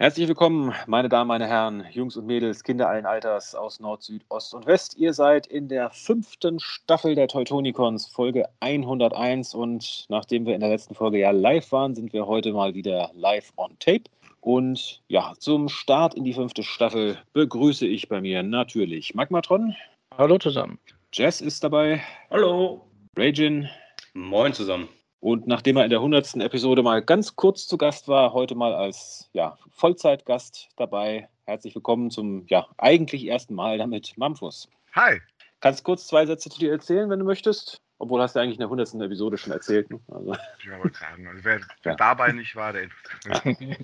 Herzlich willkommen, meine Damen, meine Herren, Jungs und Mädels, Kinder allen Alters aus Nord, Süd, Ost und West. Ihr seid in der fünften Staffel der Teutonicons, Folge 101. Und nachdem wir in der letzten Folge ja live waren, sind wir heute mal wieder live on tape. Und ja, zum Start in die fünfte Staffel begrüße ich bei mir natürlich Magmatron. Hallo zusammen. Jess ist dabei. Hallo. Ragin. Moin zusammen. Und nachdem er in der 100. Episode mal ganz kurz zu Gast war, heute mal als ja, Vollzeitgast dabei. Herzlich willkommen zum ja, eigentlich ersten Mal damit, Mamfus. Hi. Kannst kurz zwei Sätze zu dir erzählen, wenn du möchtest? Obwohl hast du eigentlich in der 100. Episode schon erzählt. Ne? Also. Ich wollte sagen, also wer, wer ja. dabei nicht war, der.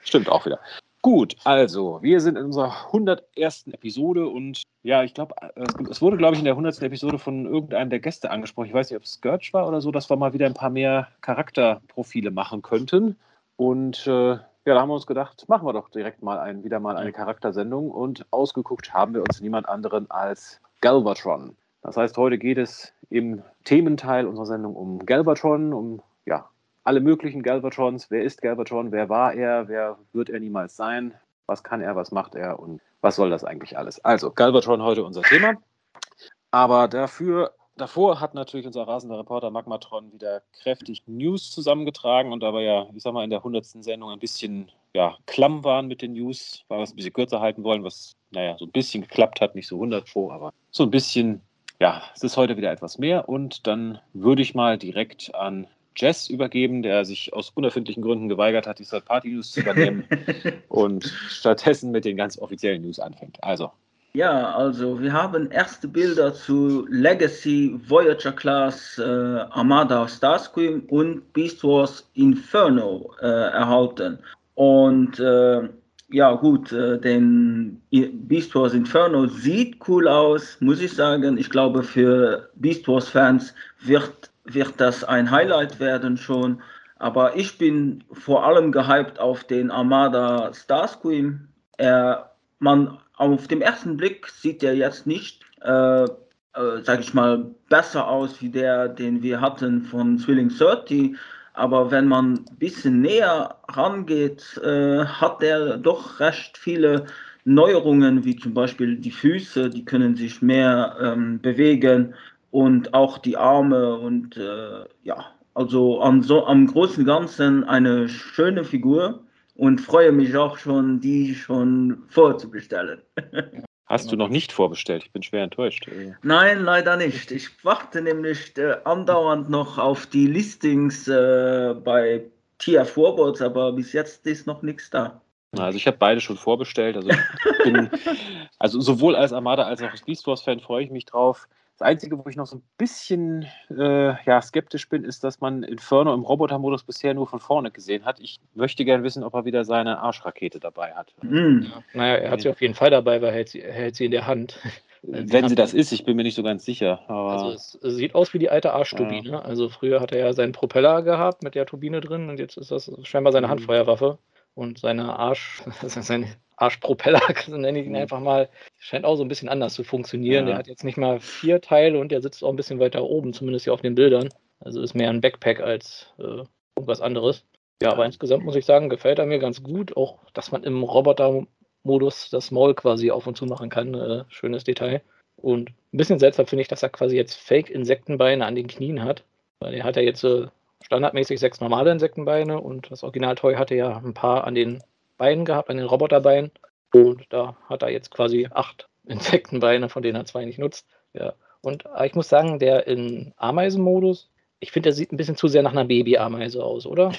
Stimmt auch wieder. Gut, also, wir sind in unserer 101. Episode und ja, ich glaube, es wurde, glaube ich, in der 100. Episode von irgendeinem der Gäste angesprochen. Ich weiß nicht, ob es Scourge war oder so, dass wir mal wieder ein paar mehr Charakterprofile machen könnten. Und äh, ja, da haben wir uns gedacht, machen wir doch direkt mal ein, wieder mal eine Charaktersendung und ausgeguckt haben wir uns niemand anderen als Galvatron. Das heißt, heute geht es im Thementeil unserer Sendung um Galvatron, um ja, alle möglichen Galvatrons. Wer ist Galvatron? Wer war er? Wer wird er niemals sein? Was kann er? Was macht er? Und was soll das eigentlich alles? Also, Galvatron heute unser Thema. Aber dafür, davor hat natürlich unser rasender Reporter Magmatron wieder kräftig News zusammengetragen. Und da wir ja, ich sag mal, in der 100. Sendung ein bisschen ja, klamm waren mit den News, weil wir es ein bisschen kürzer halten wollen, was, naja, so ein bisschen geklappt hat, nicht so 100 pro, aber so ein bisschen ja, es ist heute wieder etwas mehr und dann würde ich mal direkt an Jess übergeben, der sich aus unerfindlichen Gründen geweigert hat, die Third-Party-News zu übernehmen und stattdessen mit den ganz offiziellen News anfängt. Also. Ja, also wir haben erste Bilder zu Legacy Voyager Class äh, Armada Starscream und Beast Wars Inferno äh, erhalten. Und äh, ja, gut, äh, den Beast Wars Inferno sieht cool aus, muss ich sagen. Ich glaube, für Beast Wars Fans wird wird das ein Highlight werden schon. Aber ich bin vor allem gehypt auf den Armada Starscream. Er, man, auf dem ersten Blick sieht er jetzt nicht, äh, äh, sag ich mal, besser aus wie der, den wir hatten von Thrilling 30. Aber wenn man ein bisschen näher rangeht, äh, hat er doch recht viele Neuerungen, wie zum Beispiel die Füße, die können sich mehr ähm, bewegen und auch die Arme und äh, ja, also am, so, am großen Ganzen eine schöne Figur und freue mich auch schon, die schon vorzubestellen. Hast du noch nicht vorbestellt? Ich bin schwer enttäuscht. Nein, leider nicht. Ich warte nämlich äh, andauernd noch auf die Listings äh, bei TF Warboards, aber bis jetzt ist noch nichts da. Also ich habe beide schon vorbestellt. Also, bin, also sowohl als Armada als auch als Beast Wars Fan freue ich mich drauf. Das Einzige, wo ich noch so ein bisschen äh, ja, skeptisch bin, ist, dass man Inferno im Robotermodus bisher nur von vorne gesehen hat. Ich möchte gerne wissen, ob er wieder seine Arschrakete dabei hat. Mhm. Ja. Naja, er hat sie auf jeden Fall dabei, weil er hält sie, er hält sie in der Hand. Wenn sie das ist, ich bin mir nicht so ganz sicher. also es sieht aus wie die alte Arschturbine. Ja. Also früher hat er ja seinen Propeller gehabt mit der Turbine drin und jetzt ist das scheinbar seine mhm. Handfeuerwaffe und seine Arsch, seine Arschpropeller, nenne ich ihn mhm. einfach mal, scheint auch so ein bisschen anders zu funktionieren. Ja. Der hat jetzt nicht mal vier Teile und der sitzt auch ein bisschen weiter oben, zumindest hier auf den Bildern. Also ist mehr ein Backpack als äh, irgendwas anderes. Ja, aber insgesamt muss ich sagen, gefällt er mir ganz gut. Auch, dass man im Roboter-Modus das Maul quasi auf und zu machen kann. Äh, schönes Detail. Und ein bisschen seltsam finde ich, dass er quasi jetzt Fake-Insektenbeine an den Knien hat. Weil er hat ja jetzt äh, standardmäßig sechs normale Insektenbeine und das Original-Toy hatte ja ein paar an den Beinen gehabt, an den Roboterbeinen. Und da hat er jetzt quasi acht Insektenbeine, von denen er zwei nicht nutzt. Ja. Und ich muss sagen, der in Ameisenmodus, ich finde, der sieht ein bisschen zu sehr nach einer Babyameise aus, oder?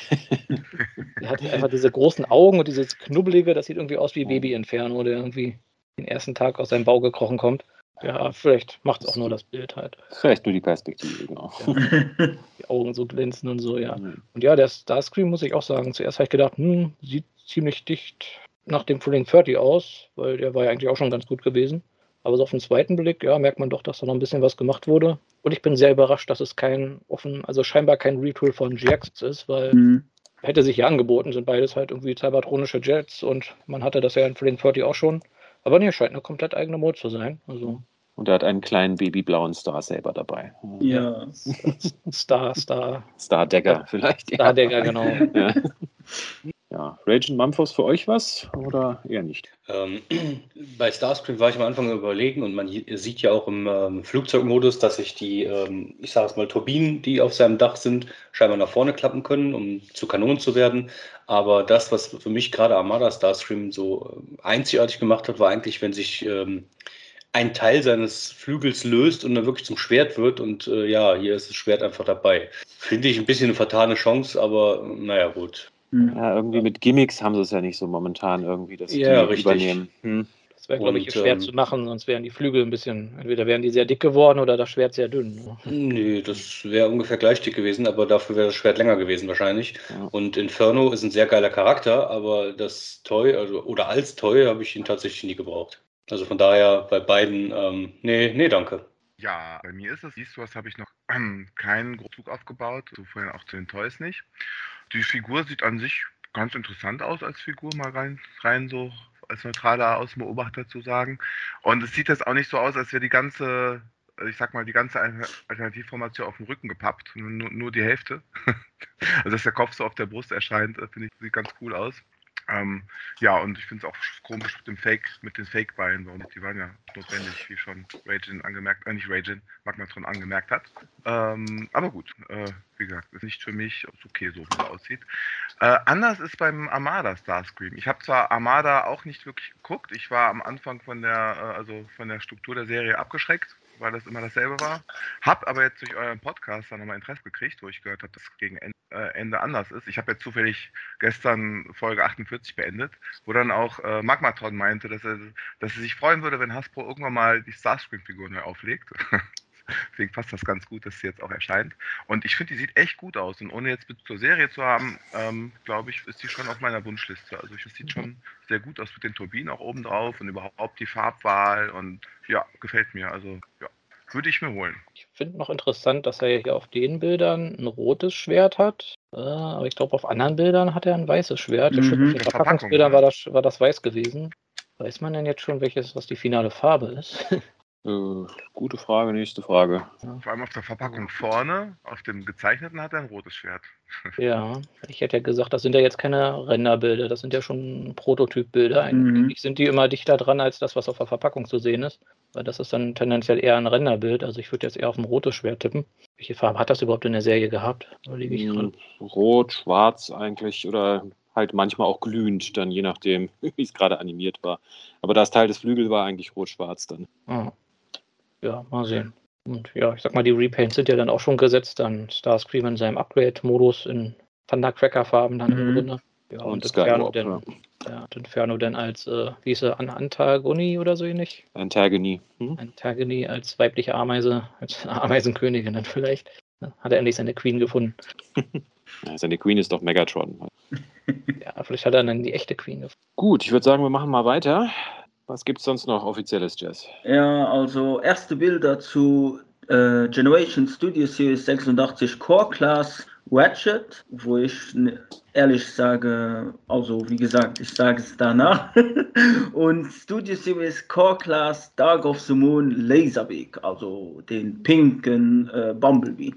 der hat einfach diese großen Augen und dieses Knubbelige, das sieht irgendwie aus wie Baby Inferno, der irgendwie den ersten Tag aus seinem Bau gekrochen kommt. Ja, vielleicht macht es auch nur das Bild halt. Vielleicht nur die Perspektive, genau. Ja. Die Augen so glänzen und so, ja. Mhm. Und ja, der Starscream, muss ich auch sagen, zuerst habe ich gedacht, hm, sieht ziemlich dicht nach dem Frühling 30 aus, weil der war ja eigentlich auch schon ganz gut gewesen. Aber so auf den zweiten Blick, ja, merkt man doch, dass da noch ein bisschen was gemacht wurde. Und ich bin sehr überrascht, dass es kein offen, also scheinbar kein Retool von GX ist, weil mhm. hätte sich ja angeboten, sind beides halt irgendwie cybertronische Jets und man hatte das ja in Frühling 30 auch schon. Aber nee, scheint eine komplett eigene Mode zu sein. Also und er hat einen kleinen babyblauen Star selber dabei. Ja. Star, Star. Star Dagger vielleicht. Star Dagger, genau. Ja. Ja, Raging Mumphos für euch was oder eher nicht? Ähm, bei Starscream war ich am Anfang überlegen und man sieht ja auch im ähm, Flugzeugmodus, dass sich die, ähm, ich sage es mal, Turbinen, die auf seinem Dach sind, scheinbar nach vorne klappen können, um zu Kanonen zu werden. Aber das, was für mich gerade Armada Starscream so ähm, einzigartig gemacht hat, war eigentlich, wenn sich ähm, ein Teil seines Flügels löst und dann wirklich zum Schwert wird und äh, ja, hier ist das Schwert einfach dabei. Finde ich ein bisschen eine vertane Chance, aber naja, gut. Hm. Ja, irgendwie mit Gimmicks haben sie es ja nicht so momentan irgendwie, dass ja, die richtig. übernehmen. Hm. Das wäre, glaube ich, schwer ähm, zu machen, sonst wären die Flügel ein bisschen, entweder wären die sehr dick geworden oder das Schwert sehr dünn. Ne? Nee, das wäre ungefähr gleich dick gewesen, aber dafür wäre das Schwert länger gewesen wahrscheinlich. Ja. Und Inferno ist ein sehr geiler Charakter, aber das Toy, also oder als Toy habe ich ihn tatsächlich nie gebraucht. Also von daher bei beiden, ähm, nee, nee, danke. Ja, bei mir ist es, siehst du, was habe ich noch ähm, keinen Zug aufgebaut, so vorhin auch zu den Toys nicht. Die Figur sieht an sich ganz interessant aus als Figur, mal rein, rein so als neutraler Außenbeobachter zu sagen. Und es sieht jetzt auch nicht so aus, als wäre die ganze, ich sag mal, die ganze Alternativformation auf dem Rücken gepappt, nur, nur die Hälfte. also dass der Kopf so auf der Brust erscheint, äh, finde ich, sieht ganz cool aus. Ähm, ja, und ich finde es auch komisch mit dem Fake, mit den Fake-Beinen, die waren ja notwendig, wie schon Ragin angemerkt, äh, nicht Ragin, Magmatron angemerkt hat. Ähm, aber gut, äh, wie gesagt, ist nicht für mich, ist okay so, wie es aussieht. Äh, anders ist beim Armada Starscream. Ich habe zwar Armada auch nicht wirklich geguckt, ich war am Anfang von der, äh, also von der Struktur der Serie abgeschreckt, weil das immer dasselbe war. Hab aber jetzt durch euren Podcast dann nochmal Interesse gekriegt, wo ich gehört habe, dass es gegen Ende, äh, Ende anders ist. Ich habe jetzt zufällig gestern Folge 48 beendet, wo dann auch äh, Magmaton meinte, dass er, dass er sich freuen würde, wenn Hasbro irgendwann mal die Starscream-Figur neu auflegt. Deswegen passt das ganz gut, dass sie jetzt auch erscheint. Und ich finde, die sieht echt gut aus. Und ohne jetzt zur Serie zu haben, ähm, glaube ich, ist die schon auf meiner Wunschliste. Also es sieht schon sehr gut aus mit den Turbinen auch oben drauf und überhaupt die Farbwahl. Und ja, gefällt mir. Also ja, würde ich mir holen. Ich finde noch interessant, dass er hier auf den Bildern ein rotes Schwert hat. Äh, aber ich glaube, auf anderen Bildern hat er ein weißes Schwert. Mhm. Auf den Verpackungsbildern war das, war das weiß gewesen. Weiß man denn jetzt schon, welches, was die finale Farbe ist? Äh, gute Frage, nächste Frage. Vor allem auf der Verpackung vorne, auf dem gezeichneten hat er ein rotes Schwert. ja, ich hätte ja gesagt, das sind ja jetzt keine Renderbilder, das sind ja schon Prototypbilder. Eigentlich mhm. sind die immer dichter dran als das, was auf der Verpackung zu sehen ist. Weil das ist dann tendenziell eher ein Renderbild. Also ich würde jetzt eher auf ein rotes Schwert tippen. Welche Farbe hat das überhaupt in der Serie gehabt? Hm, rot, schwarz eigentlich oder halt manchmal auch glühend, dann je nachdem, wie es gerade animiert war. Aber das Teil des Flügels war eigentlich rot-schwarz dann. Ah. Ja, mal sehen. Und ja, ich sag mal, die Repaints sind ja dann auch schon gesetzt. Dann Starscream in seinem Upgrade-Modus in Thundercracker-Farben dann mhm. drin. Ja, und, und Inferno, denn, ja. ja, Inferno dann als, äh, wie hieß er, Antagonie oder so ähnlich? Antagonie. Hm? Antagonie als weibliche Ameise, als Ameisenkönigin dann vielleicht. Hat er endlich seine Queen gefunden. ja, seine Queen ist doch Megatron. ja, vielleicht hat er dann die echte Queen gefunden. Gut, ich würde sagen, wir machen mal weiter. Was gibt es sonst noch offizielles, Jazz? Ja, also erste Bilder zu äh, Generation Studio Series 86 Core Class Ratchet, wo ich ehrlich sage, also wie gesagt, ich sage es danach. Und Studio Series Core Class Dark of the Moon Laserbeak, also den pinken äh, Bumblebee.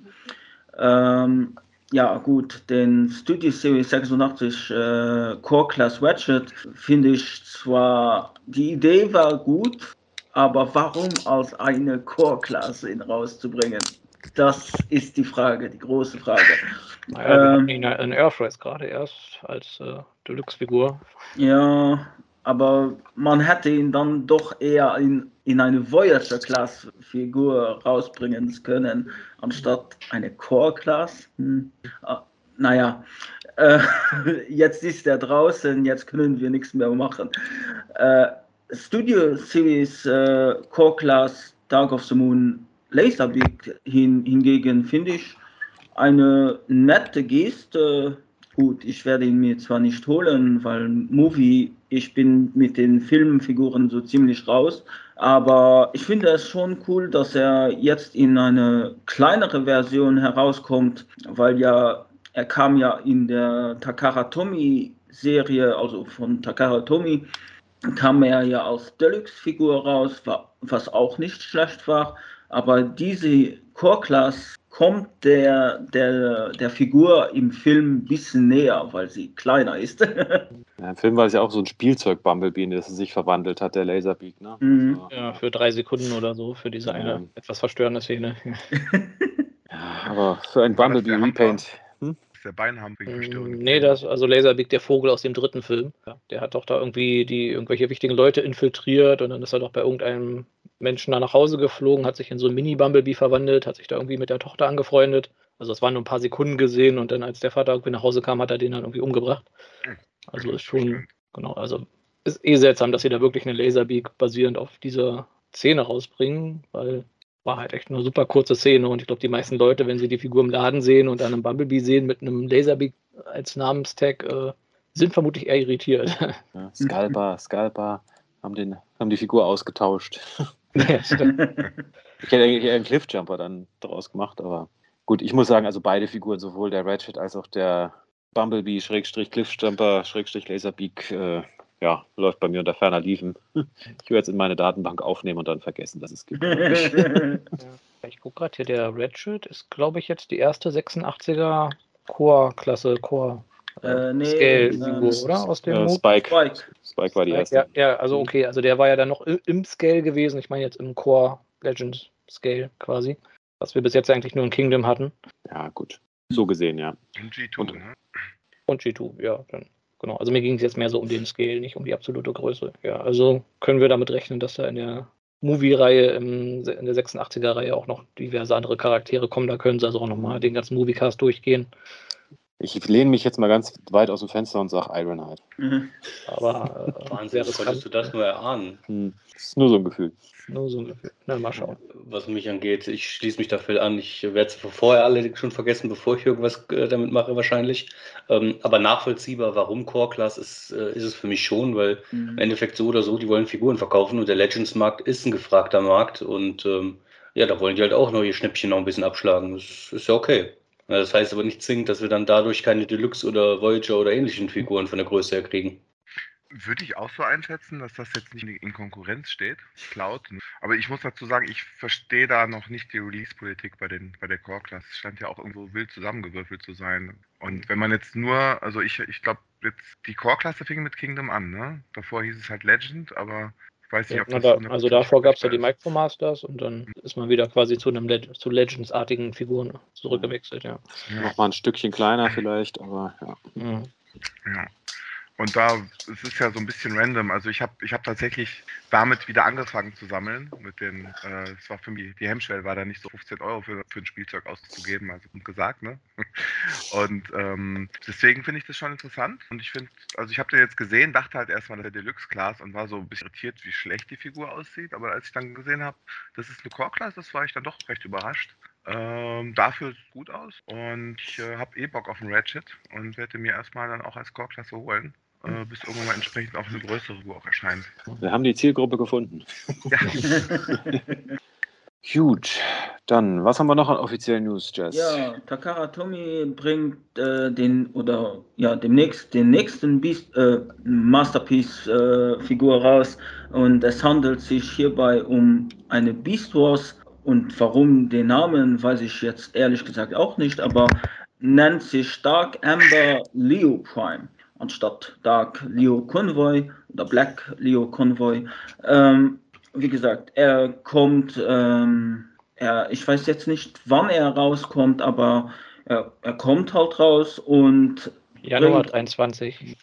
Ähm, ja, gut, den Studio Series 86 äh, Core Class Ratchet finde ich zwar, die Idee war gut, aber warum als eine Core Class ihn rauszubringen? Das ist die Frage, die große Frage. Naja, ähm, wir in Airfrace gerade erst als äh, Deluxe-Figur. Ja, aber man hätte ihn dann doch eher in, in eine Voyager-Class-Figur rausbringen können, anstatt eine Core-Class. Hm. Ah, naja, äh, jetzt ist er draußen, jetzt können wir nichts mehr machen. Äh, Studio Series äh, Core Class Dark of the Moon Laserbeak hin, hingegen finde ich eine nette Geste Gut, ich werde ihn mir zwar nicht holen, weil Movie, ich bin mit den Filmfiguren so ziemlich raus, aber ich finde es schon cool, dass er jetzt in eine kleinere Version herauskommt, weil ja, er kam ja in der Takara Tomy Serie, also von Takara Tomy, kam er ja als Deluxe-Figur raus, was auch nicht schlecht war, aber diese Core Class kommt der, der, der Figur im Film ein bisschen näher, weil sie kleiner ist. Ja, Im Film war es ja auch so ein Spielzeug-Bumblebee, in das er sich verwandelt hat, der Laserbeak. Ne? Mhm. So. Ja, für drei Sekunden oder so, für diese eine Ja. etwas verstörende Szene. Ja, aber für ein Bumblebee-Repaint. Das ist der Beinhamp wegen Mm, Verstörung. Nee, das, also Laserbeak, der Vogel aus dem dritten Film. Ja, der hat doch da irgendwie die irgendwelche wichtigen Leute infiltriert und dann ist er doch bei irgendeinem Menschen da nach Hause geflogen, hat sich in so ein Mini-Bumblebee verwandelt, hat sich da irgendwie mit der Tochter angefreundet. Also es waren nur ein paar Sekunden gesehen und dann, als der Vater irgendwie nach Hause kam, hat er den dann irgendwie umgebracht. Also ist schon, genau, also ist eh seltsam, dass sie da wirklich eine Laserbeak basierend auf dieser Szene rausbringen, weil war halt echt eine super kurze Szene und ich glaube, die meisten Leute, wenn sie die Figur im Laden sehen und dann einen Bumblebee sehen mit einem Laserbeak als Namenstag, äh, sind vermutlich eher irritiert. Ja, Scalper, Scalper haben, den, haben die Figur ausgetauscht. Ja, stimmt. Ich hätte eigentlich eher einen Cliffjumper dann draus gemacht, aber gut, ich muss sagen, also beide Figuren, sowohl der Ratchet als auch der Bumblebee, Schrägstrich Cliffjumper, Schrägstrich Laserbeak, äh, ja, läuft bei mir unter ferner Liefen. Ich werde jetzt in meine Datenbank aufnehmen und dann vergessen, dass es gibt. ich gucke gerade hier, der Ratchet ist, glaube ich, jetzt die erste 86er Core-Klasse, Core. Äh, nee, Scale-Figur, ähm, oder? Aus dem Äh? Spike. Spike. Spike war die Ja, erste. ja, also okay, also der war ja dann noch im Scale gewesen. Ich meine jetzt im Core Legends Scale quasi. Was wir bis jetzt eigentlich nur in Kingdom hatten. Ja, gut. So gesehen, ja. Und G2, Und- ne? Und G2, ja, dann. Genau. Also mir ging es jetzt mehr so um den Scale, nicht um die absolute Größe. Ja, also können wir damit rechnen, dass da in der Movie-Reihe, in der 86er-Reihe auch noch diverse andere Charaktere kommen. Da können sie also auch nochmal den ganzen Moviecast durchgehen. Ich lehne mich jetzt mal ganz weit aus dem Fenster und sage Ironhide. Mhm. Aber äh, Wahnsinn, konntest du das nur erahnen? Hm. Das ist nur so ein Gefühl. Nur so ein Gefühl. Na, mal schauen. Was mich angeht, ich schließe mich dafür an. Ich werde es vorher alle schon vergessen, bevor ich irgendwas äh, damit mache, wahrscheinlich. Ähm, aber nachvollziehbar, warum Core Class ist, äh, ist es für mich schon, weil im Mhm. Endeffekt so oder so, die wollen Figuren verkaufen und der Legends-Markt ist ein gefragter Markt und ähm, ja, da wollen die halt auch neue Schnäppchen noch ein bisschen abschlagen. Das ist ja okay. Das heißt aber nicht zwingend, dass wir dann dadurch keine Deluxe oder Voyager oder ähnlichen Figuren von der Größe her kriegen. Würde ich auch so einschätzen, dass das jetzt nicht in Konkurrenz steht, Cloud. Aber ich muss dazu sagen, ich verstehe da noch nicht die Release-Politik bei, bei der Core-Class. Es scheint ja auch irgendwo wild zusammengewürfelt zu sein. Und wenn man jetzt nur, also ich, ich glaube, jetzt die Core-Klasse fing mit Kingdom an, ne? Davor hieß es halt Legend, aber weiß nicht, ob das da, 100% also davor gab es ja die ist. Micromasters und dann ist man wieder quasi zu einem Leg zu Legends-artigen Figuren zurückgewechselt, ja. Ja. Nochmal ein Stückchen kleiner vielleicht, aber ja. Mhm. Ja. Und da, es ist ja so ein bisschen random. Also ich habe ich hab tatsächlich damit wieder angefangen zu sammeln. Mit den, äh, es war für mich, die Hemmschwelle war da nicht so 15 Euro für, für ein Spielzeug auszugeben, also gut gesagt, ne? Und ähm, deswegen finde ich das schon interessant. Und ich finde, also ich habe den jetzt gesehen, dachte halt erstmal, das ist der Deluxe-Class und war so ein bisschen irritiert, wie schlecht die Figur aussieht. Aber als ich dann gesehen habe, das ist eine Core-Class, das war ich dann doch recht überrascht. Ähm, dafür sieht es gut aus und ich äh, habe eh Bock auf einen Ratchet und werde mir erstmal dann auch als Core-Klasse holen, äh, bis irgendwann mal entsprechend auch eine größere Figur auch erscheint. Wir haben die Zielgruppe gefunden. Ja, Gut, dann, was haben wir noch an offiziellen News, Jess? Ja, Takara Tomy bringt äh, den oder ja demnächst den nächsten Beast, äh, Masterpiece äh, Figur raus und es handelt sich hierbei um eine Beast Wars und warum den Namen weiß ich jetzt ehrlich gesagt auch nicht, aber nennt sich Dark Amber Leo Prime anstatt Dark Leo Convoy oder Black Leo Convoy. Ähm, wie gesagt, er kommt, ähm, er, ich weiß jetzt nicht, wann er rauskommt, aber er, er kommt halt raus und Januar Bringt- 23.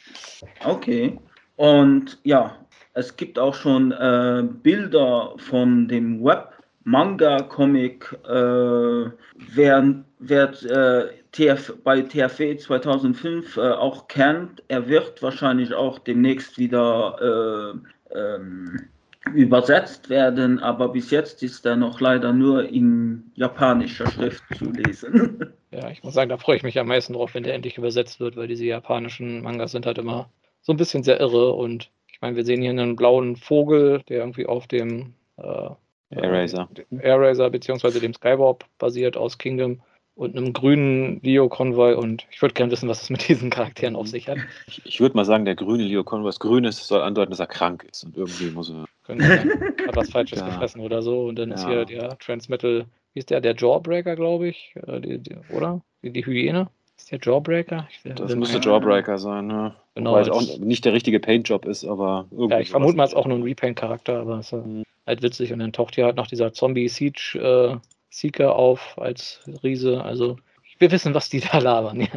okay. Und ja, es gibt auch schon äh, Bilder von dem Web-Manga-Comic, äh, wer, wer äh, TF, bei TFW 2005 äh, auch kennt. Er wird wahrscheinlich auch demnächst wieder äh, ähm, übersetzt werden, aber bis jetzt ist er noch leider nur in japanischer Schrift zu lesen. Ja, ich muss sagen, da freue ich mich am meisten drauf, wenn der endlich übersetzt wird, weil diese japanischen Mangas sind halt immer so ein bisschen sehr irre und ich meine, wir sehen hier einen blauen Vogel, der irgendwie auf dem äh, Eraser. Airazer bzw. dem Skywarp basiert aus Kingdom und einem grünen Leo-Konvoi und ich würde gerne wissen, was es mit diesen Charakteren auf sich hat. Ich, ich würde mal sagen, der grüne Leo Converse grün ist, soll andeuten, dass er krank ist und irgendwie muss er. Hat was Falsches Ja. gefressen oder so und dann ist Ja. hier der Transmetal wie ist der? Der Jawbreaker, glaube ich, äh, die, die, oder? Die, die Hyäne? Ist der Jawbreaker? Ich, das müsste Jawbreaker sein, ja. Genau, Weil es auch nicht der richtige Paint-Job ist, aber irgendwie. Ja, ich vermute mal, es ist auch nur ein Repaint-Charakter, aber es ist mhm. halt witzig. Und dann taucht hier halt noch dieser Zombie-Siege äh, Seeker auf als Riese. Also wir wissen, was die da labern. Ja.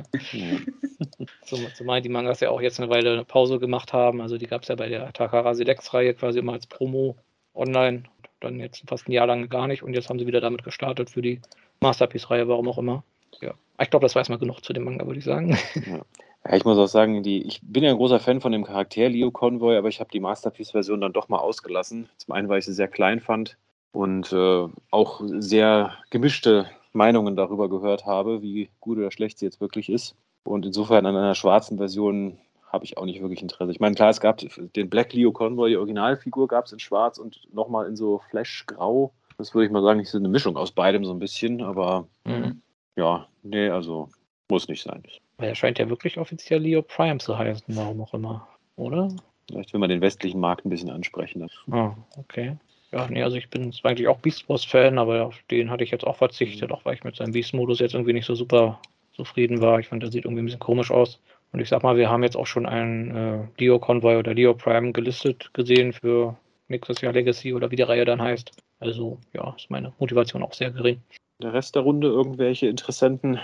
Zumal die Mangas ja auch jetzt eine Weile eine Pause gemacht haben. Also die gab es ja bei der Takara Selects-Reihe quasi immer als Promo online. Dann jetzt fast ein Jahr lang gar nicht. Und jetzt haben sie wieder damit gestartet für die Masterpiece-Reihe, warum auch immer. Ja. Ich glaube, das weiß man genug zu dem Manga, würde ich sagen. Ja. Ja, ich muss auch sagen, die, ich bin ja ein großer Fan von dem Charakter Leo Convoy, aber ich habe die Masterpiece-Version dann doch mal ausgelassen. Zum einen, weil ich sie sehr klein fand und äh, auch sehr gemischte Meinungen darüber gehört habe, wie gut oder schlecht sie jetzt wirklich ist. Und insofern an einer schwarzen Version habe ich auch nicht wirklich Interesse. Ich meine, klar, es gab den Black Leo Convoy, die Originalfigur gab es in schwarz und nochmal in so Flash-Grau. Das würde ich mal sagen, ist eine Mischung aus beidem so ein bisschen, aber mhm. ja, nee, also muss nicht sein. Er scheint ja wirklich offiziell Leo Prime zu heißen, warum auch immer, oder? Vielleicht will man den westlichen Markt ein bisschen ansprechen. Ah, okay. Ja, nee, also ich bin zwar eigentlich auch Beast Wars-Fan, aber auf den hatte ich jetzt auch verzichtet, auch weil ich mit seinem Beast-Modus jetzt irgendwie nicht so super zufrieden war. Ich fand, der sieht irgendwie ein bisschen komisch aus. Und ich sag mal, wir haben jetzt auch schon einen äh, Leo Convoy oder Leo Prime gelistet gesehen für nächstes Jahr Legacy oder wie die Reihe dann heißt. Also ja, ist meine Motivation auch sehr gering. Der Rest der Runde, irgendwelche Interessenten,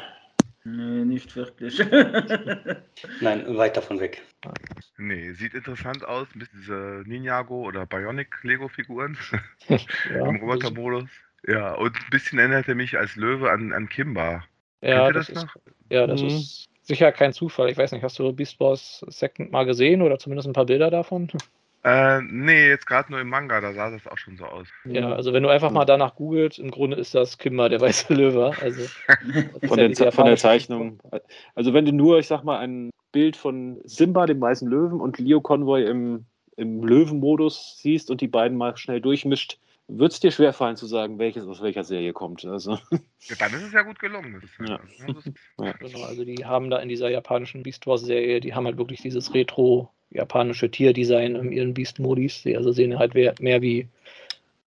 Nee, nicht wirklich. Nein, weit davon weg. Nee, sieht interessant aus, ein bisschen diese Ninjago oder Bionic Lego-Figuren ja, im Roboter-Modus. Ja, und ein bisschen erinnerte mich als Löwe an, an Kimba. Ja, das, das ist, ja, das mhm. ist sicher kein Zufall. Ich weiß nicht, hast du Beast Wars Second mal gesehen oder zumindest ein paar Bilder davon? Äh, nee, jetzt gerade nur im Manga, da sah das auch schon so aus. Ja, also wenn du einfach mal danach googelst, im Grunde ist das Kimba, der weiße Löwe. Also, von, ja der, von der Zeichnung. Also wenn du nur, ich sag mal, ein Bild von Simba, dem weißen Löwen, und Leo Convoy im, im Löwenmodus siehst und die beiden mal schnell durchmischt, wird es dir schwerfallen zu sagen, welches aus welcher Serie kommt. Also. Ja, dann ist es ja gut gelungen. Ja. Ja. Genau, also die haben da in dieser japanischen Beast Wars Serie, die haben halt wirklich dieses Retro japanische Tierdesign in ihren Beast-Modis. Sie also sehen halt mehr wie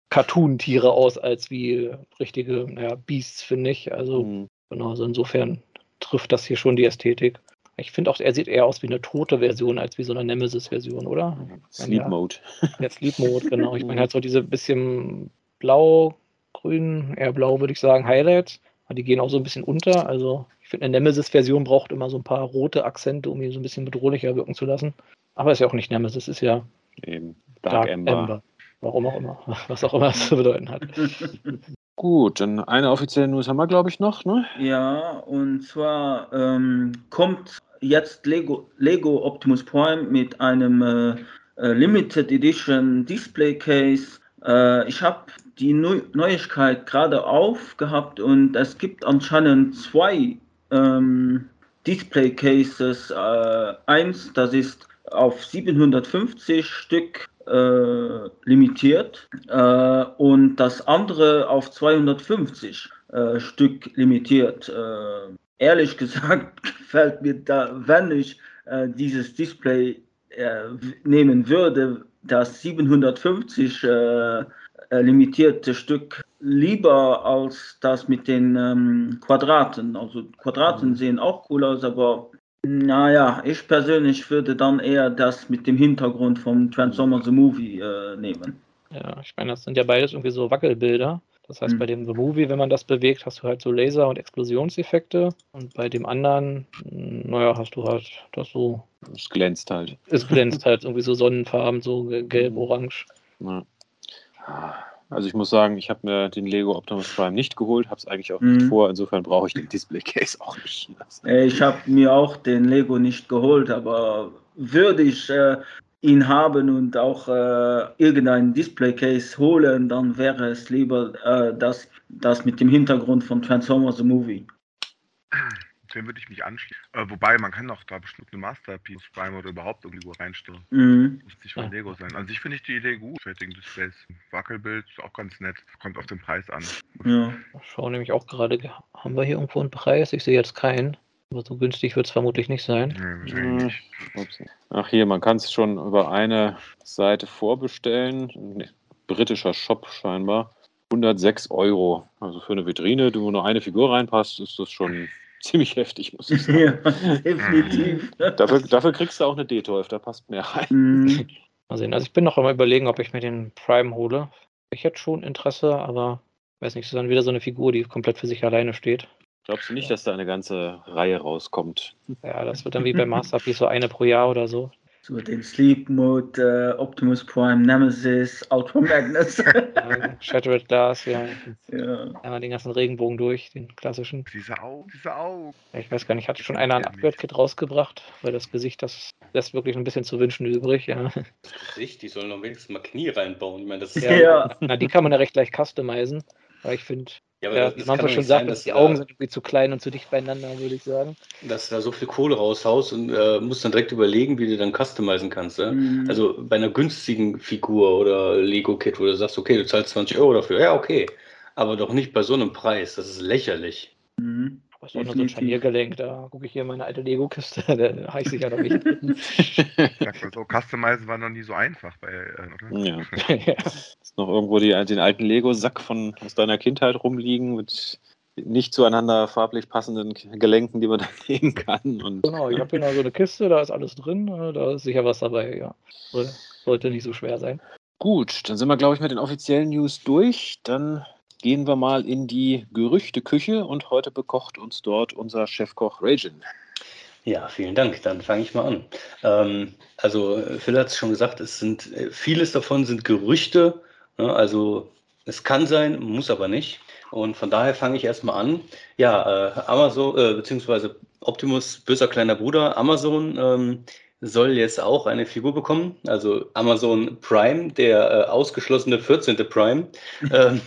Cartoon-Tiere aus als wie richtige naja, Beasts, finde ich. Also, mhm. genau, also insofern trifft das hier schon die Ästhetik. Ich finde auch, er sieht eher aus wie eine tote Version als wie so eine Nemesis-Version, oder? Sleep Mode. Ja, Sleep Mode, genau. Ich meine halt so diese bisschen blau, grün, eher blau würde ich sagen, Highlights. Die gehen auch so ein bisschen unter. Also ich finde, eine Nemesis-Version braucht immer so ein paar rote Akzente, um ihn so ein bisschen bedrohlicher wirken zu lassen. Aber ist ja auch nicht Nemesis, ist ja Eben. Dark, Dark Ember. Ember. Warum auch immer. Was auch immer es zu bedeuten hat. Gut, dann eine offizielle News haben wir, glaube ich, noch, ne? Ja, und zwar ähm, kommt jetzt Lego, Lego Optimus Prime mit einem äh, äh Limited Edition Display Case. Äh, ich habe die Neu Neuigkeit gerade aufgehabt und es gibt anscheinend zwei ähm, Display Cases. Äh, eins, das ist auf 750 Stück äh, limitiert äh, und das andere auf 250 äh, Stück limitiert. Äh, ehrlich gesagt gefällt mir da, wenn ich äh, dieses Display äh, nehmen würde, das 750 limitierte Stück lieber als das mit den ähm, Quadraten. Also Quadraten mhm. sehen auch cool aus, aber naja, ich persönlich würde dann eher das mit dem Hintergrund vom Transformers The Movie äh, nehmen. Ja, ich meine, das sind ja beides irgendwie so Wackelbilder. Das heißt, mhm. bei dem The Movie, wenn man das bewegt, hast du halt so Laser- und Explosionseffekte. Und bei dem anderen, naja, hast du halt das so. Es glänzt halt. Es glänzt halt irgendwie so Sonnenfarben, so gelb, mhm. orange. Ja. Also ich muss sagen, ich habe mir den Lego Optimus Prime nicht geholt, habe es eigentlich auch nicht mhm. vor. Insofern brauche ich den Display Case auch nicht. Äh, ich habe mir auch den Lego nicht geholt, aber würde ich äh, ihn haben und auch äh, irgendeinen Display Case holen, dann wäre es lieber äh, das, das mit dem Hintergrund von Transformers the Movie dem würde ich mich anschließen. Äh, wobei, man kann auch da bestimmt eine Masterpiece Prime oder überhaupt irgendwo reinstellen. Mhm. Muss nicht von Lego sein. An sich finde ich die Idee gut. Fertigen Displays. Wackelbild ist auch ganz nett. Kommt auf den Preis an. Ja. Schau nämlich auch gerade, haben wir hier irgendwo einen Preis? Ich sehe jetzt keinen. Aber so günstig wird es vermutlich nicht sein. Nee. Ach hier, man kann es schon über eine Seite vorbestellen. Nee, britischer Shop scheinbar. 106 Euro. Also für eine Vitrine, wo nur eine Figur reinpasst, ist das schon ziemlich heftig, muss ich sagen. Ja, definitiv. Dafür, dafür kriegst du auch eine D12, da passt mehr rein. Mhm. Mal sehen. Also ich bin noch am überlegen, ob ich mir den Prime hole. Ich hätte schon Interesse, aber weiß nicht, es ist dann wieder so eine Figur, die komplett für sich alleine steht. Glaubst du nicht, dass da eine ganze Reihe rauskommt? Ja, das wird dann wie bei Masterpiece so eine pro Jahr oder so. So den Sleep Mode, äh, Optimus Prime, Nemesis, Ultra Magnus. Ja, Shattered Glass, ja. ja. Einmal den ganzen Regenbogen durch, den klassischen. Diese Augen, diese Augen. Ich weiß gar nicht, hat schon einer ein Upgrade-Kit rausgebracht, weil das Gesicht, das lässt wirklich ein bisschen zu wünschen übrig, ja. Das Gesicht, die sollen doch wenigstens mal Knie reinbauen. Ich meine, das ist Ja. Ja. Na, die kann man ja recht leicht customizen, aber ich finde, Ja, ja, das wie man kann so doch schon sagt, sein, dass die du Augen da- sind irgendwie zu klein und zu dicht beieinander, würde ich sagen. dass du da so viel Kohle raushaust und äh, musst dann direkt überlegen, wie du dann customizen kannst. Ja? Mhm. Also bei einer günstigen Figur oder Lego-Kit, wo du sagst, okay, du zahlst 20 Euro dafür, ja, okay. Aber doch nicht bei so einem Preis, das ist lächerlich. Mhm. Das ist auch nur so ein. Scharniergelenk, da gucke ich hier in meine alte Lego-Kiste, da habe ich sicher noch nicht. So, Customizen war noch nie so einfach bei, äh, oder? Ja. ja. Ist noch irgendwo die, den alten Lego-Sack von aus deiner Kindheit rumliegen mit nicht zueinander farblich passenden Gelenken, die man da nehmen kann. Und Genau, ich habe hier noch so eine Kiste, da ist alles drin, äh, da ist sicher was dabei, ja. Soll- Sollte nicht so schwer sein. Gut, dann sind wir, glaube ich, mit den offiziellen News durch. Dann gehen wir mal in die Gerüchteküche und heute bekocht uns dort unser Chefkoch Ragin. Ja, vielen Dank. Dann fange ich mal an. Ähm, also äh, Phil hat es schon gesagt, es sind äh, vieles davon sind Gerüchte. Ne? Also es kann sein, muss aber nicht. Und von daher fange ich erstmal an. Ja, äh, Amazon, äh, beziehungsweise Optimus, böser kleiner Bruder, Amazon ähm, soll jetzt auch eine Figur bekommen. Also Amazon Prime, der äh, ausgeschlossene 14. Prime. ähm,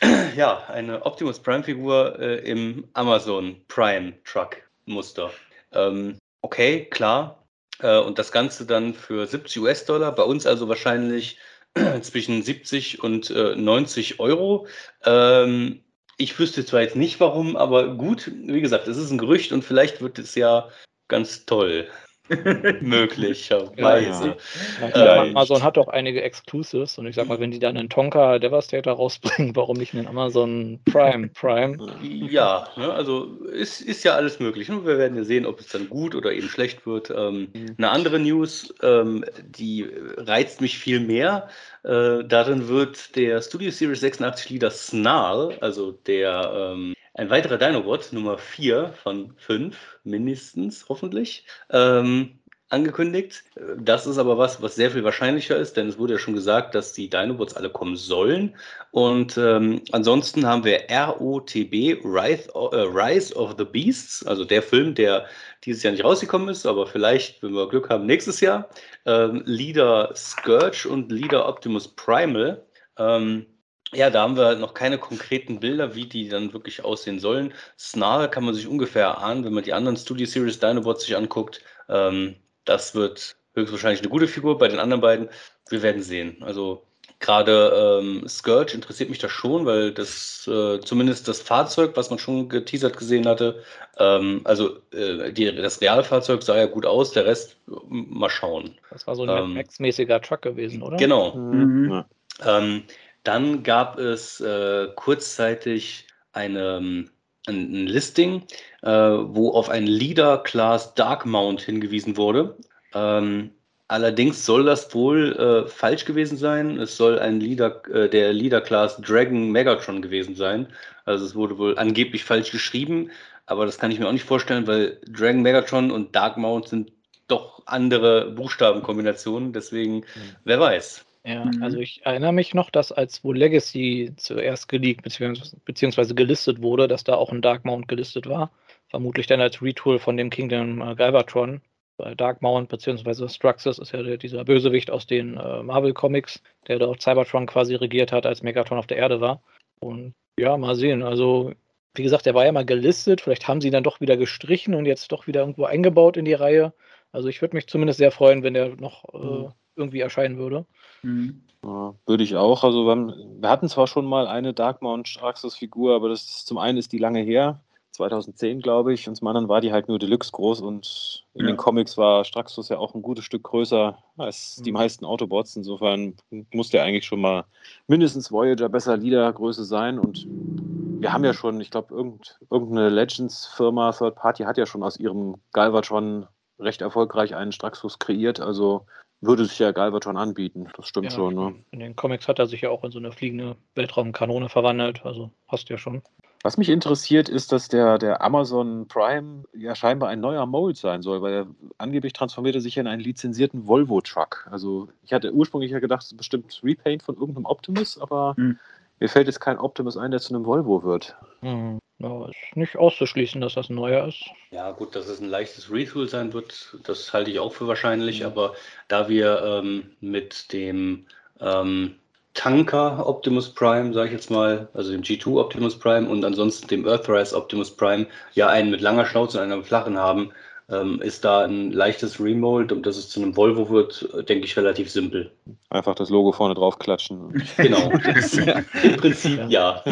ja, eine Optimus Prime-Figur äh, im Amazon Prime Truck Muster. Ähm, okay, klar. Äh, und das Ganze dann für 70 US-Dollar, bei uns also wahrscheinlich zwischen 70 und äh, 90 Euro. Ähm, ich wüsste zwar jetzt nicht warum, aber gut, wie gesagt, es ist ein Gerücht und vielleicht wird es ja ganz toll. Möglicherweise. Äh, Amazon hat auch einige Exclusives und ich sag mal, wenn die dann einen Tonka Devastator rausbringen, warum nicht einen Amazon Prime Prime? Ja, ne, also ist, ist ja alles möglich. Ne? Wir werden ja sehen, ob es dann gut oder eben schlecht wird. Ähm, eine andere News, ähm, die reizt mich viel mehr. Äh, darin wird der Studio Series 86 Leader Snarl, also der ähm, ein weiterer Dinobot, Nummer 4 von 5 mindestens, hoffentlich, ähm, angekündigt. Das ist aber was, was sehr viel wahrscheinlicher ist, denn es wurde ja schon gesagt, dass die Dinobots alle kommen sollen. Und ähm, ansonsten haben wir ROTB, Rise, äh, Rise of the Beasts, also der Film, der dieses Jahr nicht rausgekommen ist, aber vielleicht, wenn wir Glück haben, nächstes Jahr. Ähm, Leader Scourge und Leader Optimus Primal. Ähm, ja, da haben wir noch keine konkreten Bilder, wie die dann wirklich aussehen sollen. Snarl kann man sich ungefähr ahnen, wenn man die anderen Studio Series Dinobots sich anguckt. Ähm, das wird höchstwahrscheinlich eine gute Figur. Bei den anderen beiden, wir werden sehen. Also gerade ähm, Scourge interessiert mich das schon, weil das äh, zumindest das Fahrzeug, was man schon geteasert gesehen hatte, ähm, also äh, die, das Realfahrzeug sah ja gut aus, der Rest mal schauen. Das war so ein Ähm, Max-mäßiger Truck gewesen, oder? Genau. Mhm. Ja. Ähm, dann gab es äh, kurzzeitig eine, ähm, ein, Listing, äh, wo auf ein Leader Class Dark Mount hingewiesen wurde. Ähm, allerdings soll das wohl äh, falsch gewesen sein. Es soll ein Leader, äh, der Leader Class Dragon Megatron gewesen sein. Also es wurde wohl angeblich falsch geschrieben, aber das kann ich mir auch nicht vorstellen, weil Dragon Megatron und Dark Mount sind doch andere Buchstabenkombinationen. Deswegen, wer weiß. Ja, Mhm. also ich erinnere mich noch, dass als wohl Legacy zuerst geleakt beziehungsweise, beziehungsweise gelistet wurde, dass da auch ein Dark Mount gelistet war. Vermutlich dann als Retool von dem Kingdom äh, Galvatron. Weil Dark Mount beziehungsweise Struxus ist ja der, dieser Bösewicht aus den äh, Marvel Comics, der dort Cybertron quasi regiert hat, als Megatron auf der Erde war. Und ja, mal sehen. Also, wie gesagt, der war ja mal gelistet. Vielleicht haben sie ihn dann doch wieder gestrichen und jetzt doch wieder irgendwo eingebaut in die Reihe. Also ich würde mich zumindest sehr freuen, wenn der noch äh, Mhm. Irgendwie erscheinen würde. Mhm. Ja, würde ich auch. Also wir, haben, wir hatten zwar schon mal eine Dark Mount Straxus Figur, aber das ist, zum einen ist die lange her. 2010, glaube ich. Und zum anderen war die halt nur Deluxe groß und in Ja. den Comics war Straxus ja auch ein gutes Stück größer als die Mhm. meisten Autobots. Insofern muss der eigentlich schon mal mindestens Voyager besser Leadergröße sein. Und wir haben ja schon, ich glaube, irgend, irgendeine Legends-Firma, Third Party, hat ja schon aus ihrem Galvatron recht erfolgreich einen Straxus kreiert. Also würde sich ja Galvatron anbieten. Das stimmt Ja, schon. Ne? In den Comics hat er sich ja auch in so eine fliegende Weltraumkanone verwandelt. Also passt ja schon. Was mich interessiert, ist, dass der, der Amazon Prime ja scheinbar ein neuer Mold sein soll, weil er angeblich transformiert er sich ja in einen lizenzierten Volvo-Truck. Also ich hatte ursprünglich ja gedacht, es ist bestimmt Repaint von irgendeinem Optimus, aber Hm. mir fällt jetzt kein Optimus ein, der zu einem Volvo wird. Mhm. Ja, ist nicht auszuschließen, dass das ein neuer ist. Ja, gut, dass es ein leichtes Retool sein wird, das halte ich auch für wahrscheinlich, aber da wir ähm, mit dem ähm, Tanker Optimus Prime, sage ich jetzt mal, also dem G2 Optimus Prime und ansonsten dem Earthrise Optimus Prime, ja einen mit langer Schnauze und einen flachen haben, ähm, ist da ein leichtes Remold und dass es zu einem Volvo wird, denke ich relativ simpel. Einfach das Logo vorne drauf klatschen. Genau, im Prinzip ja.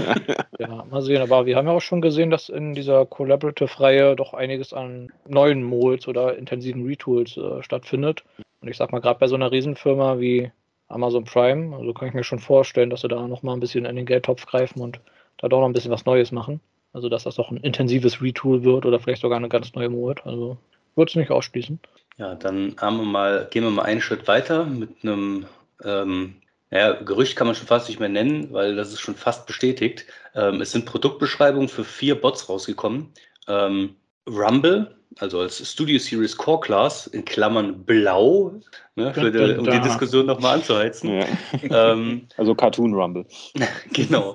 Ja, mal sehen. Aber wir haben ja auch schon gesehen, dass in dieser Collaborative-Reihe doch einiges an neuen Molds oder intensiven Retools äh, stattfindet. Und ich sag mal, gerade bei so einer Riesenfirma wie Amazon Prime, also kann ich mir schon vorstellen, dass sie da noch mal ein bisschen in den Geldtopf greifen und da doch noch ein bisschen was Neues machen. Also, dass das doch ein intensives Retool wird oder vielleicht sogar eine ganz neue Mold. Also, würde es nicht ausschließen. Ja, dann haben wir mal, gehen wir mal einen Schritt weiter mit einem ähm, ja, Gerücht kann man schon fast nicht mehr nennen, weil das ist schon fast bestätigt. Ähm, es sind Produktbeschreibungen für vier Bots rausgekommen. Ähm, Rumble, also als Studio Series Core Class, in Klammern blau, ne, für um die. Diskussion nochmal anzuheizen. Ja. Ähm, Also Cartoon Rumble. genau.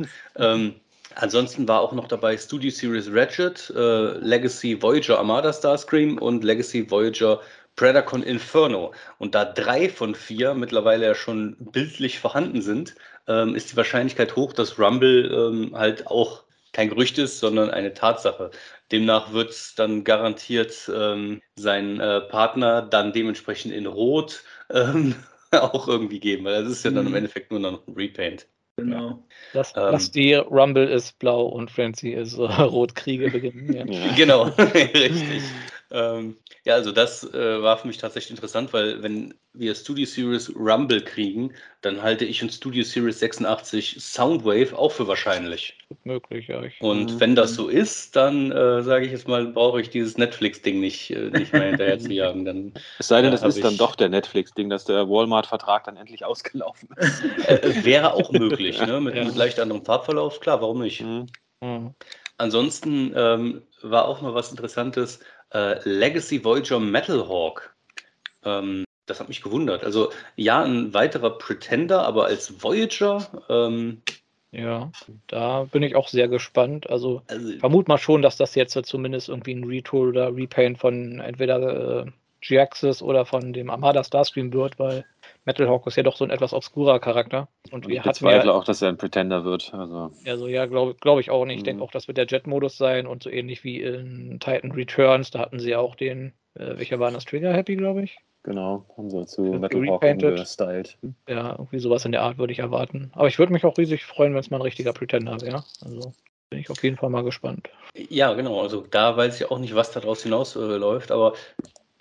Ansonsten war auch noch dabei Studio Series Ratchet, äh, Legacy Voyager Armada Starscream und Legacy Voyager Predacon Inferno. Und da drei von vier mittlerweile ja schon bildlich vorhanden sind, ähm, ist die Wahrscheinlichkeit hoch, dass Rumble ähm, halt auch kein Gerücht ist, sondern eine Tatsache. Demnach wird es dann garantiert ähm, seinen äh, Partner dann dementsprechend in Rot ähm, auch irgendwie geben, weil das ist ja dann im Mhm. Endeffekt nur noch ein Repaint. Genau. Lass, Ähm. lass die Rumble ist blau und Frenzy ist äh, rot Kriege beginnen. Ja. Genau, richtig. Ähm, ja, also das äh, war für mich tatsächlich interessant, weil wenn wir Studio Series Rumble kriegen, dann halte ich und Studio Series 86 Soundwave auch für wahrscheinlich. Möglich, ja. Ich, Und Mhm. wenn das so ist, dann äh, sage ich jetzt mal, brauche ich dieses Netflix-Ding nicht, äh, nicht mehr hinterher zu jagen. Dann Es sei denn, es hab ist dann doch der Netflix-Ding, dass der Walmart-Vertrag dann endlich ausgelaufen ist. äh, wäre auch möglich, ne? mit, Ja. mit leicht anderem Farbverlauf. Klar, warum nicht? Mhm. Mhm. Ansonsten ähm, war auch noch was Interessantes. Äh, Legacy Voyager Metal Hawk. Ähm, das hat mich gewundert. Also ja, ein weiterer Pretender, aber als Voyager. Ähm, Ja, da bin ich auch sehr gespannt. Also also, vermute mal schon, dass das jetzt zumindest irgendwie ein Retool oder Repaint von entweder äh, G-Axis oder von dem Armada Starscream wird, weil Metal Hawk ist ja doch so ein etwas obskurer Charakter. Und Und wir ich hatten bezweifle ja, auch, dass er ein Pretender wird. Also, also ja, glaube glaub ich auch nicht. Ich denke Mhm. auch, das wird der Jet-Modus sein und so ähnlich wie in Titan Returns. Da hatten sie ja auch den, äh, welcher war das? Trigger Happy, glaube ich. genau, haben sie zu Metal Hawk umgestylt. Ja, irgendwie sowas in der Art würde ich erwarten. Aber ich würde mich auch riesig freuen, wenn es mal ein richtiger Pretender wäre. Also bin ich auf jeden Fall mal gespannt. ja, genau. Also da weiß ich auch nicht, was daraus hinaus äh, läuft, aber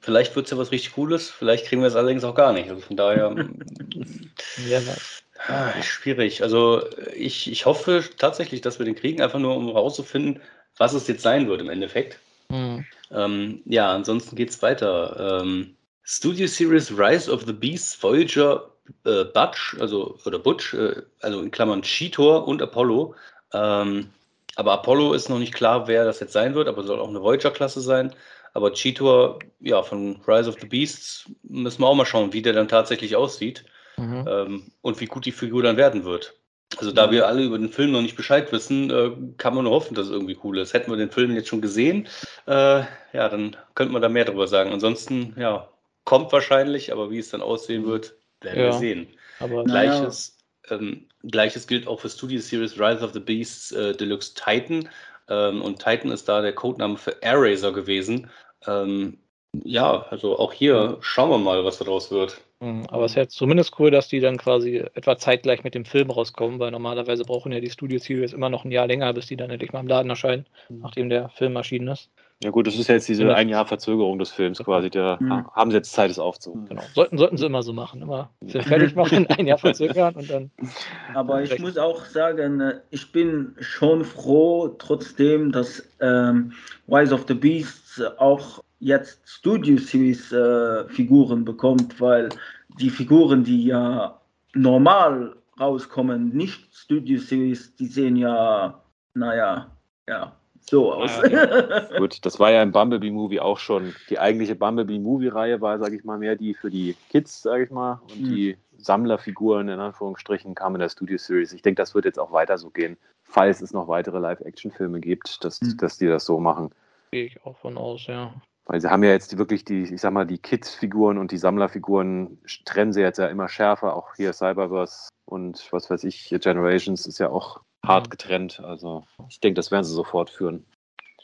vielleicht wird es ja was richtig Cooles. Vielleicht kriegen wir es allerdings auch gar nicht. Also von daher. Weiß. Ah, schwierig. Also ich, ich hoffe tatsächlich, dass wir den kriegen, einfach nur um herauszufinden, was es jetzt sein wird im Endeffekt. Hm. Ähm, ja, ansonsten geht's weiter. Ähm, Studio Series Rise of the Beasts, Voyager, äh, Butch, also oder Butch, äh, also in Klammern Cheetor und Apollo. Ähm, aber Apollo ist noch nicht klar, wer das jetzt sein wird, aber soll auch eine Voyager-Klasse sein. Aber Cheetor, ja, von Rise of the Beasts müssen wir auch mal schauen, wie der dann tatsächlich aussieht Mhm. ähm, und wie gut die Figur dann werden wird. Also da wir alle über den Film noch nicht Bescheid wissen, äh, kann man nur hoffen, dass es irgendwie cool ist. Hätten wir den Film jetzt schon gesehen, äh, ja, dann könnte man da mehr drüber sagen. Ansonsten, ja, kommt wahrscheinlich, aber wie es dann aussehen wird, werden wir Ja. sehen. Aber. Gleiches, ähm, Gleiches gilt auch für Studio Series Rise of the Beasts äh, Deluxe Titan. Ähm, und Titan ist da der Codename für Air Racer gewesen. Ähm, ja, also auch hier schauen wir mal, was daraus wird. Mhm, Aber es ist jetzt zumindest cool, dass die dann quasi etwa zeitgleich mit dem Film rauskommen, weil normalerweise brauchen ja die Studio Series immer noch ein Jahr länger, bis die dann endlich mal im Laden erscheinen, nachdem der Film erschienen ist. Ja gut, das ist ja jetzt diese ein Jahr Verzögerung des Films quasi. Da Mhm. haben sie jetzt Zeit, es aufzuholen. Genau. Sollten, sollten sie immer so machen. Immer Film fertig machen, ein Jahr verzögern und dann. Aber ich Recht. muss auch sagen, äh, ich bin schon froh, trotzdem, dass ähm, Rise of the Beasts auch jetzt Studio Series äh, Figuren bekommt, weil die Figuren, die ja normal rauskommen, nicht Studio Series, die sehen ja, naja, ja, so aus. Gut, das war ja im Bumblebee-Movie auch schon. Die eigentliche Bumblebee-Movie-Reihe war, sage ich mal, mehr die für die Kids, sage ich mal. Und Mhm. die Sammlerfiguren, in Anführungsstrichen, kamen in der Studio-Series. Ich denke, das wird jetzt auch weiter so gehen, falls es noch weitere Live-Action-Filme gibt, dass, Mhm. dass die das so machen. Gehe ich auch von aus, ja. Weil sie haben ja jetzt wirklich die, ich sag mal, die Kids-Figuren und die Sammlerfiguren trennen sie jetzt ja immer schärfer. Auch hier Cyberverse und was weiß ich, Generations ist ja auch hart Mhm. getrennt. Also ich denke, das werden sie so fortführen.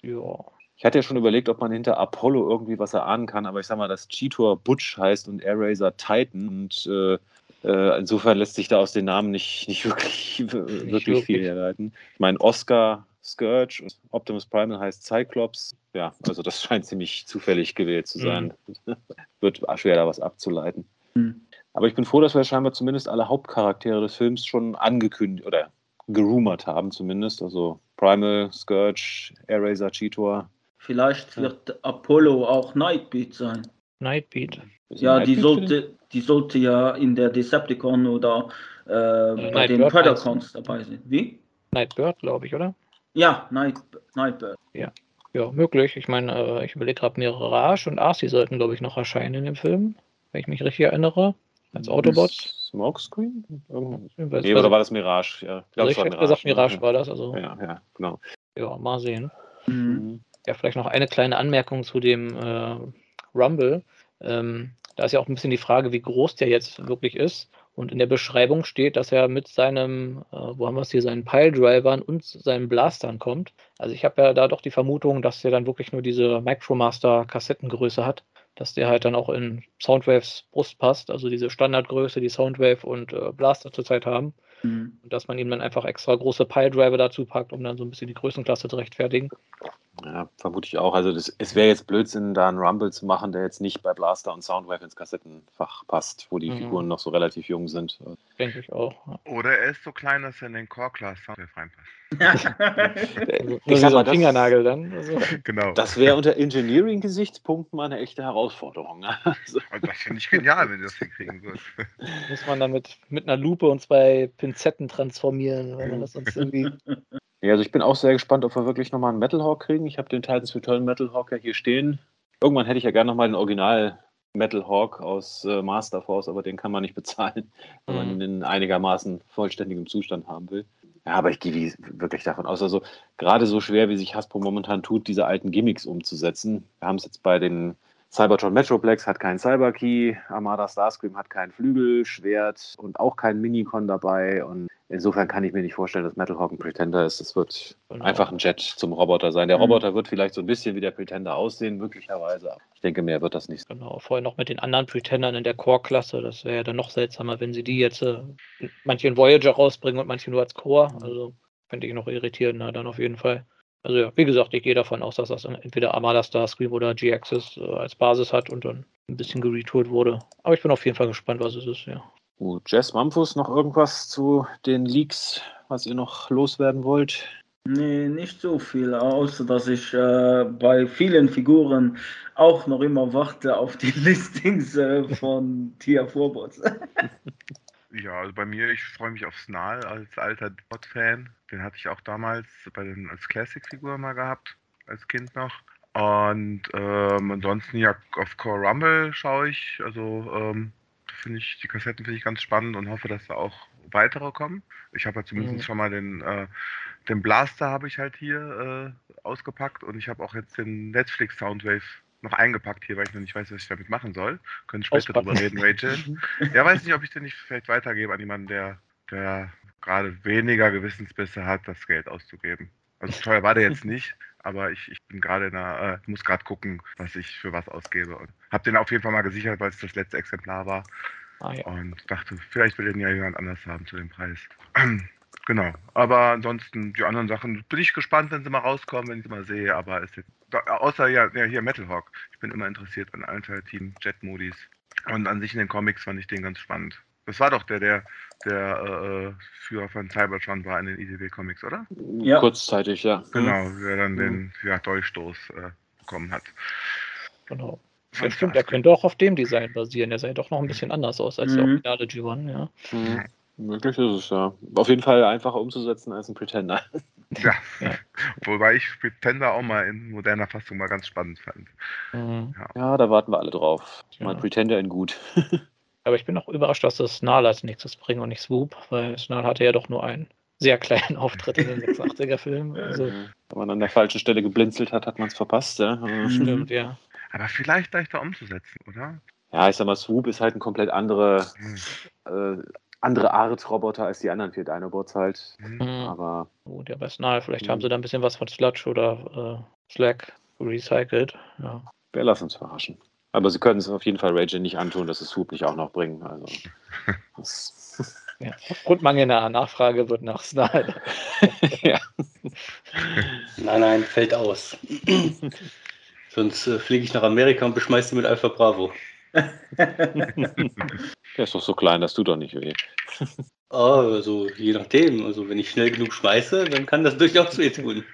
Ja. Ich hatte ja schon überlegt, ob man hinter Apollo irgendwie was erahnen kann, aber ich sag mal, dass Cheetor Butch heißt und Airraiser Titan und äh, äh, insofern lässt sich da aus den Namen nicht, nicht wirklich, wirklich viel herleiten. Ich meine, Oscar Scourge und Optimus Primal heißt Cyclops. Ja, also das scheint ziemlich zufällig gewählt zu sein. Wird schwer, da was abzuleiten. Hm. Aber ich bin froh, dass wir scheinbar zumindest alle Hauptcharaktere des Films schon angekündigt oder gerumort haben, zumindest. Also Primal, Scourge, Airraiser, Cheetor. Vielleicht Ja. wird Apollo auch Nightbeat sein. Nightbeat. Ja, ein die Nightbeat sollte, die sollte ja in der Decepticon oder äh, bei den Predacons dabei sein. Wie? Nightbird, glaube ich, oder? Ja, Night, Nightbird. Ja, möglich. Ich meine, äh, ich überlege gerade, Mirage und Arcee sollten, glaube ich, noch erscheinen in dem Film, wenn ich mich richtig erinnere. Als Autobots. Smokescreen? Jedenfalls- Nee, oder war das Mirage? Ja, also glaub, ich es hätte gesagt, ne? Mirage war das. Also, Ja, ja, genau. ja, mal sehen. Mhm. Ja, vielleicht noch eine kleine Anmerkung zu dem äh, Rumble. Ähm, da ist ja auch ein bisschen die Frage, wie groß der jetzt wirklich ist. Und in der Beschreibung steht, dass er mit seinem, äh, wo haben wir es hier, seinen Piledrivern und seinen Blastern kommt. Also ich habe ja da doch die Vermutung, dass der dann wirklich nur diese Micromaster-Kassettengröße hat, dass der halt dann auch in Soundwaves Brust passt, also diese Standardgröße, die Soundwave und äh, Blaster zurzeit haben. Mhm. Und dass man ihm dann einfach extra große Piledriver dazu packt, um dann so ein bisschen die Größenklasse zu rechtfertigen. Ja, vermute ich auch. Also das, es wäre jetzt Blödsinn, da einen Rumble zu machen, der jetzt nicht bei Blaster und Soundwave ins Kassettenfach passt, wo die Mhm. Figuren noch so relativ jung sind. Denke ich auch. Ja. Oder er ist so klein, dass er in den Core-Class Soundwave reinpasst. Also, Ich sag wie so mal, ein das- Fingernagel dann. Also, Genau. Das wäre unter Engineering-Gesichtspunkten mal eine echte Herausforderung. Also, das finde ich genial, wenn sie das hinkriegen würden. muss man dann mit, mit einer Lupe und zwei Pinzetten transformieren, wenn man das sonst irgendwie. Ja, also ich bin auch sehr gespannt, ob wir wirklich nochmal einen Metal Hawk kriegen. Ich habe den Titans Return Metal Hawk ja hier stehen. Irgendwann hätte ich ja gerne nochmal den Original Metal Hawk aus äh, Master Force, aber den kann man nicht bezahlen, wenn man Mhm. ihn in einigermaßen vollständigem Zustand haben will. Ja, aber ich gehe wirklich davon aus, also gerade so schwer, wie sich Hasbro momentan tut, diese alten Gimmicks umzusetzen. Wir haben es jetzt bei den Cybertron Metroplex hat keinen Cyberkey, Armada Starscream hat kein Flügelschwert und auch kein Minicon dabei. Und insofern kann ich mir nicht vorstellen, dass Metal Hawk ein Pretender ist. Das wird Genau. einfach ein Jet zum Roboter sein. Der Mhm. Roboter wird vielleicht so ein bisschen wie der Pretender aussehen, möglicherweise. Aber ich denke, mehr wird das nicht. Genau, vorher noch mit den anderen Pretendern in der Core-Klasse. Das wäre ja dann noch seltsamer, wenn sie die jetzt äh, manche in Voyager rausbringen und manche nur als Core. Also fände ich noch irritierender dann auf jeden Fall. Also ja, wie gesagt, ich gehe davon aus, dass das entweder Armada Starscream oder G-Axis äh, als Basis hat und dann ein bisschen geretourt wurde. Aber ich bin auf jeden Fall gespannt, was es ist, ja. Gut, Jess Mamfus, noch irgendwas zu den Leaks, was ihr noch loswerden wollt? Nee, nicht so viel, außer dass ich äh, bei vielen Figuren auch noch immer warte auf die Listings äh, von Tia Vorbots. Ja, also bei mir, ich freue mich auf Snarl als alter Bot-Fan. Den hatte ich auch damals bei den, als Classic-Figur mal gehabt, als Kind noch. Und ähm, ansonsten ja, auf Core Rumble schaue ich. Also ähm, finde ich, die Kassetten finde ich ganz spannend und hoffe, dass da auch weitere kommen. Ich habe ja zumindest Mhm. schon mal den, äh, den Blaster habe ich halt hier äh, ausgepackt und ich habe auch jetzt den Netflix Soundwave noch eingepackt hier, weil ich noch nicht weiß, was ich damit machen soll. Können später drüber Auspacken. reden, Rachel. Ja, weiß nicht, ob ich den nicht vielleicht weitergebe an jemanden, der, der gerade weniger Gewissensbisse hat, das Geld auszugeben. Also teuer war der jetzt nicht, aber ich, ich bin gerade in der, äh, muss gerade gucken, was ich für was ausgebe. Und habe den auf jeden Fall mal gesichert, weil es das letzte Exemplar war. Ah, ja. Und dachte, vielleicht will den ja jemand anders haben zu dem Preis. genau. Aber ansonsten, die anderen Sachen bin ich gespannt, wenn sie mal rauskommen, wenn ich sie mal sehe. Aber ist jetzt, außer ja, ja, hier Metal Hawk. Ich bin immer interessiert an alternativen Jet-Modis. Und an sich in den Comics fand ich den ganz spannend. Das war doch der, der, der äh, Führer von Cybertron war in den IDW-Comics, oder? Ja. Kurzzeitig, ja. Genau, der dann Mhm. den ja, Dolchstoß äh, bekommen hat. Genau. Ja, stimmt, der könnte auch auf dem Design basieren. Der sah ja doch noch ein bisschen anders aus als der Mhm. originale G1, ja. Mhm. Möglich ist es, ja. Auf jeden Fall einfacher umzusetzen als ein Pretender. Ja. Ja. Wobei ich Pretender auch mal in moderner Fassung mal ganz spannend fand. Mhm. Ja, da warten wir alle drauf. Ja. Mal Pretender in gut. Aber ich bin auch überrascht, dass das Snarl als nächstes bringen und nicht Swoop, weil Snarl hatte ja doch nur einen sehr kleinen Auftritt in den 86er-Filmen. Also, Wenn man an der falschen Stelle geblinzelt hat, hat man es verpasst. Ja. Mhm. stimmt, ja. Aber vielleicht leichter umzusetzen, oder? ja, ich sag mal, Swoop ist halt ein komplett andere, Hm. äh, andere Art Roboter als die anderen vier Dinobots halt. Hm. Mhm. Aber Gut, ja, bei Snarl, vielleicht Mhm. haben sie da ein bisschen was von Sludge oder äh, Slack recycelt. Ja. wir lassen uns überraschen. Aber sie können es auf jeden Fall Rage nicht antun, dass sie Swoop nicht auch noch bringen. Also, das, Ja. Aufgrund mangelnder Nachfrage wird nach Snarl. ja. Nein, nein, fällt aus. Sonst äh, fliege ich nach Amerika und beschmeiß die mit Alpha Bravo. Der ist doch so klein, das tut doch nicht weh. Ah, also je nachdem. Also wenn ich schnell genug schmeiße, dann kann das durchaus wehtun.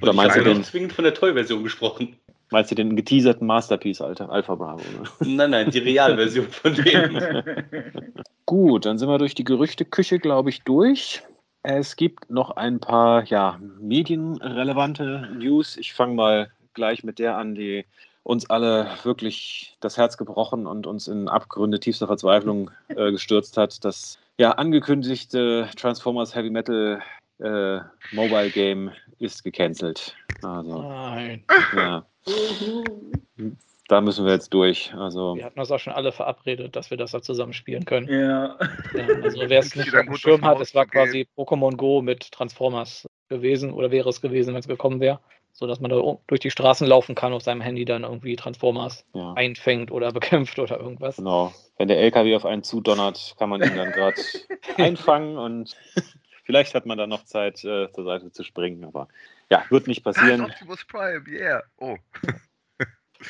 Oder Und meinst ich du den, zwingend von der Toy-Version gesprochen. meinst du den geteaserten Masterpiece, Alter? Alpha Bravo. Ne? Nein, nein, die Realversion von dem. Gut, dann sind wir durch die Gerüchteküche, glaube ich, durch. Es gibt noch ein paar ja, medienrelevante News. Ich fange mal gleich mit der an, die uns alle wirklich das Herz gebrochen und uns in Abgründe tiefster Verzweiflung äh, gestürzt hat. Das ja angekündigte Transformers Heavy Metal äh, Mobile Game ist gecancelt. Also, Nein. ja, da müssen wir jetzt durch. Also, Wir hatten uns auch schon alle verabredet, dass wir das da zusammen spielen können. ja. Ja, also wer es nicht auf dem Schirm hat, es war quasi Pokémon Go mit Transformers gewesen oder wäre es gewesen, wenn es gekommen wäre. So dass man da durch die Straßen laufen kann auf seinem Handy dann irgendwie Transformers ja. einfängt oder bekämpft oder irgendwas. Genau. Wenn der LKW auf einen zudonnert, kann man ihn dann gerade einfangen und vielleicht hat man dann noch Zeit, äh, zur Seite zu springen. Aber ja, wird nicht Ah, passieren. Optimus Prime, yeah. Oh.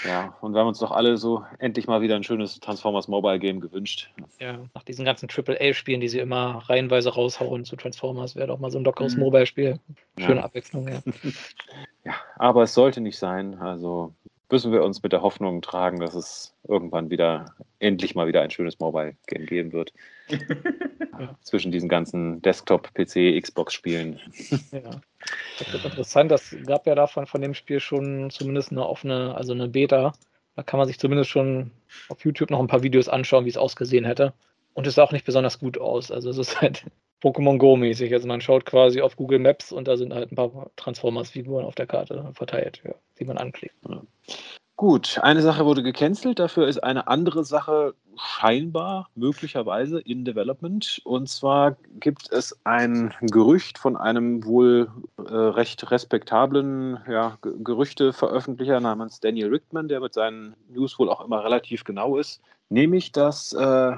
Ja, und wir haben uns doch alle so endlich mal wieder ein schönes Transformers Mobile Game gewünscht. Ja, nach diesen ganzen AAA-Spielen, die sie immer reihenweise raushauen zu Transformers, wäre doch mal so ein lockeres Mhm. Mobile-Spiel. Schöne Ja. Abwechslung, ja. Ja, aber es sollte nicht sein. Also müssen wir uns mit der Hoffnung tragen, dass es irgendwann wieder, endlich mal wieder ein schönes Mobile Game geben wird. Ja. Zwischen diesen ganzen Desktop, PC, Xbox-Spielen. Ja. Das wird interessant. Das gab ja davon von dem Spiel schon zumindest eine offene, also eine Beta. Da kann man sich zumindest schon auf YouTube noch ein paar Videos anschauen, wie es ausgesehen hätte. Und es sah auch nicht besonders gut aus. Also es ist halt Pokémon Go-mäßig. Also man schaut quasi auf Google Maps und da sind halt ein paar Transformers-Figuren auf der Karte verteilt, ja, die man anklickt. Gut, eine Sache wurde gecancelt, dafür ist eine andere Sache scheinbar möglicherweise in Development. Und zwar gibt es ein Gerücht von einem wohl äh, recht respektablen ja, Ge- Gerüchteveröffentlicher namens Daniel Richtman, der mit seinen News wohl auch immer relativ genau ist, nämlich dass äh,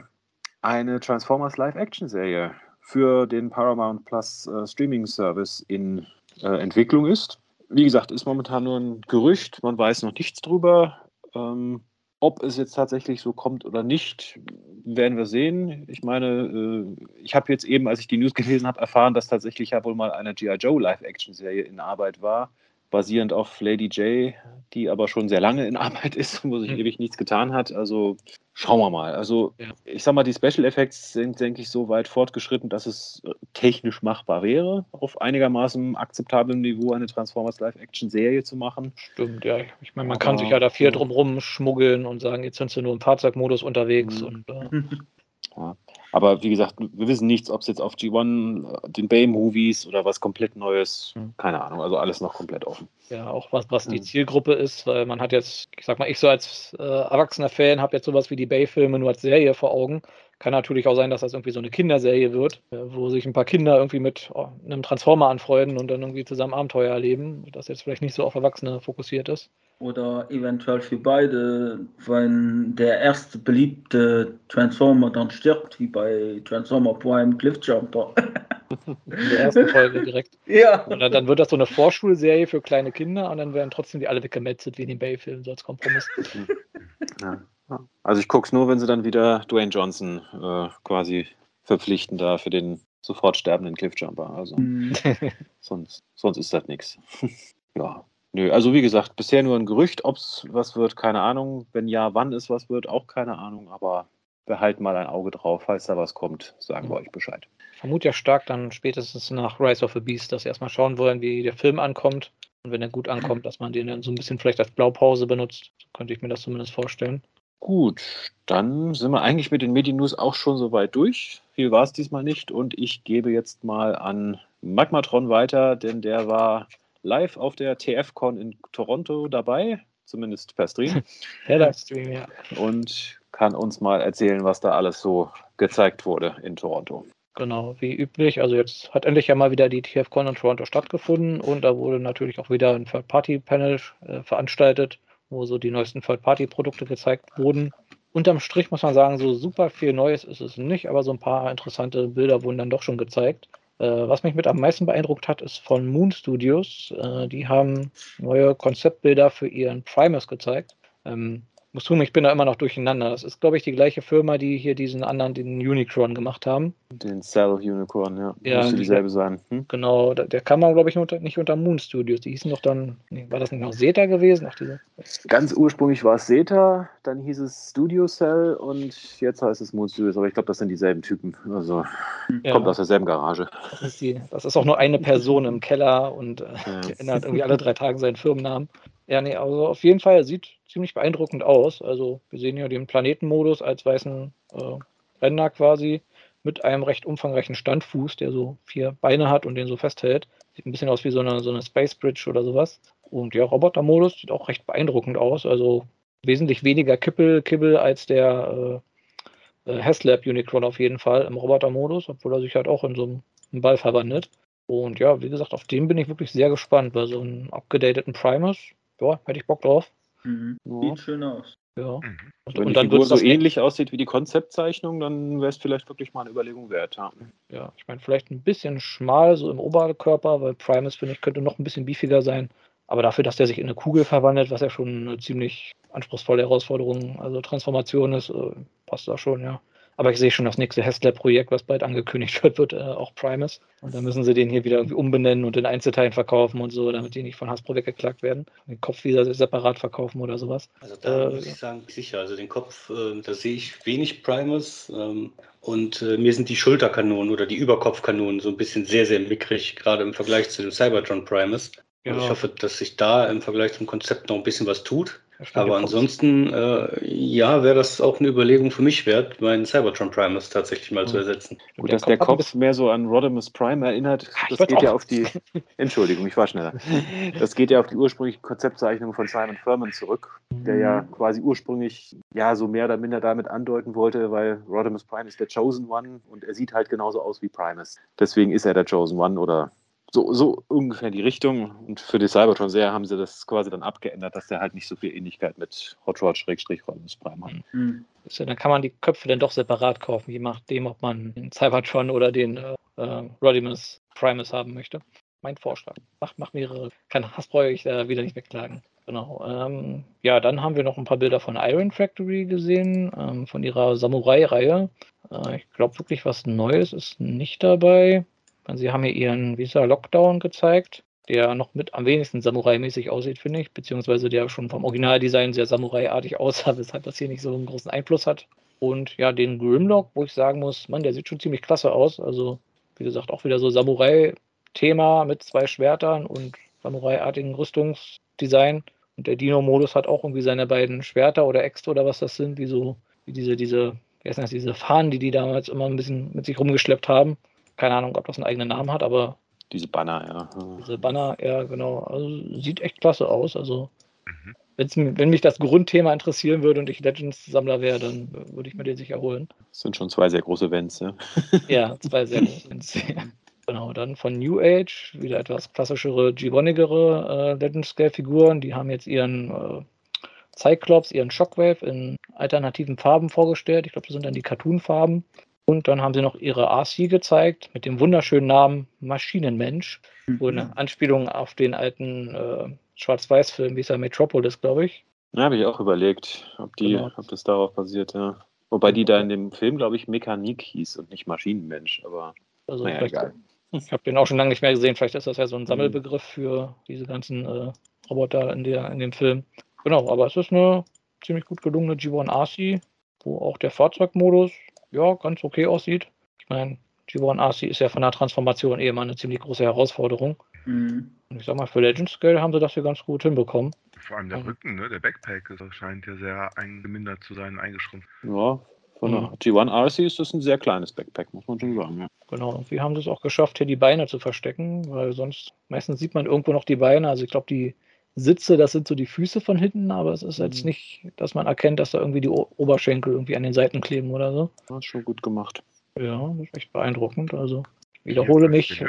eine Transformers Live-Action-Serie für den Paramount Plus äh, Streaming-Service in äh, Entwicklung ist. Wie gesagt, ist momentan nur ein Gerücht, man weiß noch nichts drüber. Ähm, ob es jetzt tatsächlich so kommt oder nicht, werden wir sehen. Ich meine, äh, ich habe jetzt eben, als ich die News gelesen habe, erfahren, dass tatsächlich ja wohl mal eine G.I. Joe Live-Action-Serie in Arbeit war, basierend auf Lady J, die aber schon sehr lange in Arbeit ist, wo sich Hm. ewig nichts getan hat. Also schauen wir mal. Also Ja. ich sag mal, die Special Effects sind, denke ich, so weit fortgeschritten, dass es äh, technisch machbar wäre, auf einigermaßen akzeptablem Niveau eine Transformers Live-Action-Serie zu machen. Stimmt, ja. Ich meine, man kann Aber- sich ja da viel ja. drum rumschmuggeln und sagen, jetzt sind sie nur im Fahrzeugmodus unterwegs Mhm. und äh, Aber wie gesagt, wir wissen nichts, ob es jetzt auf G1, äh, den Bay-Movies oder was komplett Neues, Mhm. keine Ahnung, also alles noch komplett offen. ja, auch was, was die Mhm. Zielgruppe ist, weil man hat jetzt, ich sag mal, ich so als äh, erwachsener Fan habe jetzt sowas wie die Bay-Filme nur als Serie vor Augen, Kann natürlich auch sein, dass das irgendwie so eine Kinderserie wird, äh, wo sich ein paar Kinder irgendwie mit oh, einem Transformer anfreunden und dann irgendwie zusammen Abenteuer erleben, das jetzt vielleicht nicht so auf Erwachsene fokussiert ist. Oder eventuell für beide, wenn der erste beliebte Transformer dann stirbt, wie bei Transformer Prime Cliffjumper. In der ersten Folge direkt. ja. Und dann, dann wird das so eine Vorschulserie für kleine Kinder und dann werden trotzdem die alle weggemetzelt wie in den Bay-Filmen, so als Kompromiss. Ja. Also ich gucke es nur, wenn sie dann wieder Dwayne Johnson äh, quasi verpflichten da für den sofort sterbenden Cliffjumper. Also Mhm. sonst, sonst ist das nichts. Ja. Nö, also wie gesagt, bisher nur ein Gerücht, ob es was wird, keine Ahnung. Wenn ja, wann es was wird, auch keine Ahnung. Aber behalten mal ein Auge drauf. Falls da was kommt, sagen wir euch Bescheid. Ich vermute ja stark dann spätestens nach Rise of the Beast, dass sie erstmal schauen wollen, wie der Film ankommt. Und wenn er gut ankommt, dass man den dann so ein bisschen vielleicht als Blaupause benutzt. So könnte ich mir das zumindest vorstellen. Gut, dann sind wir eigentlich mit den Medi-News auch schon soweit durch. Viel war es diesmal nicht und ich gebe jetzt mal an Magmatron weiter, denn der war live auf der TFCon in Toronto dabei, zumindest per Stream, Der Livestream, ja. und kann uns mal erzählen, was da alles so gezeigt wurde in Toronto. Genau, wie üblich. Also jetzt hat endlich ja mal wieder die TFCon in Toronto stattgefunden und da wurde natürlich auch wieder ein Third-Party-Panel äh, veranstaltet, wo so die neuesten Third-Party-Produkte gezeigt wurden. Unterm Strich muss man sagen, so super viel Neues ist es nicht, aber so ein paar interessante Bilder wurden dann doch schon gezeigt. Äh, was mich mit am meisten beeindruckt hat, ist von Moon Studios. Äh, die haben neue Konzeptbilder für ihren Primus gezeigt. Ähm, muss zugeben, ich bin da immer noch durcheinander. Das ist, glaube ich, die gleiche Firma, die hier diesen anderen, den Unicron gemacht haben. Den Cell Unicorn, ja. Ja, Müsste die- dieselbe sein. Hm? Genau, der, der kam man, glaube ich, unter, nicht unter Moon Studios. Die hießen doch dann, nee, war das nicht noch Zeta gewesen? Ach, diese. Ganz ursprünglich war es Zeta, dann hieß es Studio Cell und jetzt heißt es Moon Studios, aber ich glaube, das sind dieselben Typen. Also Ja, kommt aus derselben Garage. das, ist die, das ist auch nur eine Person im Keller und äh, Ja. die ändert irgendwie alle drei Tage seinen Firmennamen. Ja, nee, also auf jeden Fall sieht ziemlich beeindruckend aus. Also wir sehen hier den Planetenmodus als weißen äh, Ränder quasi mit einem recht umfangreichen Standfuß, der so vier Beine hat und den so festhält. Sieht ein bisschen aus wie so eine, so eine Space Bridge oder sowas. Und ja, Robotermodus sieht auch recht beeindruckend aus. Also wesentlich weniger Kippel, Kibbel als der äh, äh, Haslab Unicron auf jeden Fall im Robotermodus, obwohl er sich halt auch in so einem Ball verwandelt. Und ja, wie gesagt, auf den bin ich wirklich sehr gespannt, weil so einen abgedateten Primus, ja, hätte ich Bock drauf. Mhm. Ja. Sieht schön aus. Ja. Mhm. Und, Wenn und die dann Figur wird so ähnlich aussieht wie die Konzeptzeichnung, dann wäre es vielleicht wirklich mal eine Überlegung wert. Ja. Ja, ich meine, vielleicht ein bisschen schmal so im Oberkörper, weil Primus, finde ich, könnte noch ein bisschen beefiger sein. Aber dafür, dass der sich in eine Kugel verwandelt, was ja schon eine ziemlich anspruchsvolle Herausforderung, also Transformation ist, äh, passt da schon, ja. Aber ich sehe schon das nächste Hessler-Projekt, was bald angekündigt wird, wird äh, auch Primus. Und dann müssen sie den hier wieder irgendwie umbenennen und in Einzelteilen verkaufen und so, damit die nicht von Hasbro weggeklagt werden. Den Kopf wieder separat verkaufen oder sowas. Also da Äh, muss ich sagen, sicher. Also den Kopf, äh, da sehe ich wenig Primus. Ähm, und äh, mir sind die Schulterkanonen oder die Überkopfkanonen so ein bisschen sehr, sehr mickrig, gerade im Vergleich zu dem Cybertron Primus. Und ich hoffe, dass sich da im Vergleich zum Konzept noch ein bisschen was tut. Aber ansonsten, äh, ja, wäre das auch eine Überlegung für mich wert, meinen Cybertron Primus tatsächlich mal zu Mhm. ersetzen. Gut, Der dass der Kopf mehr so an Rodimus Prime erinnert, Ah, das geht ja auch- auf die. Entschuldigung, ich war schneller. Das geht ja auf die ursprüngliche Konzeptzeichnung von Simon Furman zurück, der ja quasi ursprünglich ja so mehr oder minder damit andeuten wollte, weil Rodimus Prime ist der Chosen One und er sieht halt genauso aus wie Primus. Deswegen ist er der Chosen One oder so, so ungefähr die Richtung. Und für die Cybertron-Serie haben sie das quasi dann abgeändert, dass der halt nicht so viel Ähnlichkeit mit Hot Rod-Rodimus Prime hat. Mhm. Ja, dann kann man die Köpfe dann doch separat kaufen, je nachdem, ob man den Cybertron oder den äh, äh, Rodimus Primus haben möchte. Mein Vorschlag. Macht, macht mehrere. Kann Hasbro euch äh, wieder nicht wegklagen. Genau. Ähm, ja, dann haben wir noch ein paar Bilder von Iron Factory gesehen, ähm, von ihrer Samurai-Reihe. Äh, ich glaube wirklich, was Neues ist nicht dabei. Sie haben hier ihren Visa Lockdown gezeigt, der noch mit am wenigsten Samurai-mäßig aussieht, finde ich, beziehungsweise der schon vom Originaldesign sehr Samurai-artig aussah, weshalb das hier nicht so einen großen Einfluss hat. Und ja, den Grimlock, wo ich sagen muss, Mann, der sieht schon ziemlich klasse aus. Also, wie gesagt, auch wieder so Samurai-Thema mit zwei Schwertern und Samurai-artigen Rüstungsdesign. Und der Dino-Modus hat auch irgendwie seine beiden Schwerter oder Äxte oder was das sind, wie so, wie diese, diese, wie heißt das, diese Fahnen, die die damals immer ein bisschen mit sich rumgeschleppt haben. Keine Ahnung, ob das einen eigenen Namen hat, aber Diese Banner, ja. diese Banner, ja, genau. Also sieht echt klasse aus. Also Wenn's, wenn mich das Grundthema interessieren würde und ich Legends-Sammler wäre, dann würde ich mir den sicher holen. Das sind schon zwei sehr große Events, ja. Ja, zwei sehr große Events. Genau, dann von New Age, wieder etwas klassischere, G1igere äh, Legend-Scale-Figuren. Die haben jetzt ihren äh, Cyclops, ihren Shockwave in alternativen Farben vorgestellt. Ich glaube, das sind dann die Cartoon-Farben. Und dann haben sie noch ihre RC gezeigt mit dem wunderschönen Namen Maschinenmensch, mhm. wo eine Anspielung auf den alten äh, Schwarz-Weiß-Film, wie ist er, Metropolis, glaube ich. Ja, habe ich auch überlegt, ob, die, genau. ob das darauf basiert, ja. Wobei die da in dem Film, glaube ich, Mechanik hieß und nicht Maschinenmensch, aber also naja, egal. Ich habe den auch schon lange nicht mehr gesehen. Vielleicht ist das ja so ein mhm. Sammelbegriff für diese ganzen äh, Roboter in, der, in dem Film. Genau, aber es ist eine ziemlich gut gelungene G1 RC, wo auch der Fahrzeugmodus ja ganz okay aussieht. Ich meine, G1 RC ist ja von der Transformation eh mal eine ziemlich große Herausforderung. Mhm. Und ich sag mal, für Legends Scale haben sie das hier ganz gut hinbekommen. Vor allem der also, Rücken, ne? der Backpack scheint ja sehr eingemindert zu sein, eingeschrumpft. Ja, von der mhm. G1 RC ist das ein sehr kleines Backpack, muss man schon sagen. Ja. Genau, und wir haben es auch geschafft, hier die Beine zu verstecken, weil sonst meistens sieht man irgendwo noch die Beine. Also ich glaube, die Sitze, das sind so die Füße von hinten, aber es ist mhm. jetzt nicht, dass man erkennt, dass da irgendwie die o Oberschenkel irgendwie an den Seiten kleben oder so. Das ist schon gut gemacht. Ja, das ist echt beeindruckend. Also wiederhole mich.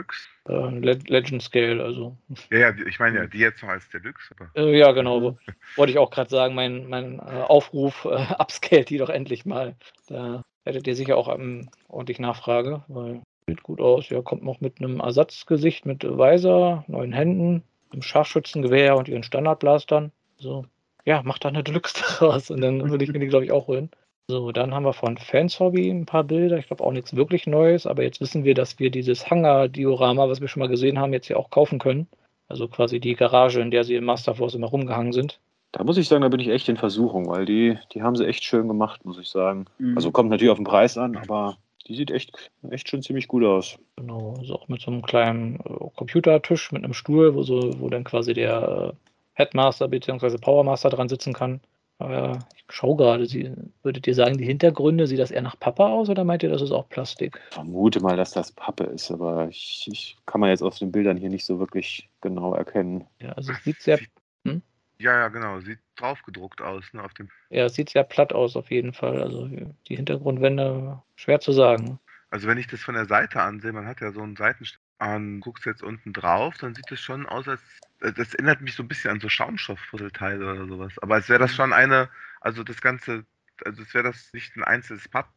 Äh, Legend Scale, also. Ja, ja, ich meine ja, die jetzt noch als Deluxe. Äh, ja, genau. Wollte ich auch gerade sagen, mein, mein äh, Aufruf, äh, upscale die doch endlich mal. Da hättet ihr sicher auch ähm, ordentlich Nachfrage, weil sieht gut aus. Ja, kommt noch mit einem Ersatzgesicht mit Weiser, neuen Händen, einem Scharfschützengewehr und ihren Standardblastern. So, ja, macht da eine Deluxe draus und dann würde ich mir die, glaube ich, auch holen. So, dann haben wir von Fans Hobby ein paar Bilder. Ich glaube auch nichts wirklich Neues, aber jetzt wissen wir, dass wir dieses Hangar-Diorama, was wir schon mal gesehen haben, jetzt hier auch kaufen können. Also quasi die Garage, in der sie im Master Force immer rumgehangen sind. Da muss ich sagen, da bin ich echt in Versuchung, weil die, die haben sie echt schön gemacht, muss ich sagen. Mhm. Also kommt natürlich auf den Preis an, aber die sieht echt, echt schon ziemlich gut aus. Genau, also auch mit so einem kleinen äh, Computertisch mit einem Stuhl, wo, so, wo dann quasi der äh, Headmaster bzw. Powermaster dran sitzen kann. Aber ich schaue gerade, Sie, würdet ihr sagen, die Hintergründe, sieht das eher nach Pappe aus oder meint ihr, das ist auch Plastik? Ich vermute mal, dass das Pappe ist, aber ich, ich kann man jetzt aus den Bildern hier nicht so wirklich genau erkennen. Ja, also es sieht sehr. Hm? Ja, ja, genau. Sieht draufgedruckt aus, ne, auf dem. Ja, es sieht sehr platt aus auf jeden Fall. Also die Hintergrundwände schwer zu sagen. Also wenn ich das von der Seite ansehe, man hat ja so einen Seitenstich und guckst jetzt unten drauf, dann sieht es schon aus, als äh, das erinnert mich so ein bisschen an so Schaumstoffpuzzleteile oder sowas. Aber als wäre das mhm. schon eine, also das Ganze, also als wäre das nicht ein einzelnes Papp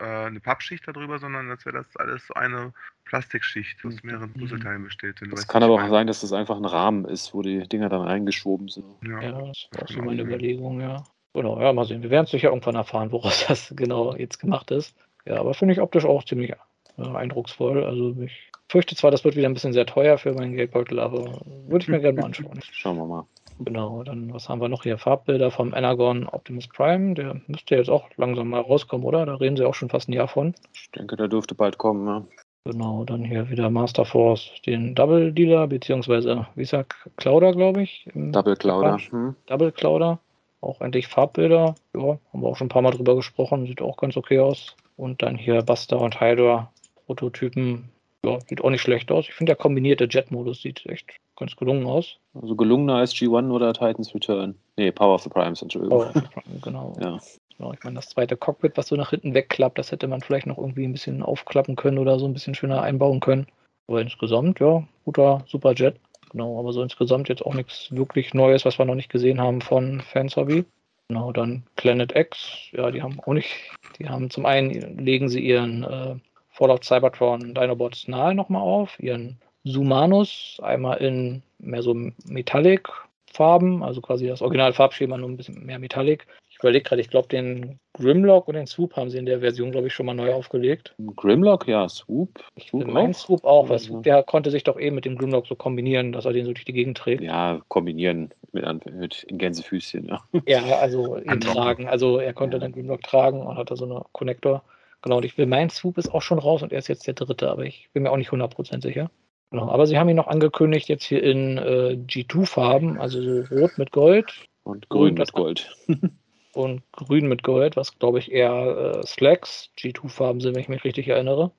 äh, eine Pappschicht darüber, sondern als wäre das alles so eine Plastikschicht aus mhm. mehreren Puzzleteilen besteht. Es kann aber auch sein, dass das einfach ein Rahmen ist, wo die Dinger dann eingeschoben sind. Ja, ja das war auch so meine Überlegung, ja. Genau, ja, mal sehen. Wir werden es sicher irgendwann erfahren, woraus das genau jetzt gemacht ist. Ja, aber finde ich optisch auch ziemlich äh, eindrucksvoll. Also ich fürchte zwar, das wird wieder ein bisschen sehr teuer für meinen Geldbeutel, aber würde ich mir gerne mal anschauen. Schauen wir mal. Genau, dann was haben wir noch hier? Farbbilder vom Energon Optimus Prime. Der müsste jetzt auch langsam mal rauskommen, oder? Da reden sie auch schon fast ein Jahr von. Ich denke, der dürfte bald kommen, ja. Genau, dann hier wieder Master Force, den Double Dealer, beziehungsweise, wie sagt Clouder, glaube ich. Double Clouder. Hm. Double Clouder. Auch endlich Farbbilder. Ja, haben wir auch schon ein paar Mal drüber gesprochen. Sieht auch ganz okay aus. Und dann hier Buster und Hydra Prototypen. Ja, sieht auch nicht schlecht aus. Ich finde, der kombinierte Jet-Modus sieht echt ganz gelungen aus. Also gelungener als G1 oder Titans Return. Nee, Power of the Primes, Entschuldigung. Power of the Prime, genau. ja. genau. Ich meine, das zweite Cockpit, was so nach hinten wegklappt, das hätte man vielleicht noch irgendwie ein bisschen aufklappen können oder so ein bisschen schöner einbauen können. Aber insgesamt, ja, guter Superjet. Genau, aber so insgesamt jetzt auch nichts wirklich Neues, was wir noch nicht gesehen haben von Fanshobby. Genau, dann Planet X, ja, die haben auch nicht, die haben zum einen legen sie ihren äh, Fallout Cybertron Dinobots nahe nochmal auf, ihren Sumanus, einmal in mehr so Metallic-Farben, also quasi das Original-Farbschema nur ein bisschen mehr Metallic. Ich überlege gerade, ich glaube, den Grimlock und den Swoop haben sie in der Version, glaube ich, schon mal neu aufgelegt. Grimlock, ja, Swoop. Swoop mein Swoop auch, weil Swoop, der konnte sich doch eben mit dem Grimlock so kombinieren, dass er den so durch die Gegend trägt. Ja, kombinieren mit, mit in Gänsefüßchen, ja. Ja, also ihn tragen. Also er konnte ja. den Grimlock tragen und hatte so eine Connector. Genau, und ich will, mein Swoop ist auch schon raus und er ist jetzt der dritte, aber ich bin mir auch nicht 100% sicher. Genau, aber sie haben ihn noch angekündigt, jetzt hier in äh, G2-Farben, also so rot mit Gold. Und grün mit Gold. und grün mit Gold, was glaube ich eher äh, Slacks G2-Farben sind, wenn ich mich richtig erinnere.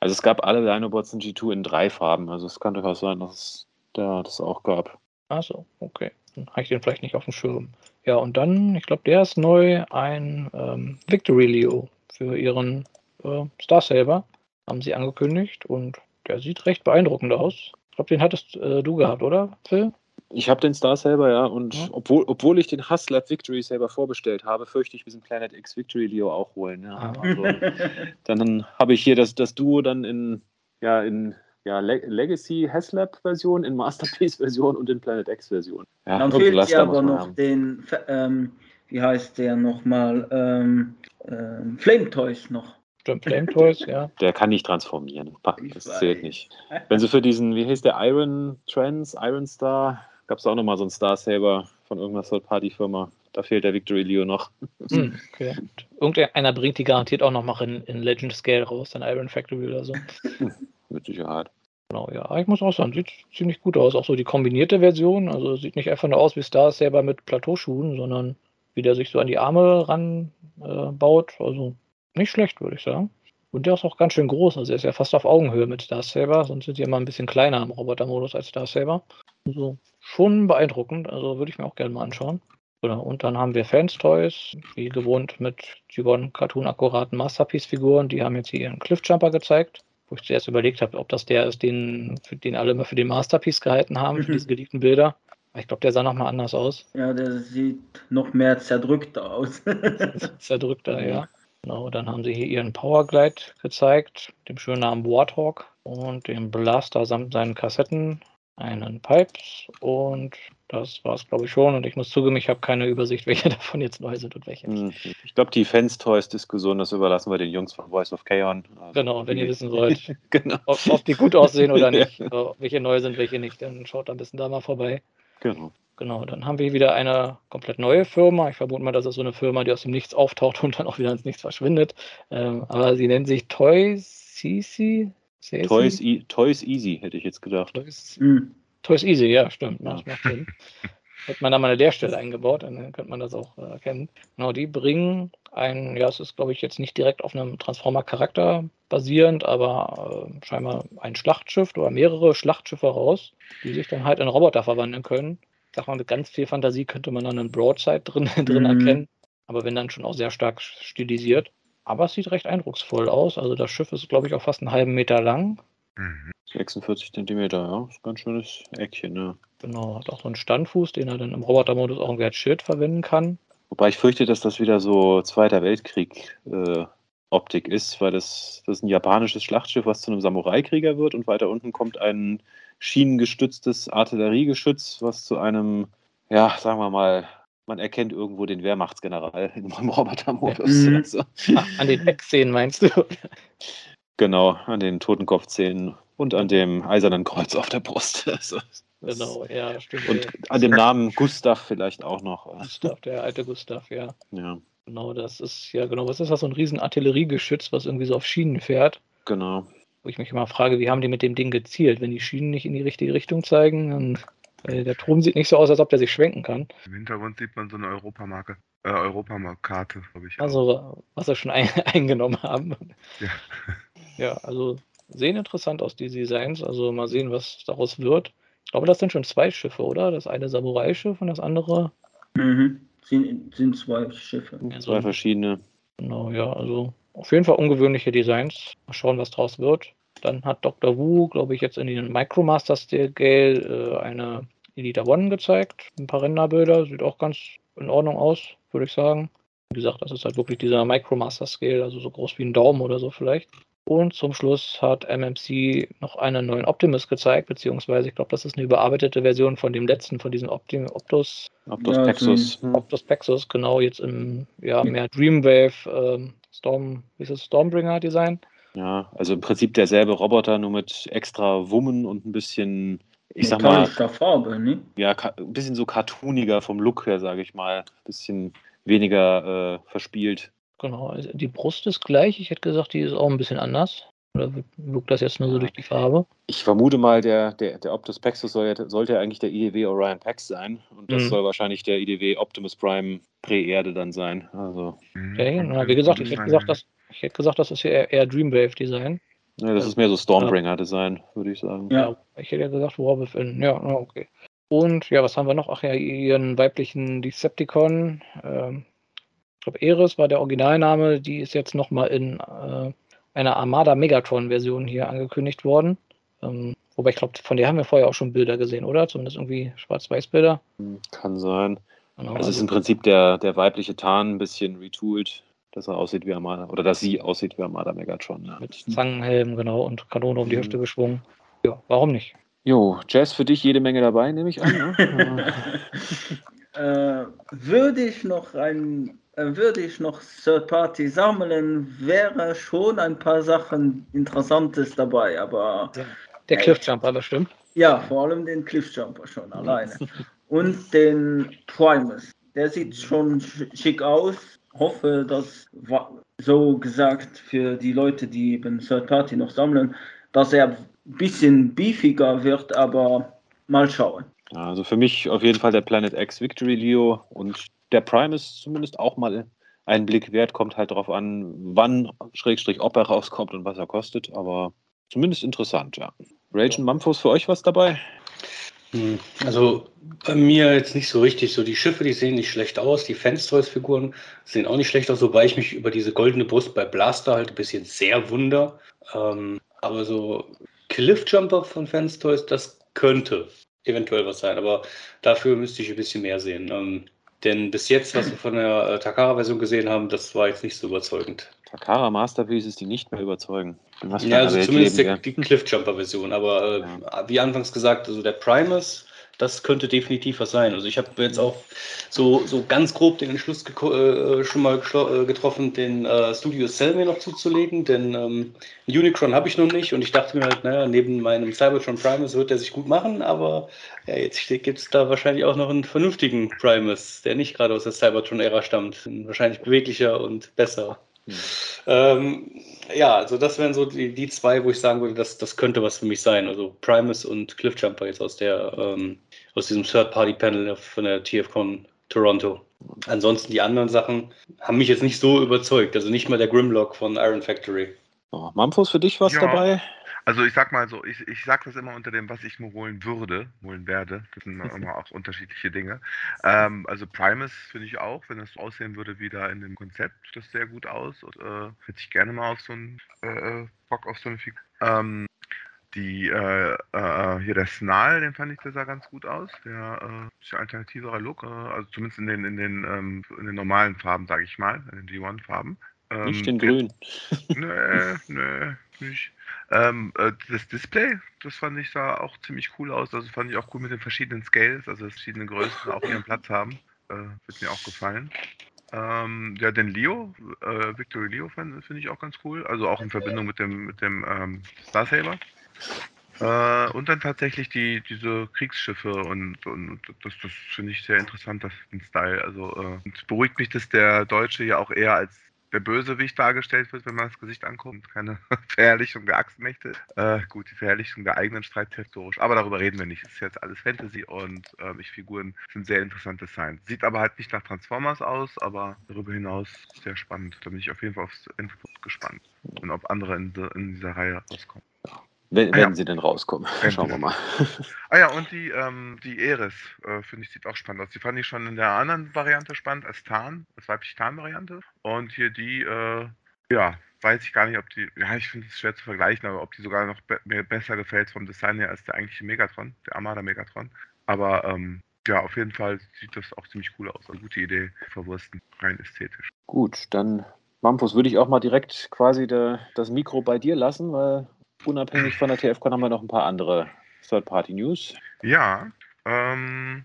Also es gab alle Dinobots in G2 in drei Farben, also es kann durchaus sein, dass es da das auch gab. Achso, okay. Dann habe ich den vielleicht nicht auf dem Schirm. Ja, und dann, ich glaube, der ist neu, ein ähm, Victory Leo für ihren äh, Star Saber. Haben sie angekündigt und der sieht recht beeindruckend aus. Ich glaube, den hattest äh, du gehabt, oder, Phil? Ich habe den Star Saber, ja, und Ja. Obwohl, obwohl ich den Hustler Victory Saber vorbestellt habe, fürchte ich, wir sind Planet X Victory Leo auch holen. Ja. Ah. Also, dann habe ich hier das, das Duo dann in, ja, in ja, Le Legacy Haslab-Version, in Masterpiece-Version und in Planet X-Version. Ja, Dann fehlt muss aber noch haben. den, ähm, wie heißt der nochmal, ähm, ähm, Flame Toys noch. Stimmt, Flame Toys, ja. Der kann nicht transformieren. Das zählt nicht. Wenn sie für diesen, wie hieß der, Iron Trans, Iron Star, gab es auch nochmal so einen Star Saber von irgendeiner Third-Party-Firma. Da fehlt der Victory Leo noch. Hm, okay. Und Irgendeiner bringt die garantiert auch noch mal in, in Legend Scale raus, dann Iron Factory oder so. Mit Sicherheit. Genau, ja. Aber Ich muss auch sagen, sieht ziemlich gut aus. Auch so die kombinierte Version. Also sieht nicht einfach nur aus wie Star Saber mit Plateauschuhen, sondern wie der sich so an die Arme ran äh. Also nicht schlecht, würde ich sagen. Und der ist auch ganz schön groß. Also er ist ja fast auf Augenhöhe mit Star Saber. Sonst sind die immer ein bisschen kleiner im Robotermodus als Star Saber. Also schon beeindruckend. Also würde ich mir auch gerne mal anschauen. Und dann haben wir Fans Toys, wie gewohnt mit Gibbon Cartoon akkuraten Masterpiece-Figuren. Die haben jetzt hier ihren Cliffjumper gezeigt wo ich zuerst überlegt habe, ob das der ist, den, den alle immer für den Masterpiece gehalten haben, für diese geliebten Bilder. Ich glaube, der sah nochmal anders aus. Ja, der sieht noch mehr zerdrückter aus. Zerdrückter, ja. Genau, dann haben sie hier ihren Powerglide gezeigt, dem schönen Namen Warthog und dem Blaster samt seinen Kassetten, einen Pipes und das war es, glaube ich, schon. Und ich muss zugeben, ich habe keine Übersicht, welche davon jetzt neu sind und welche nicht. Hm. Ich glaube, die Fans-Toys-Diskussion, das überlassen wir den Jungs von Voice of Chaos. Also, Genau, wenn ihr wissen wollt, Genau. ob, ob die gut aussehen oder Ja. nicht, äh, welche neu sind, welche nicht, dann schaut ein bisschen da mal vorbei. Genau. Genau, dann haben wir hier wieder eine komplett neue Firma. Ich vermute mal, das ist so eine Firma, die aus dem Nichts auftaucht und dann auch wieder ins Nichts verschwindet. Ähm, aber sie nennt sich Toys Easy. Toys, e Toys Easy, hätte ich jetzt gedacht. Toys. Toys Easy, ja, stimmt. Ja. Hätte man da mal eine Leerstelle eingebaut, dann könnte man das auch äh, erkennen. Genau, die bringen ein, ja, es ist, glaube ich, jetzt nicht direkt auf einem Transformer-Charakter basierend, aber äh, scheinbar ein Schlachtschiff oder mehrere Schlachtschiffe raus, die sich dann halt in Roboter verwandeln können. Ich sag mal, mit ganz viel Fantasie könnte man dann einen Broadside drin, drin Mhm. erkennen, aber wenn dann schon auch sehr stark stilisiert. Aber es sieht recht eindrucksvoll aus. Also das Schiff ist, glaube ich, auch fast einen halben Meter lang. Mhm. 46 Zentimeter, ja. Ist ein ganz schönes Eckchen, ne? Genau, hat auch so einen Standfuß, den er dann im Robotermodus auch irgendwie als Schild verwenden kann. Wobei ich fürchte, dass das wieder so Zweiter Weltkrieg äh, ist, weil das, das ist ein japanisches Schlachtschiff, was zu einem Samurai-Krieger wird und weiter unten kommt ein schienengestütztes Artilleriegeschütz, was zu einem, ja, sagen wir mal, man erkennt irgendwo den Wehrmachtsgeneral im Robotermodus. Mhm. Also, Ach, an den Eckszenen meinst du? genau, an den Totenkopfzähnen und an dem eisernen Kreuz auf der Brust. Das- genau, ja, stimmt. Und an dem Namen Gustav vielleicht auch noch. Gustav, der alte Gustav, ja. Ja, Genau, das ist, ja genau, was ist das? So ein riesen Artilleriegeschütz, was irgendwie so auf Schienen fährt. genau. Wo ich mich immer frage, wie haben die mit dem Ding gezielt? Wenn die Schienen nicht in die richtige Richtung zeigen, dann, weil der Turm sieht nicht so aus, als ob der sich schwenken kann. Im Hintergrund sieht man so eine Europamarke, äh, Europamarktkarte, glaube ich. auch. Also, was sie schon ein, eingenommen haben. Ja. Ja, also sehen interessant aus, die Designs. Also mal sehen, was daraus wird. Ich glaube, das sind schon zwei Schiffe, oder? Das eine Samurai-Schiff und das andere. Mhm. Sind, sind zwei Schiffe. Ja, Zwei verschiedene. Genau, ja, also auf jeden Fall ungewöhnliche Designs. Mal schauen, was draus wird. Dann hat Dr. Wu, glaube ich, jetzt in den Micromaster Scale äh, eine Elita One gezeigt. Ein paar Renderbilder. Sieht auch ganz in Ordnung aus, würde ich sagen. Wie gesagt, das ist halt wirklich dieser Micromaster Scale, also so groß wie ein Daumen oder so vielleicht. Und zum Schluss hat MMC noch einen neuen Optimus gezeigt, beziehungsweise ich glaube, das ist eine überarbeitete Version von dem letzten, von diesem Optim Optus Optus Ja, Pexus. Hm. Optus Pexus, genau, jetzt im ja, mehr Dreamwave ähm, Storm, wie ist es, Stormbringer Design. Ja, also im Prinzip derselbe Roboter, nur mit extra Wummen und ein bisschen, ich sag mal, Farbe, ne? ja, ein bisschen so cartooniger vom Look her, sage ich mal. Ein bisschen weniger äh, verspielt. Genau, also die Brust ist gleich. Ich hätte gesagt, die ist auch ein bisschen anders. Oder wirkt das jetzt nur so durch die Farbe? Ich vermute mal, der, der, der Optus Pexus soll ja, sollte ja eigentlich der IDW Orion Pax sein. Und das Mhm. soll wahrscheinlich der IDW Optimus Prime Prä-Erde dann sein. Also, Mhm. Okay, na, wie gesagt, ich hätte Design, gesagt, das, ich hätte gesagt, das ist hier eher, eher Dreamwave Design. ja, das ist mehr so Stormbringer-Design, würde ich sagen. Ja. Ich hätte ja gesagt, Warwolf in. Ja, okay. Und ja, was haben wir noch? Ach ja, ihren weiblichen Decepticon. Ähm, ich glaube, Eris war der Originalname. Die ist jetzt nochmal in äh, einer Armada Megatron-Version hier angekündigt worden. Ähm, wobei ich glaube, von der haben wir vorher auch schon Bilder gesehen, oder? Zumindest irgendwie Schwarz-Weiß-Bilder. Kann sein. Genau, Also es ist also- im Prinzip der, der weibliche Tarn ein bisschen retoolt, dass er aussieht wie Armada, oder dass sie aussieht wie Armada Megatron. Ja. mit Zangenhelm, genau, und Kanone um die Mhm. Hüfte geschwungen. Ja, warum nicht? Jo, Jazz für dich jede Menge dabei, nehme ich an. Ne? Äh, würde ich noch ein, äh, würde ich noch Third Party sammeln, wäre schon ein paar Sachen Interessantes dabei, aber Der Ja, Cliffjumper bestimmt. ja, vor allem den Cliffjumper schon alleine. Und den Primus. Der sieht schon sch- schick aus. Hoffe, dass so gesagt für die Leute, die eben Third Party noch sammeln, dass er ein bisschen beefiger wird, aber mal schauen. Ja, also für mich auf jeden Fall der Planet X Victory Leo und der Prime ist zumindest auch mal einen Blick wert, kommt halt darauf an, wann, Schrägstrich, ob er rauskommt und was er kostet, aber zumindest interessant, ja. Rage und Mamphos für euch was dabei? Hm, Also bei mir jetzt nicht so richtig. So die Schiffe, die sehen nicht schlecht aus. Die Fans-Toys-Figuren sehen auch nicht schlecht aus, wobei ich mich über diese goldene Brust bei Blaster halt ein bisschen sehr wunder. Ähm, aber so Cliffjumper von Fans-Toys, das könnte eventuell was sein. Aber dafür müsste ich ein bisschen mehr sehen. Ähm, denn bis jetzt, was wir von der äh, Takara-Version gesehen haben, das war jetzt nicht so überzeugend. Takara Masterpieces, die nicht mehr überzeugen. Ja, also zumindest leben der, wir? die Cliffjumper-Version. Aber äh, wie anfangs gesagt, also der Primus, das könnte definitiv was sein. Also ich habe jetzt auch so, so ganz grob den Entschluss äh, schon mal äh, getroffen, den äh, Studio Cell mir noch zuzulegen, denn ähm, Unicron habe ich noch nicht und ich dachte mir halt, naja, neben meinem Cybertron Primus wird der sich gut machen, aber ja, jetzt gibt es da wahrscheinlich auch noch einen vernünftigen Primus, der nicht gerade aus der Cybertron-Ära stammt. Wahrscheinlich beweglicher und besser. Hm. Ähm, ja, also das wären so die, die zwei, wo ich sagen würde, das, das könnte was für mich sein. Also Primus und Cliffjumper jetzt aus der ähm, aus diesem Third-Party-Panel von der TFCon Toronto. Ansonsten die anderen Sachen haben mich jetzt nicht so überzeugt. Also nicht mal der Grimlock von Iron Factory. So, Mamphos für dich was Ja. dabei? Also ich sag mal so, ich, ich sag das immer unter dem, was ich mir holen würde, holen werde. Das sind immer auch unterschiedliche Dinge. Ähm, also Primus finde ich auch, wenn es so aussehen würde wie da in dem Konzept, das sehr gut aus. Und, äh, hätte ich gerne mal auf so einen äh, Bock auf so eine Figur. Ähm, die äh, äh, hier der Snarl, den fand ich, der sah ganz gut aus. Der äh, alternativerer Look, äh, also zumindest in den in den ähm, in den normalen Farben, sage ich mal, in den G1-Farben. Nicht Ähm, den Grün. Nee, nee, nicht. Ähm, äh, das Display, das fand ich sah auch ziemlich cool aus. Also fand ich auch cool mit den verschiedenen Scales, also verschiedene Größen auch ihren Platz haben. Äh, wird mir auch gefallen. Ähm, ja, den Leo, äh, Victory Leo finde ich auch ganz cool. Also auch in Verbindung mit dem, mit dem ähm, Star Saber. Äh, und dann tatsächlich die, diese Kriegsschiffe und, und das, das finde ich sehr interessant, das den Style. Also äh, und beruhigt mich, dass der Deutsche ja auch eher als der Bösewicht dargestellt wird, wenn man das Gesicht anguckt. Keine Verherrlichung der Axtmächte. Äh, gut, die Verherrlichung der eigenen Streit historisch. Aber darüber reden wir nicht. Es ist jetzt alles Fantasy und ähm, ich Figuren sind sehr interessant Design. Sieht aber halt nicht nach Transformers aus, aber darüber hinaus sehr spannend. Da bin ich auf jeden Fall aufs Endprodukt gespannt. Und ob andere in, in dieser Reihe rauskommen. Wenn, Ah, ja. wenn sie denn rauskommen. Wenn Schauen wir mal. Ah ja, und die, ähm, die Eris, äh, finde ich, sieht auch spannend aus. Die fand ich schon in der anderen Variante spannend, als Tarn, als weibliche Tarn-Variante. Und hier die, äh, ja, weiß ich gar nicht, ob die, ja, ich finde es schwer zu vergleichen, aber ob die sogar noch be mir besser gefällt vom Design her als der eigentliche Megatron, der Armada Megatron. Aber ähm, ja, auf jeden Fall sieht das auch ziemlich cool aus. Eine gute Idee, verwursten, rein ästhetisch. Gut, dann, Mampus, würde ich auch mal direkt quasi de, das Mikro bei dir lassen, weil unabhängig von der TFCon haben wir noch ein paar andere Third-Party-News. Ja, ähm,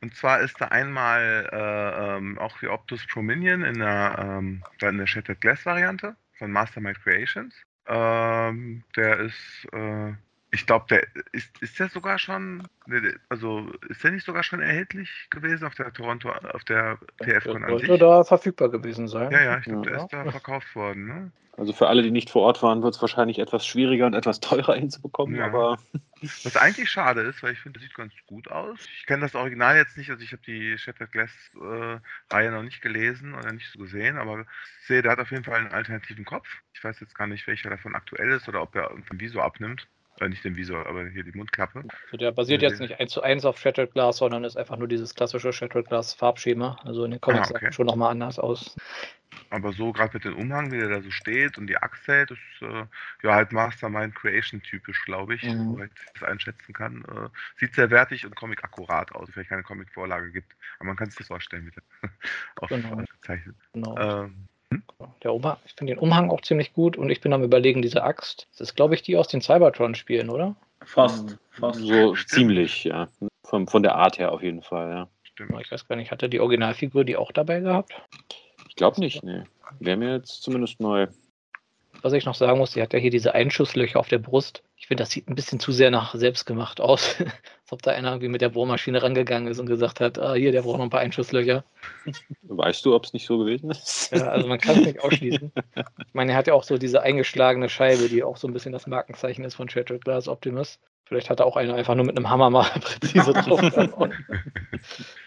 und zwar ist da einmal äh, ähm, auch die Optus Pro Minion in der, ähm, in der Shattered Glass Variante von Mastermind Creations. Ähm, der ist, äh, ich glaube, der ist, ist der sogar schon, ne, also ist der nicht sogar schon erhältlich gewesen auf der Toronto, auf der TFCon an sollte sich? da verfügbar gewesen sein. Ja, ja, ich glaube, Ja. der ist da verkauft worden, ne? Also für alle, die nicht vor Ort waren, wird es wahrscheinlich etwas schwieriger und etwas teurer hinzubekommen, Ja. aber Was eigentlich schade ist, weil ich finde, das sieht ganz gut aus. Ich kenne das Original jetzt nicht, also ich habe die Shattered Glass äh, Reihe noch nicht gelesen oder nicht so gesehen, aber ich sehe, der hat auf jeden Fall einen alternativen Kopf. Ich weiß jetzt gar nicht, welcher davon aktuell ist oder ob er irgendwie so abnimmt. Äh, nicht den Visor, aber hier die Mundklappe. Also der basiert jetzt nicht eins zu eins auf Shattered Glass, sondern ist einfach nur dieses klassische Shattered Glass Farbschema. Also in den Comics Ah, okay. schon nochmal anders aus. Aber so gerade mit dem Umhang, wie der da so steht und die Axt hält, ist äh, ja halt Mastermind Creation typisch, glaube ich, Mhm. soweit ich das einschätzen kann. Äh, sieht sehr wertig und Comic akkurat aus, vielleicht keine Comic-Vorlage gibt. Aber man kann sich das vorstellen, mit der auf, Genau. gezeichnet. Genau. Ähm, Der Umhang, ich finde den Umhang auch ziemlich gut und ich bin am überlegen, diese Axt. Das ist, glaube ich, die aus den Cybertron-Spielen, oder? Fast, fast. So Stimmt. ziemlich, ja. Von, von der Art her auf jeden Fall, ja. stimmt. Ich weiß gar nicht, hatte die Originalfigur die auch dabei gehabt? Ich glaube nicht, nee. Wäre mir jetzt zumindest neu. Was ich noch sagen muss, die hat ja hier diese Einschusslöcher auf der Brust. Ich finde, das sieht ein bisschen zu sehr nach selbstgemacht aus. Als ob da einer irgendwie mit der Bohrmaschine rangegangen ist und gesagt hat, ah, hier, der braucht noch ein paar Einschusslöcher. Weißt du, ob es nicht so gewesen ist? Ja, also man kann es nicht ausschließen. Ich meine, er hat ja auch so diese eingeschlagene Scheibe, die auch so ein bisschen das Markenzeichen ist von Shattered Glass Optimus. Vielleicht hat da auch einer einfach nur mit einem Hammer mal präzise drauf.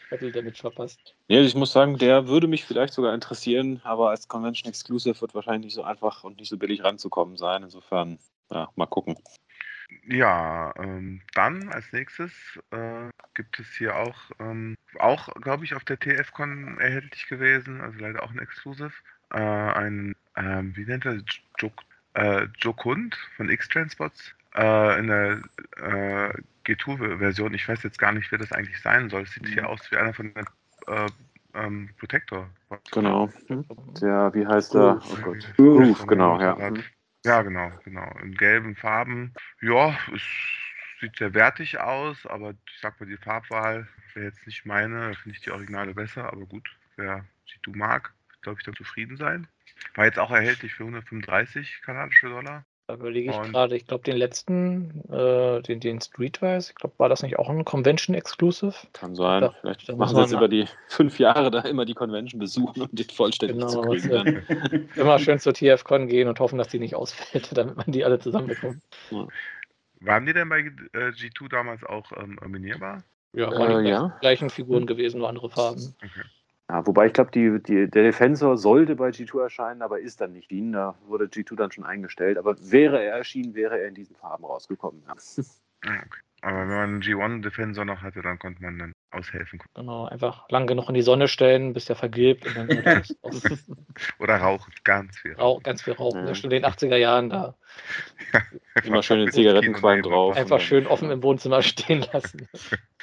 Battle Damage verpasst. Nee, ich muss sagen, der würde mich vielleicht sogar interessieren, aber als Convention Exclusive wird wahrscheinlich nicht so einfach und nicht so billig ranzukommen sein. Insofern, ja, mal gucken. Ja, ähm, dann als nächstes äh, gibt es hier auch, ähm, auch glaube ich, auf der TFCon erhältlich gewesen, also leider auch ein Exclusive, äh, ein, ähm, wie nennt er, Jok, äh, Jokund von X-Transpots äh, in der äh, G2-Version. Ich weiß jetzt gar nicht, wer das eigentlich sein soll. Es sieht hier aus wie einer von den äh, ähm, Protector. Genau. Der, wie heißt er? Oh Gott. Groove, genau, ja. Ja, genau, genau. In gelben Farben. Ja, es sieht sehr wertig aus, aber ich sag mal, die Farbwahl wäre jetzt nicht meine. Da finde ich die Originale besser, aber gut, wer G2 mag, wird, glaube ich, dann zufrieden sein. War jetzt auch erhältlich für 135 kanadische Dollar. Da überlege ich Und- gerade, ich glaube, den letzten, äh, den, den Streetwise, ich glaube, war das nicht auch ein Convention Exclusive? Kann sein. Da- Vielleicht da machen sie jetzt über die fünf Jahre da immer die Convention besuchen, um den vollständig Genau, zu kriegen. Dann. Immer schön zur TFCon gehen und hoffen, dass die nicht ausfällt, damit man die alle zusammenbekommt. Waren die denn bei äh, G2 damals auch ähm, nominierbar? Ja, Äh, waren die ja. gleichen- gleichen Figuren gewesen, nur andere Farben. Okay. Ja, wobei ich glaube, die, die, der Defensor sollte bei G2 erscheinen, aber ist dann nicht erschienen. Da wurde G2 dann schon eingestellt. Aber wäre er erschienen, wäre er in diesen Farben rausgekommen. Ja. Ah, okay. Aber wenn man einen G1 Defensor noch hatte, dann konnte man dann aushelfen. Genau, einfach lang genug in die Sonne stellen, bis der vergilbt und dann wird das aus, Oder rauchen, ganz viel. Rauch, ganz viel rauchen. Ja. Schon in den 80er Jahren da. Immer schön den Zigarettenqualm drauf. Einfach schön offen im Wohnzimmer stehen lassen.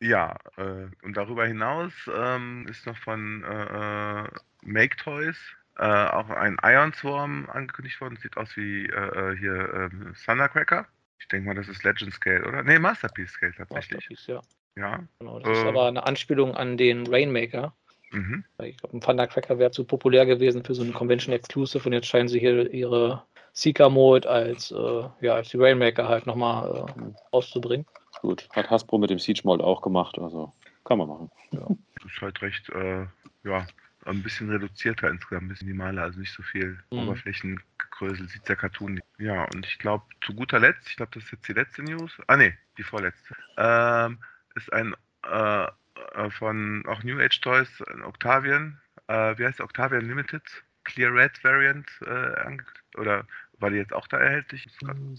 Ja, äh, und darüber hinaus ähm, ist noch von äh, äh, Make Toys äh, auch ein Iron Swarm angekündigt worden. Sieht aus wie äh, äh, hier ähm, Thundercracker. Ich denke mal, das ist Legend Scale, oder? Nee, Masterpiece Scale tatsächlich. Masterpiece, ja. Ja. Genau, das ist aber eine Anspielung an den Rainmaker. Mhm. Ich glaube, ein Thundercracker wäre zu populär gewesen für so eine Convention Exclusive und jetzt scheinen sie hier ihre Seeker-Mode als, äh, ja, als die Rainmaker halt nochmal äh, auszubringen. Gut, hat Hasbro mit dem Siege Mold auch gemacht. Also kann man machen. Ist halt recht, äh, ja, ein bisschen reduzierter insgesamt, ein bisschen minimaler, also nicht so viel Mhm. Oberflächengekrösel, sieht der Cartoon nicht. Ja, und ich glaube, zu guter Letzt, ich glaube, das ist jetzt die letzte News. Ah, nee, die vorletzte. Ähm, ist ein äh, äh, von auch New Age Toys, ein Octavian, äh, wie heißt der? Octavian Limited, Clear Red Variant äh. Oder war die jetzt auch da erhältlich?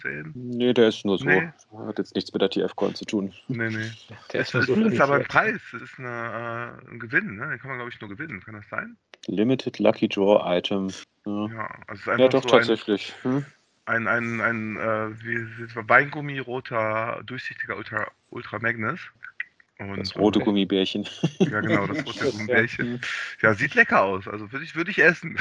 Sehen. Nee, der ist nur so. Nee. Hat jetzt nichts mit der TFCon zu tun. Nee, nee. Der nur ist, so ist aber ein. Preis, das ist eine, äh, ein Gewinn, ne? Den kann man, glaube ich, nur gewinnen. Kann das sein? Limited Lucky Draw Item. Ja, Ja, also ist ja doch, so ein, tatsächlich. Hm? ein, ein, ein äh, wie Weingummi roter, durchsichtiger Ultra, Ultra Magnus. Und, Das rote äh, Gummibärchen. Ja, genau, das rote Gummibärchen. Ja, sieht lecker aus. Also würde ich, würde ich essen.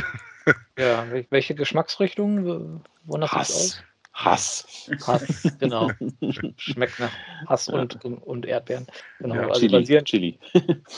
Ja, wel- welche Geschmacksrichtung? Wonach Hass. Hass. aus? Hass, genau. Schmeckt nach Hass und, und Erdbeeren. Genau, Ja, also Chili. basierend, Chili.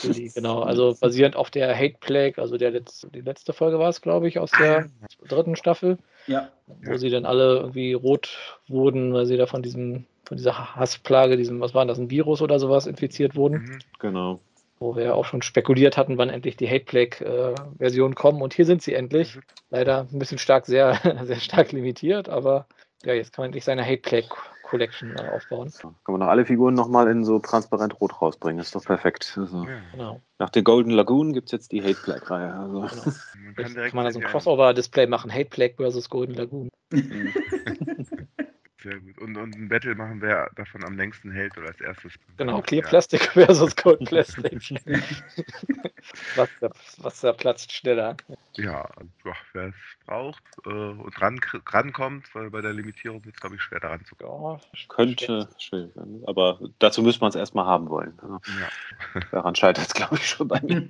Chili, genau, also basierend auf der Hate Plague, also der letzte, die letzte Folge war es, glaube ich, aus der dritten Staffel, Ja, wo sie dann alle irgendwie rot wurden, weil sie da von diesem, von dieser Hassplage, diesem, was war das, ein Virus oder sowas infiziert wurden. Mhm. Genau. wo wir ja auch schon spekuliert hatten, wann endlich die Hate Plague-Versionen kommen. Und hier sind sie endlich. Leider ein bisschen stark, sehr, sehr stark limitiert, aber ja, jetzt kann man endlich seine Hate Plague Collection äh, aufbauen. So, kann man noch alle Figuren nochmal in so transparent rot rausbringen. Ist doch perfekt. Also. Genau. nach der Golden Lagoon gibt es jetzt die Hate Plague-Reihe. Also, genau. Man direkt kann man da so ein Crossover-Display machen: Hate Plague versus Golden Lagoon. Sehr gut. Und, und ein Battle machen, wer davon am längsten hält oder als erstes. Genau, Clear Ja. Plastic versus Cold Plastic. was, da, was da platzt schneller. Ja, also, wer es braucht äh, und ran, rankommt, weil bei der Limitierung wird es, glaube ich, schwer daran zu kommen. Ja, Könnte schwierig werden. Aber dazu müsste man es erstmal haben wollen. Also, Ja. daran scheitert es, glaube ich, schon bei mir.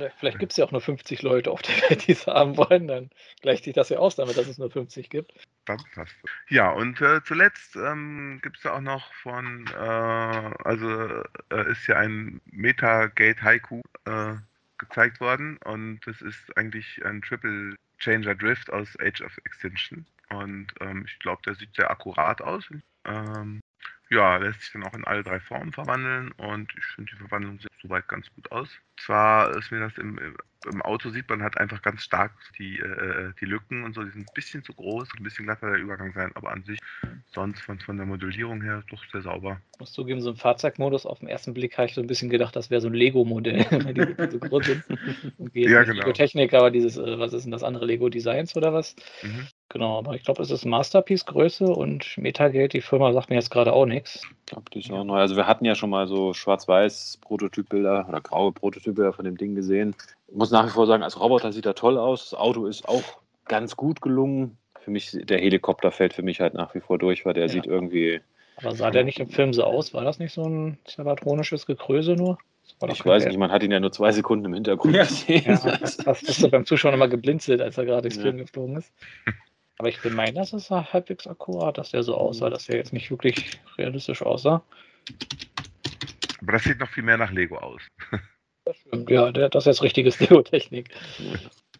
Vielleicht, vielleicht gibt es ja auch nur 50 Leute auf der Welt, die es haben wollen. Dann gleicht sich das ja aus damit, dass es nur 50 gibt. Ja, und äh, zuletzt ähm, gibt es ja auch noch von, äh, also äh, ist ja ein Metagate Haiku äh, gezeigt worden und das ist eigentlich ein Triple Changer Drift aus Age of Extinction und ähm, ich glaube, der sieht sehr akkurat aus. Ähm, ja, lässt sich dann auch in alle drei Formen verwandeln und ich finde die Verwandlung sieht soweit ganz gut aus. Zwar ist mir das im, im Auto sieht man halt einfach ganz stark die, äh, die Lücken und so, die sind ein bisschen zu groß, ein bisschen glatter der Übergang sein, aber an sich sonst von, von der Modellierung her doch sehr sauber. Ich muss zugeben, so im Fahrzeugmodus auf den ersten Blick habe ich so ein bisschen gedacht, das wäre so ein Lego-Modell, weil die so groß sind. Ja, genau. Lego Technik, aber dieses, äh, was ist denn das andere, Lego Designs oder was? Mhm. Genau, aber ich glaube, es ist Masterpiece-Größe und Metagate, die Firma sagt mir jetzt gerade auch nichts. Ich glaube, die ist auch neu. Also wir hatten ja schon mal so schwarz-weiß Prototypbilder oder graue Prototypbilder von dem Ding gesehen. Ich muss nach wie vor sagen, als Roboter sieht er toll aus. Das Auto ist auch ganz gut gelungen. Für mich, der Helikopter fällt für mich halt nach wie vor durch, weil der Ja. sieht irgendwie, Aber sah der nicht im Film so aus? War das nicht so ein zerbatronisches Gekröse nur? Ich weiß nicht, man hat ihn ja nur zwei Sekunden im Hintergrund Ja. gesehen. Ja, das bist du beim Zuschauen immer geblinzelt, als er gerade durchs Ja. Film geflogen ist. Aber ich bin meiner, dass es halbwegs akkurat, dass der so aussah, dass der jetzt nicht wirklich realistisch aussah. Aber das sieht noch viel mehr nach Lego aus. Stimmt, ja, der, das ist jetzt richtiges Lego-Technik.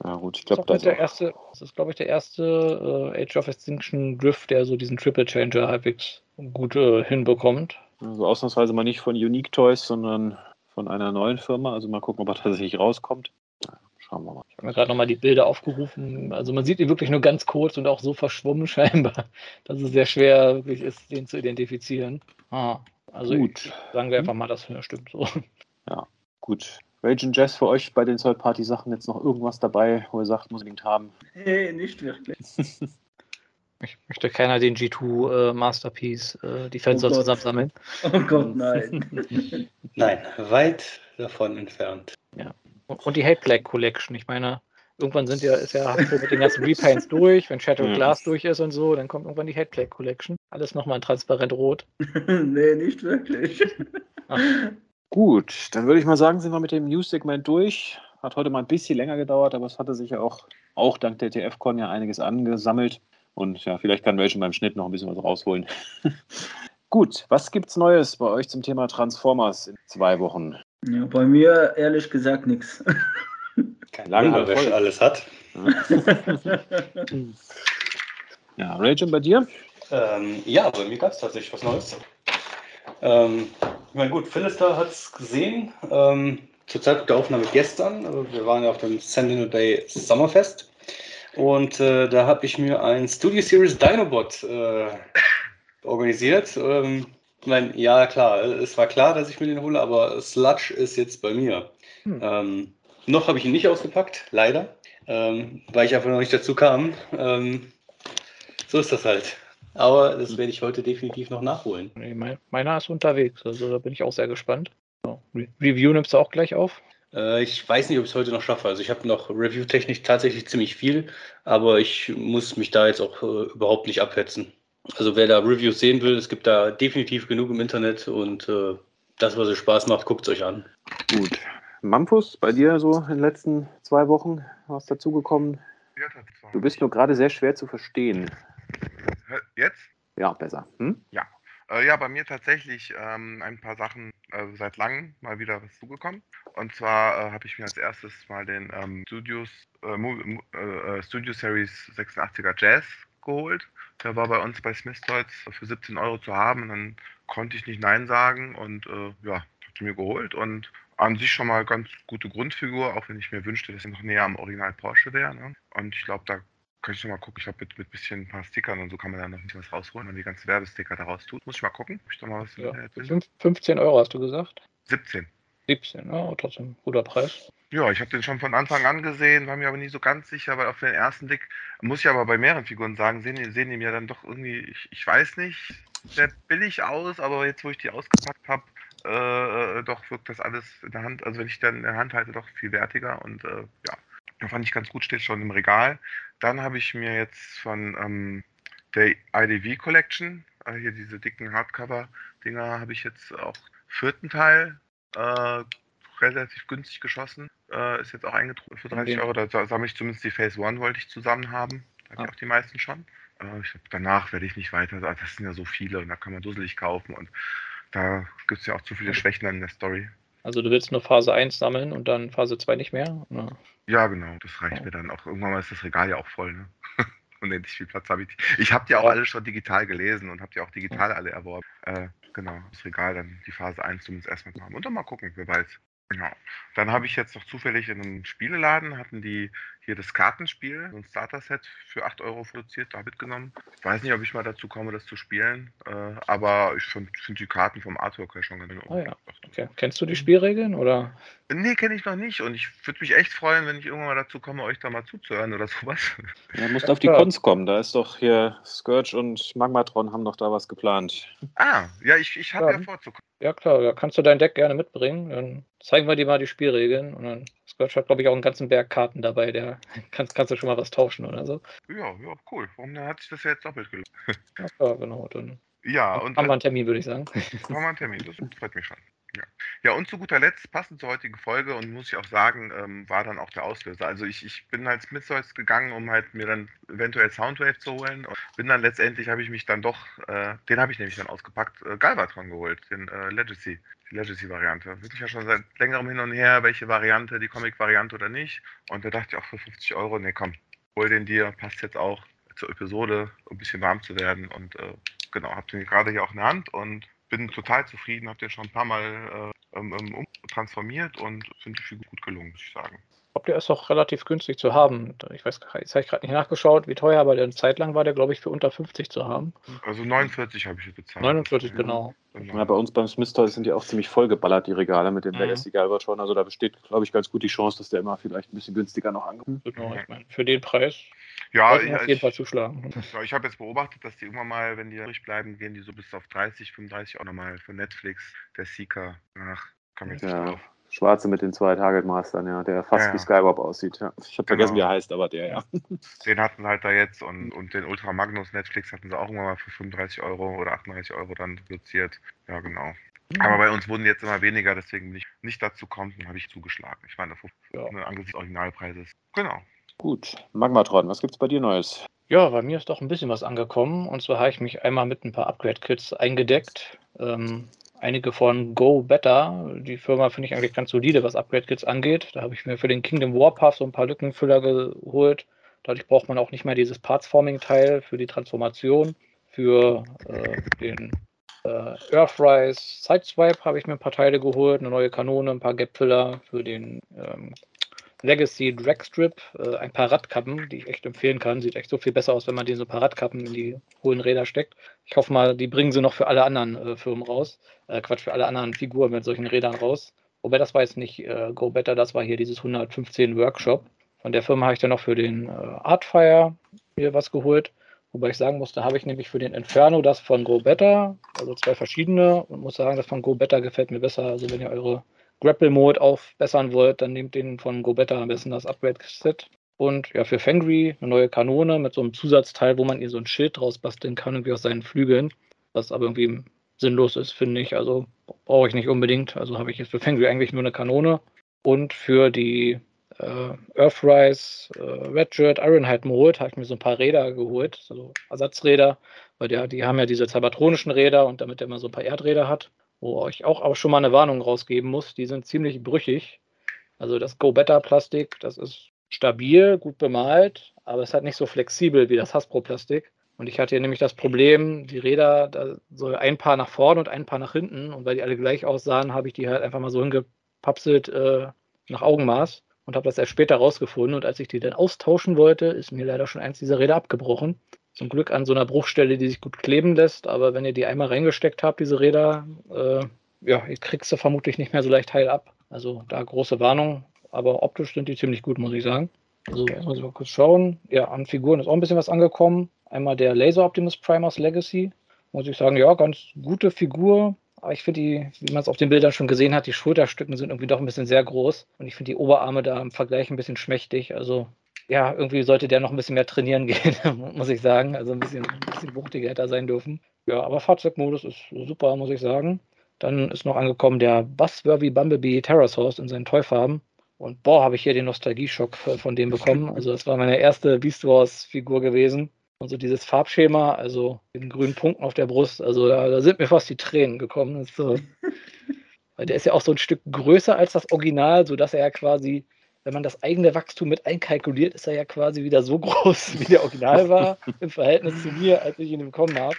Ja gut, ich Das glaube, ist, das der erste, das ist, glaube ich, der erste äh, Age of Extinction Drift, der so diesen Triple Changer halbwegs gut äh, hinbekommt. also ausnahmsweise mal nicht von Unique Toys, sondern von einer neuen Firma. Also mal gucken, ob er tatsächlich rauskommt. Ja, Schauen wir mal. Ich habe mir gerade nochmal die Bilder aufgerufen. Also man sieht ihn wirklich nur ganz kurz und auch so verschwommen scheinbar, dass es sehr schwer wirklich ist, den zu identifizieren. Ah, also Gut. Ich, sagen wir einfach mal, das stimmt so. Gut. Rage and Jazz für euch bei den Third-Party-Sachen jetzt noch irgendwas dabei, wo ihr sagt, muss unbedingt haben? Nee, nicht wirklich. Ich möchte keiner den G2 äh, Masterpiece äh, Defensor Oh Gott. zusammensammeln. Oh Gott, nein. Nein, weit davon entfernt. Und, und die Hate Black Collection. Ich meine, irgendwann sind ja, ist ja Hasbro mit den ganzen Repaints durch. Wenn Shattered Ja. Glass durch ist und so, dann kommt irgendwann die Hate Black Collection. Alles nochmal in transparent rot. nee, nicht wirklich. Gut, dann würde ich mal sagen, sind wir mit dem News-Segment durch. Hat heute mal ein bisschen länger gedauert, aber es hatte sich ja auch, auch dank der TFCon ja einiges angesammelt. Und ja, vielleicht kann Rachel beim Schnitt noch ein bisschen was rausholen. Gut, was gibt's Neues bei euch zum Thema Transformers in zwei Wochen? Ja, bei mir ehrlich gesagt nichts. Kein Lange Wunder, wer schon alles hat. Ja, Rachel, bei dir? Ähm, ja, bei mir gab es tatsächlich was Neues. Ähm, ich meine, gut, Philister hat es gesehen. Ähm, zur Zeit der Aufnahme gestern. Wir waren ja auf dem Sentinel Day Sommerfest. Und äh, da habe ich mir ein Studio Series Dinobot äh, organisiert. Ähm, ich meine, ja, klar, es war klar, dass ich mir den hole, aber Sludge ist jetzt bei mir. Hm. Ähm, noch habe ich ihn nicht ausgepackt, leider, ähm, weil ich einfach noch nicht dazu kam. Ähm, so ist das halt. Aber das werde ich heute definitiv noch nachholen. Nee, mein, meiner ist unterwegs, also da bin ich auch sehr gespannt. So, Re Review nimmst du auch gleich auf? Äh, ich weiß nicht, ob ich es heute noch schaffe. Also ich habe noch review-technisch tatsächlich ziemlich viel, aber ich muss mich da jetzt auch äh, überhaupt nicht abhetzen. Also wer da Reviews sehen will, es gibt da definitiv genug im Internet und äh, das, was euch Spaß macht, guckt es euch an. Gut. Mampus, bei dir so in den letzten zwei Wochen was dazugekommen? Ja, tatsächlich. Du bist nur gerade sehr schwer zu verstehen. Jetzt? Ja, besser. Hm? Äh, ja, bei mir tatsächlich ähm, ein paar Sachen äh, seit langem mal wieder was zugekommen. Und zwar äh, habe ich mir als erstes mal den ähm, Studios, äh, äh, äh, Studio Series 86er Jazz geholt. Der war bei uns bei Smith Toys für 17 Euro zu haben. Und dann konnte ich nicht Nein sagen und äh, ja, habe mir geholt. Und an sich schon mal ganz gute Grundfigur, auch wenn ich mir wünschte, dass er noch näher am Original Porsche wäre. Ne? Und ich glaube, da kann ich noch mal gucken. Ich glaube, mit, mit bisschen ein paar Stickern und so kann man da noch ein bisschen was rausholen, wenn man die ganzen Werbesticker daraus tut. Muss ich mal gucken, ob ich da mal was Ja. Internet finde. Fünf- 15 Euro hast du gesagt? 17. 17, ja, trotzdem guter Preis. Ja, ich habe den schon von Anfang an gesehen, war mir aber nie so ganz sicher, weil auf den ersten Blick, muss ich aber bei mehreren Figuren sagen, sehen, die- sehen die mir dann doch irgendwie, ich, ich weiß nicht, sehr billig aus, aber jetzt, wo ich die ausgepackt habe, äh, äh, doch wirkt das alles in der Hand, also wenn ich dann in der Hand halte, doch viel wertiger und äh, ja, da fand ich ganz gut, steht schon im Regal. Dann habe ich mir jetzt von ähm, der IDV Collection, äh, hier diese dicken Hardcover-Dinger, habe ich jetzt auch vierten Teil äh, relativ günstig geschossen. Äh, ist jetzt auch eingetroffen für 30 Okay. Euro. Da sa- sammle ich zumindest die Phase One, wollte ich zusammen haben. Da habe ich Ah. auch die meisten schon. Äh, ich danach werde ich nicht weiter. Das sind ja so viele und da kann man dusselig kaufen und da gibt es ja auch zu viele Schwächen in der Story. Also du willst nur Phase 1 sammeln und dann Phase 2 nicht mehr? Oder? Ja, genau, das reicht Ja. mir dann auch. Irgendwann mal ist das Regal ja auch voll, ne? Unendlich viel Platz habe ich. Ich habe die auch Ja. alle schon digital gelesen und habe die auch digital alle erworben. Äh, genau, das Regal dann die Phase 1 zumindest erstmal haben. Und dann mal gucken, wer weiß. Genau. Dann habe ich jetzt noch zufällig in einem Spieleladen, hatten die hier das Kartenspiel, so ein Starter-Set für 8 Euro produziert, da mitgenommen. Ich weiß nicht, ob ich mal dazu komme, das zu spielen, äh, aber ich finde find die Karten vom Artwork ja schon ganz Ah ja. Okay. Kennst du die Spielregeln oder? Nee, kenne ich noch nicht. Und ich würde mich echt freuen, wenn ich irgendwann mal dazu komme, euch da mal zuzuhören oder sowas. Ja, musst Ja, auf die. Cons kommen. Da ist doch hier Scourge und Magmatron haben doch da was geplant. Ah, ja, ich, ich habe Ja. ja vorzukommen. Ja klar, da kannst du dein Deck gerne mitbringen. Dann zeigen wir dir mal die Spielregeln und dann Scotch hat, glaube ich, auch einen ganzen Berg Karten dabei, der kannst, kannst du schon mal was tauschen oder so. Ja, ja, cool. Warum hat sich das ja jetzt doppelt gelohnt? Ja, klar, genau. Dann Ja, und haben wir einen Termin, würde ich sagen. Machen wir einen Termin, das freut mich schon. Ja. ja, und zu guter Letzt, passend zur heutigen Folge und muss ich auch sagen, ähm, war dann auch der Auslöser. Also ich, ich bin halt Smithsons gegangen, um halt mir dann eventuell Soundwave zu holen. Und bin dann letztendlich, habe ich mich dann doch, äh, den habe ich nämlich dann ausgepackt, äh, Galvatron geholt, den äh, Legacy, die Legacy-Variante. Bin ich ja schon seit längerem hin und her, welche Variante, die Comic-Variante oder nicht. Und da dachte ich auch für 50 Euro, nee komm, hol den dir, passt jetzt auch zur Episode, um ein bisschen warm zu werden. Und äh, genau, habe den gerade hier auch in der Hand und bin total zufrieden, habe den schon ein paar Mal äh, um- transformiert und finde die Figur gut gelungen, muss ich sagen. Ich glaube, der ist auch relativ günstig zu haben. Ich weiß, jetzt habe ich gerade nicht nachgeschaut, wie teuer, aber eine Zeit lang war der, glaube ich, für unter 50 zu haben. Also 49 habe ich jetzt bezahlt. 49, Ja, genau. genau. Ja, bei uns beim Smith Toys sind die auch ziemlich vollgeballert, die Regale mit dem Mhm. Legacy Galvatron. Also da besteht, glaube ich, ganz gut die Chance, dass der immer vielleicht ein bisschen günstiger noch ankommt. genau. Ich meine, für den Preis Ja, auf jeden Fall ich, zuschlagen. ja, ich habe jetzt beobachtet, dass die irgendwann mal, wenn die übrig bleiben, gehen die so bis auf 30, 35 auch nochmal für Netflix, der Seeker. Ach, kam jetzt nicht Ja, drauf. schwarze mit den zwei Target Mastern, ja, der fast Ja, wie. Skywarp aussieht. Ja. Ich habe vergessen, Genau. wie er heißt, aber der, ja. Den hatten sie halt da jetzt und, und den Ultra Magnus Netflix hatten sie auch irgendwann mal für 35 Euro oder 38 Euro dann reduziert. Ja, genau. Aber bei uns wurden jetzt immer weniger, deswegen bin ich nicht dazu kommt, dann habe ich zugeschlagen. Ich meine, Ja. ne, angesichts des Originalpreises. Genau. Gut, Magmatron, was gibt's bei dir Neues? Ja, bei mir ist doch ein bisschen was angekommen. Und zwar habe ich mich einmal mit ein paar Upgrade-Kits eingedeckt. Ähm, einige von Go Better. Die Firma finde ich eigentlich ganz solide, was Upgrade-Kits angeht. Da habe ich mir für den Kingdom Warpath so ein paar Lückenfüller geholt. Dadurch braucht man auch nicht mehr dieses Parts-Forming-Teil für die Transformation. Für äh, den äh, Earthrise Sideswipe habe ich mir ein paar Teile geholt. Eine neue Kanone, ein paar Gap-Filler für den ähm, Legacy Dragstrip, äh, ein paar Radkappen, die ich echt empfehlen kann. Sieht echt so viel besser aus, wenn man diese paar Radkappen in die hohen Räder steckt. Ich hoffe mal, die bringen sie noch für alle anderen äh, Firmen raus. Äh, Quatsch, für alle anderen Figuren mit solchen Rädern raus. Wobei das war jetzt nicht äh, Go Better, das war hier dieses 115 Workshop. Von der Firma habe ich dann noch für den äh, Artfire mir was geholt. Wobei ich sagen muss, da habe ich nämlich für den Inferno das von Go Better, also zwei verschiedene, und muss sagen, das von Go Better gefällt mir besser. Also wenn ihr eure Grapple-Mode aufbessern wollt, dann nehmt den von Go Better am besten das Upgrade-Set. Und ja, für Fangry eine neue Kanone mit so einem Zusatzteil, wo man ihr so ein Schild draus basteln kann, irgendwie aus seinen Flügeln. Was aber irgendwie sinnlos ist, finde ich. Also brauche ich nicht unbedingt. Also habe ich jetzt für Fangry eigentlich nur eine Kanone. Und für die äh, Earthrise, äh, Redshirt, Ironhide Mode habe ich mir so ein paar Räder geholt, also Ersatzräder, weil der, die haben ja diese cybertronischen Räder und damit der immer so ein paar Erdräder hat, wo ich auch aber schon mal eine Warnung rausgeben muss, die sind ziemlich brüchig. Also das Go Better Plastik, das ist stabil, gut bemalt, aber es halt nicht so flexibel wie das Hasbro Plastik. Und ich hatte hier nämlich das Problem, die Räder, da soll ein Paar nach vorne und ein Paar nach hinten. Und weil die alle gleich aussahen, habe ich die halt einfach mal so hingepapselt äh, nach Augenmaß und habe das erst später rausgefunden. Und als ich die dann austauschen wollte, ist mir leider schon eins dieser Räder abgebrochen. Zum Glück an so einer Bruchstelle, die sich gut kleben lässt. Aber wenn ihr die einmal reingesteckt habt, diese Räder, äh, ja, ihr kriegst du vermutlich nicht mehr so leicht heil ab. Also da große Warnung. aber optisch sind die ziemlich gut, muss ich sagen. Also erstmal mal kurz schauen. Ja, an Figuren ist auch ein bisschen was angekommen. Einmal der Laser Optimus Primers Legacy. Muss ich sagen, ja, ganz gute Figur. Aber ich finde die, wie man es auf den Bildern schon gesehen hat, die Schulterstücken sind irgendwie doch ein bisschen sehr groß. Und ich finde die Oberarme da im Vergleich ein bisschen schmächtig. Also ja, irgendwie sollte der noch ein bisschen mehr trainieren gehen, muss ich sagen. Also ein bisschen, ein bisschen wuchtiger hätte er sein dürfen. Ja, aber Fahrzeugmodus ist super, muss ich sagen. Dann ist noch angekommen der Buzzworthy Bumblebee Terrasaurus in seinen Toyfarben. Und boah, habe ich hier den Nostalgie-Schock von dem bekommen. Also das war meine erste Beast Wars-Figur gewesen. Und so dieses Farbschema, also den grünen Punkten auf der Brust, also da, da sind mir fast die Tränen gekommen. So, weil der ist ja auch so ein Stück größer als das Original, sodass er ja quasi, wenn man das eigene Wachstum mit einkalkuliert, ist er ja quasi wieder so groß, wie der Original war, im Verhältnis zu mir, als ich ihn bekommen habe.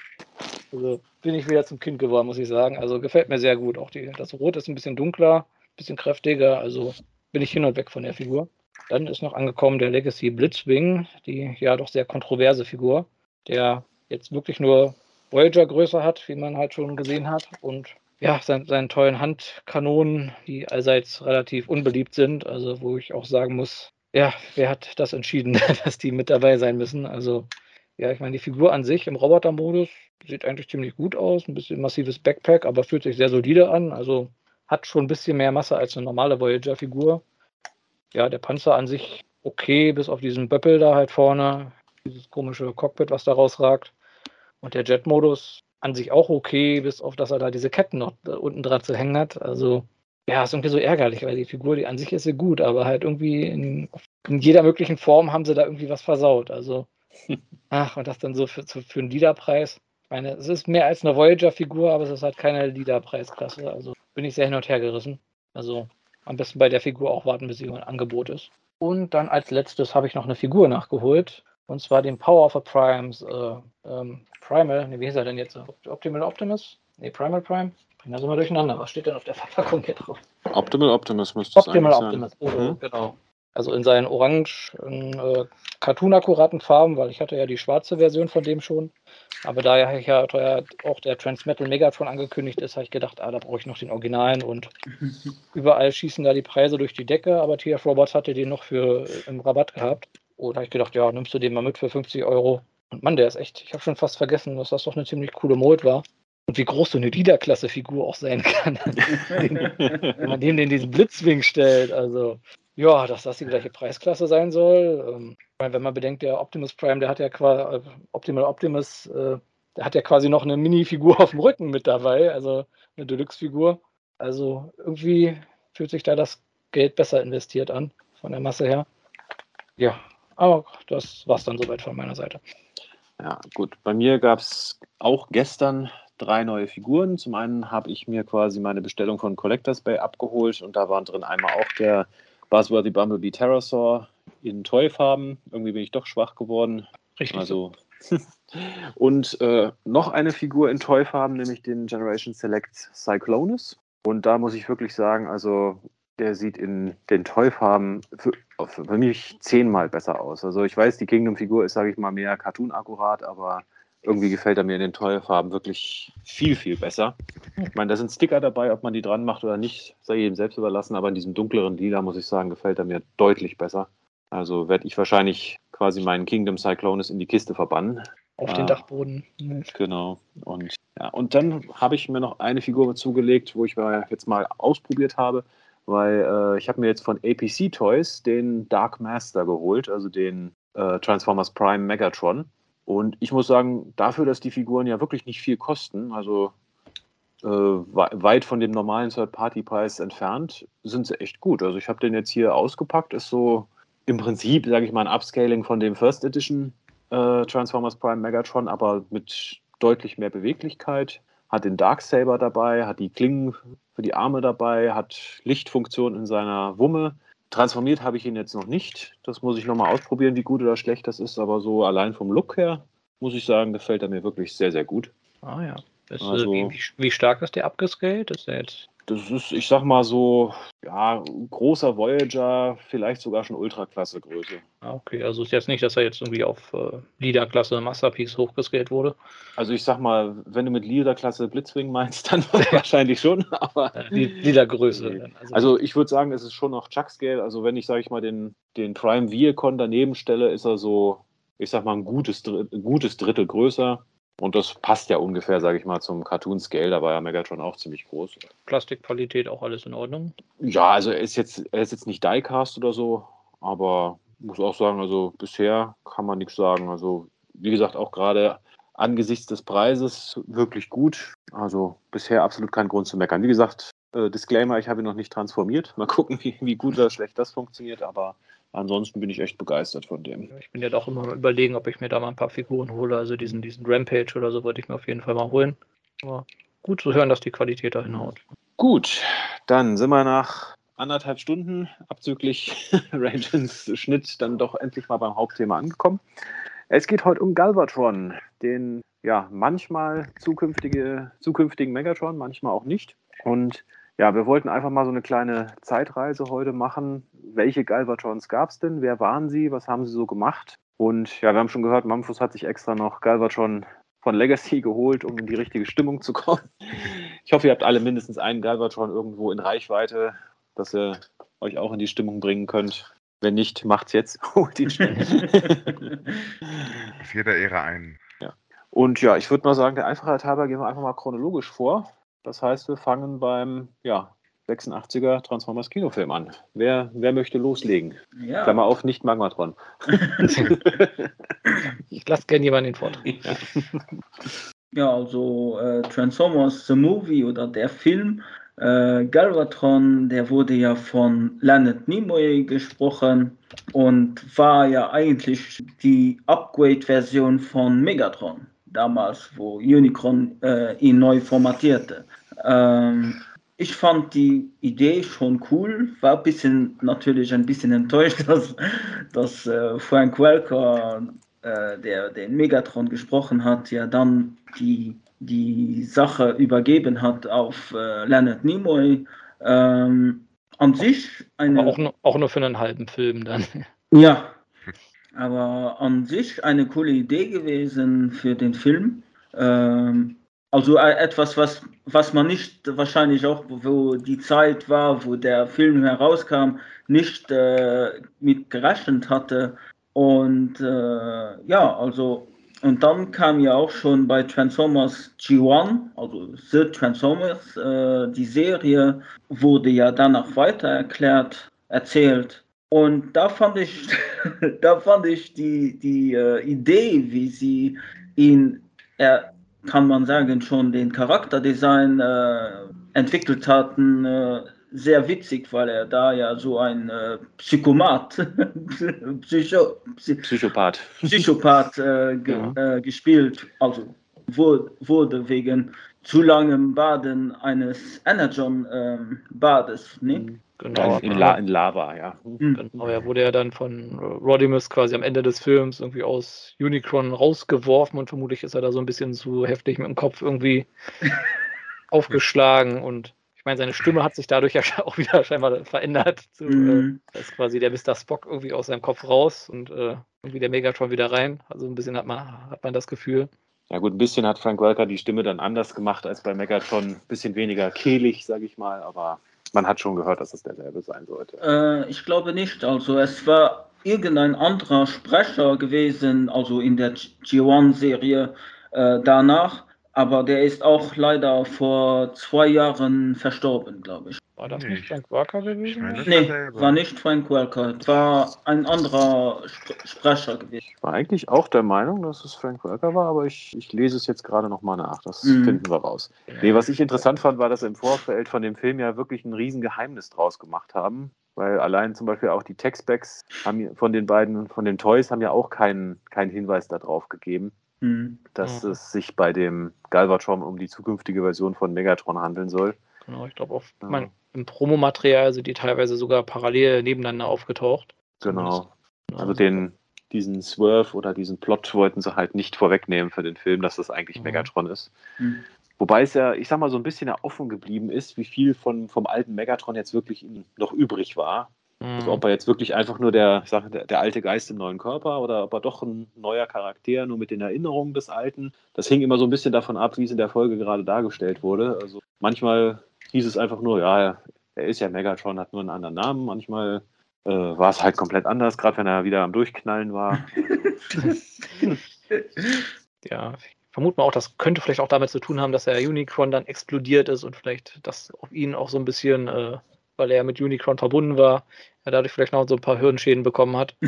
Also bin ich wieder zum Kind geworden, muss ich sagen. Also gefällt mir sehr gut. Auch die, das Rot ist ein bisschen dunkler, ein bisschen kräftiger. Also bin ich hin und weg von der Figur. Dann ist noch angekommen der Legacy Blitzwing, die ja doch sehr kontroverse Figur, der jetzt wirklich nur Voyager-Größe hat, wie man halt schon gesehen hat. Und ja, sein, seinen tollen Handkanonen, die allseits relativ unbeliebt sind. Also, wo ich auch sagen muss, ja, wer hat das entschieden, dass die mit dabei sein müssen? Also, ja, ich meine, die Figur an sich im Roboter-Modus sieht eigentlich ziemlich gut aus. Ein bisschen massives Backpack, aber fühlt sich sehr solide an. Also, hat schon ein bisschen mehr Masse als eine normale Voyager-Figur. Ja, der Panzer an sich okay, bis auf diesen Böppel da halt vorne. Dieses komische Cockpit, was da rausragt. Und der Jet-Modus an sich auch okay, bis auf dass er da diese Ketten noch unten dran zu hängen hat. Also, ja, ist irgendwie so ärgerlich, weil die Figur, die an sich ist ja gut, aber halt irgendwie in, in jeder möglichen Form haben sie da irgendwie was versaut. Also, ach, und das dann so für, für einen Liederpreis. Ich meine, es ist mehr als eine Voyager-Figur, aber es ist halt keine Liederpreisklasse. Also, bin ich sehr hin und her gerissen. Also am besten bei der Figur auch warten, bis sie im Angebot ist. Und dann als letztes habe ich noch eine Figur nachgeholt. Und zwar den Power of a Primes äh, ähm, Primal. Ne, wie hieß er denn jetzt? Optimal Optimus? Ne, Primal Prime? Ich bringe das immer durcheinander. Was steht denn auf der Verpackung hier drauf? Optimal Optimus müsste es Optimal Optimus, oh, mhm. genau. Also in seinen orange, äh, cartoon-akkuraten Farben, weil ich hatte ja die schwarze Version von dem schon. Aber da ja, ja auch der Transmetal Megatron angekündigt ist, habe ich gedacht, ah, da brauche ich noch den Originalen und überall schießen da die Preise durch die Decke, aber TF Robots hatte den noch für äh, im Rabatt gehabt. Und da habe ich gedacht, ja, nimmst du den mal mit für 50 Euro. Und Mann, der ist echt, ich habe schon fast vergessen, dass das doch eine ziemlich coole Mold war. Und wie groß so eine Liederklasse-Figur auch sein kann. wenn man dem den diesen Blitzwing stellt. Also, ja, dass das die gleiche Preisklasse sein soll. Ähm, wenn man bedenkt, der Optimus Prime, der hat ja quasi, äh, Optimal Optimus, äh, der hat ja quasi noch eine Mini-Figur auf dem Rücken mit dabei, also eine Deluxe-Figur. Also irgendwie fühlt sich da das Geld besser investiert an, von der Masse her. Ja, aber das war es dann soweit von meiner Seite. Ja, gut. Bei mir gab es auch gestern drei neue Figuren. Zum einen habe ich mir quasi meine Bestellung von Collectors Bay abgeholt und da waren drin einmal auch der Buzzworthy Bumblebee Pterosaur in Toyfarben. Irgendwie bin ich doch schwach geworden. Richtig. Also. und äh, noch eine Figur in Toyfarben, nämlich den Generation Select Cyclonus. Und da muss ich wirklich sagen, also der sieht in den Toyfarben für, für mich zehnmal besser aus. Also ich weiß, die Kingdom-Figur ist, sage ich mal, mehr Cartoon-akkurat, aber irgendwie gefällt er mir in den Toy-Farben wirklich viel, viel besser. Ich meine, da sind Sticker dabei, ob man die dran macht oder nicht, sei jedem selbst überlassen, aber in diesem dunkleren Lila, muss ich sagen, gefällt er mir deutlich besser. Also werde ich wahrscheinlich quasi meinen Kingdom Cyclonus in die Kiste verbannen. Auf den ah, Dachboden. Genau. Und, ja, und dann habe ich mir noch eine Figur zugelegt, wo ich jetzt mal ausprobiert habe, weil äh, ich habe mir jetzt von APC Toys den Dark Master geholt, also den äh, Transformers Prime Megatron. Und ich muss sagen, dafür, dass die Figuren ja wirklich nicht viel kosten, also äh, weit von dem normalen Third-Party-Preis entfernt, sind sie echt gut. Also ich habe den jetzt hier ausgepackt, ist so im Prinzip, sage ich mal, ein Upscaling von dem First Edition äh, Transformers Prime Megatron, aber mit deutlich mehr Beweglichkeit. Hat den Darksaber dabei, hat die Klingen für die Arme dabei, hat Lichtfunktion in seiner Wumme. Transformiert habe ich ihn jetzt noch nicht. Das muss ich nochmal ausprobieren, wie gut oder schlecht das ist. Aber so allein vom Look her, muss ich sagen, gefällt er mir wirklich sehr, sehr gut. Ah ja. Ist, also, wie, wie, stark ist der abgescaled? Ist der jetzt Das ist, ich sag mal so, ja, großer Voyager, vielleicht sogar schon Ultraklasse-Größe. Ah, okay, also ist jetzt nicht, dass er jetzt irgendwie auf äh, Leader-Klasse Masterpiece hochgescaled wurde. Also ich sag mal, wenn du mit Leader-Klasse Blitzwing meinst, dann wahrscheinlich schon, aber. Äh, Leader-Größe. Also, also ich würde sagen, es ist schon noch Chuck-Scale. Also wenn ich, sage ich mal, den, den Prime Viacon daneben stelle, ist er so, ich sag mal, ein gutes, Dr- gutes Drittel größer. Und das passt ja ungefähr, sage ich mal, zum Cartoon-Scale. Da war ja Megatron auch ziemlich groß. Plastikqualität auch alles in Ordnung. Ja, also er ist jetzt, er ist jetzt nicht Diecast oder so, aber muss auch sagen, also bisher kann man nichts sagen. Also wie gesagt, auch gerade angesichts des Preises wirklich gut. Also bisher absolut kein Grund zu meckern. Wie gesagt, äh, Disclaimer, ich habe ihn noch nicht transformiert. Mal gucken, wie, wie gut oder schlecht das funktioniert, aber ansonsten bin ich echt begeistert von dem. Ich bin ja doch immer überlegen, ob ich mir da mal ein paar Figuren hole. Also diesen, diesen Rampage oder so wollte ich mir auf jeden Fall mal holen. Aber gut zu hören, dass die Qualität da hinhaut. Gut, dann sind wir nach anderthalb Stunden abzüglich Rangens Schnitt dann doch endlich mal beim Hauptthema angekommen. Es geht heute um Galvatron, den ja manchmal zukünftige, zukünftigen Megatron, manchmal auch nicht. Und ja, wir wollten einfach mal so eine kleine Zeitreise heute machen. Welche Galvatrons gab es denn? Wer waren sie? Was haben sie so gemacht? Und ja, wir haben schon gehört, Mamfus hat sich extra noch Galvatron von Legacy geholt, um in die richtige Stimmung zu kommen. Ich hoffe, ihr habt alle mindestens einen Galvatron irgendwo in Reichweite, dass ihr euch auch in die Stimmung bringen könnt. Wenn nicht, macht's jetzt. Holt ihn schnell. Jeder Ära einen. Und ja, ich würde mal sagen, der Einfachheit halber gehen wir einfach mal chronologisch vor. Das heißt, wir fangen beim ja, 86er Transformers Kinofilm an. Wer, wer möchte loslegen? Ja. Klammer auf, nicht Magmatron. Ich lasse gerne jemanden den Vortrag. Ja, also äh, Transformers The Movie oder der Film äh, Galvatron, der wurde ja von Leonard Nimoy gesprochen und war ja eigentlich die Upgrade-Version von Megatron damals, wo Unicron äh, ihn neu formatierte. Ähm, ich fand die Idee schon cool, war ein bisschen, natürlich ein bisschen enttäuscht, dass, dass äh, Frank Welker äh, der den Megatron gesprochen hat, ja dann die, die Sache übergeben hat auf äh, Leonard Nimoy. Ähm, an sich eine. Auch, nur, auch nur für einen halben Film dann. Ja, aber an sich eine coole Idee gewesen für den Film. Ähm, also äh, etwas, was, was man nicht wahrscheinlich auch, wo die Zeit war, wo der Film herauskam, nicht äh, mit gerechnet hatte. Und äh, ja, also, und dann kam ja auch schon bei Transformers G1, also The Transformers, äh, die Serie wurde ja danach weiter erklärt, erzählt. Und da fand ich, da fand ich die, die äh, Idee, wie sie ihn, er, kann man sagen, schon den Charakterdesign äh, entwickelt hatten, äh, sehr witzig, weil er da ja so ein äh, Psychomat, Psycho, Psy Psychopath. Psychopath äh, Ja. äh, gespielt, also wurde, wurde wegen zu langem Baden eines Energon-Bades. ne? Genau. in, La in Lava, ja. Mhm. Genau, er wurde ja dann von äh, Rodimus quasi am Ende des Films irgendwie aus Unicron rausgeworfen und vermutlich ist er da so ein bisschen zu heftig mit dem Kopf irgendwie aufgeschlagen und ich meine, seine Stimme hat sich dadurch ja auch wieder scheinbar verändert. Zu, äh, Mhm. da ist quasi der Mr. Spock irgendwie aus seinem Kopf raus und äh, irgendwie der Megatron wieder rein. Also ein bisschen hat man, hat man das Gefühl. Ja gut, ein bisschen hat Frank Welker die Stimme dann anders gemacht als bei Megatron. Ein bisschen weniger kehlig, sage ich mal, aber man hat schon gehört, dass es derselbe sein sollte. Äh, ich glaube nicht. Also es war irgendein anderer Sprecher gewesen, also in der G1-Serie äh, danach. Aber der ist auch leider vor zwei Jahren verstorben, glaube ich. War das Nee, nicht ich- Frank Walker gewesen? meine, das Nee, selber. war nicht Frank Welker. Es war ein anderer Spr Sprecher gewesen. Ich war eigentlich auch der Meinung, dass es Frank Welker war, aber ich, ich lese es jetzt gerade nochmal nach. Das Mhm. finden wir raus. Nee, was ich interessant fand, war, dass im Vorfeld von dem Film ja wirklich ein Riesengeheimnis draus gemacht haben. Weil allein zum Beispiel auch die Textbacks haben, von den beiden, von den Toys, haben ja auch keinen, keinen Hinweis darauf gegeben, Hm. dass Mhm. es sich bei dem Galvatron um die zukünftige Version von Megatron handeln soll. Genau, ich glaube, auf Ja. mein, im Promomaterial sind die teilweise sogar parallel nebeneinander aufgetaucht. Genau. Also den, diesen Swerve oder diesen Plot wollten sie halt nicht vorwegnehmen für den Film, dass das eigentlich Mhm. Megatron ist. Hm. Wobei es ja, ich sag mal, so ein bisschen ja offen geblieben ist, wie viel von, vom alten Megatron jetzt wirklich noch übrig war. Also Mhm. ob er jetzt wirklich einfach nur der, ich sag, der, der alte Geist im neuen Körper oder ob er doch ein neuer Charakter, nur mit den Erinnerungen des Alten. Das hing immer so ein bisschen davon ab, wie es in der Folge gerade dargestellt wurde. Also manchmal hieß es einfach nur, ja, er ist ja Megatron, hat nur einen anderen Namen. Manchmal äh, war es halt komplett anders, gerade wenn er wieder am Durchknallen war. Ja, ich vermute mal auch, das könnte vielleicht auch damit zu tun haben, dass der Unicron dann explodiert ist und vielleicht das auf ihn auch so ein bisschen, äh, weil er ja mit Unicron verbunden war, er dadurch vielleicht noch so ein paar Hirnschäden bekommen hat.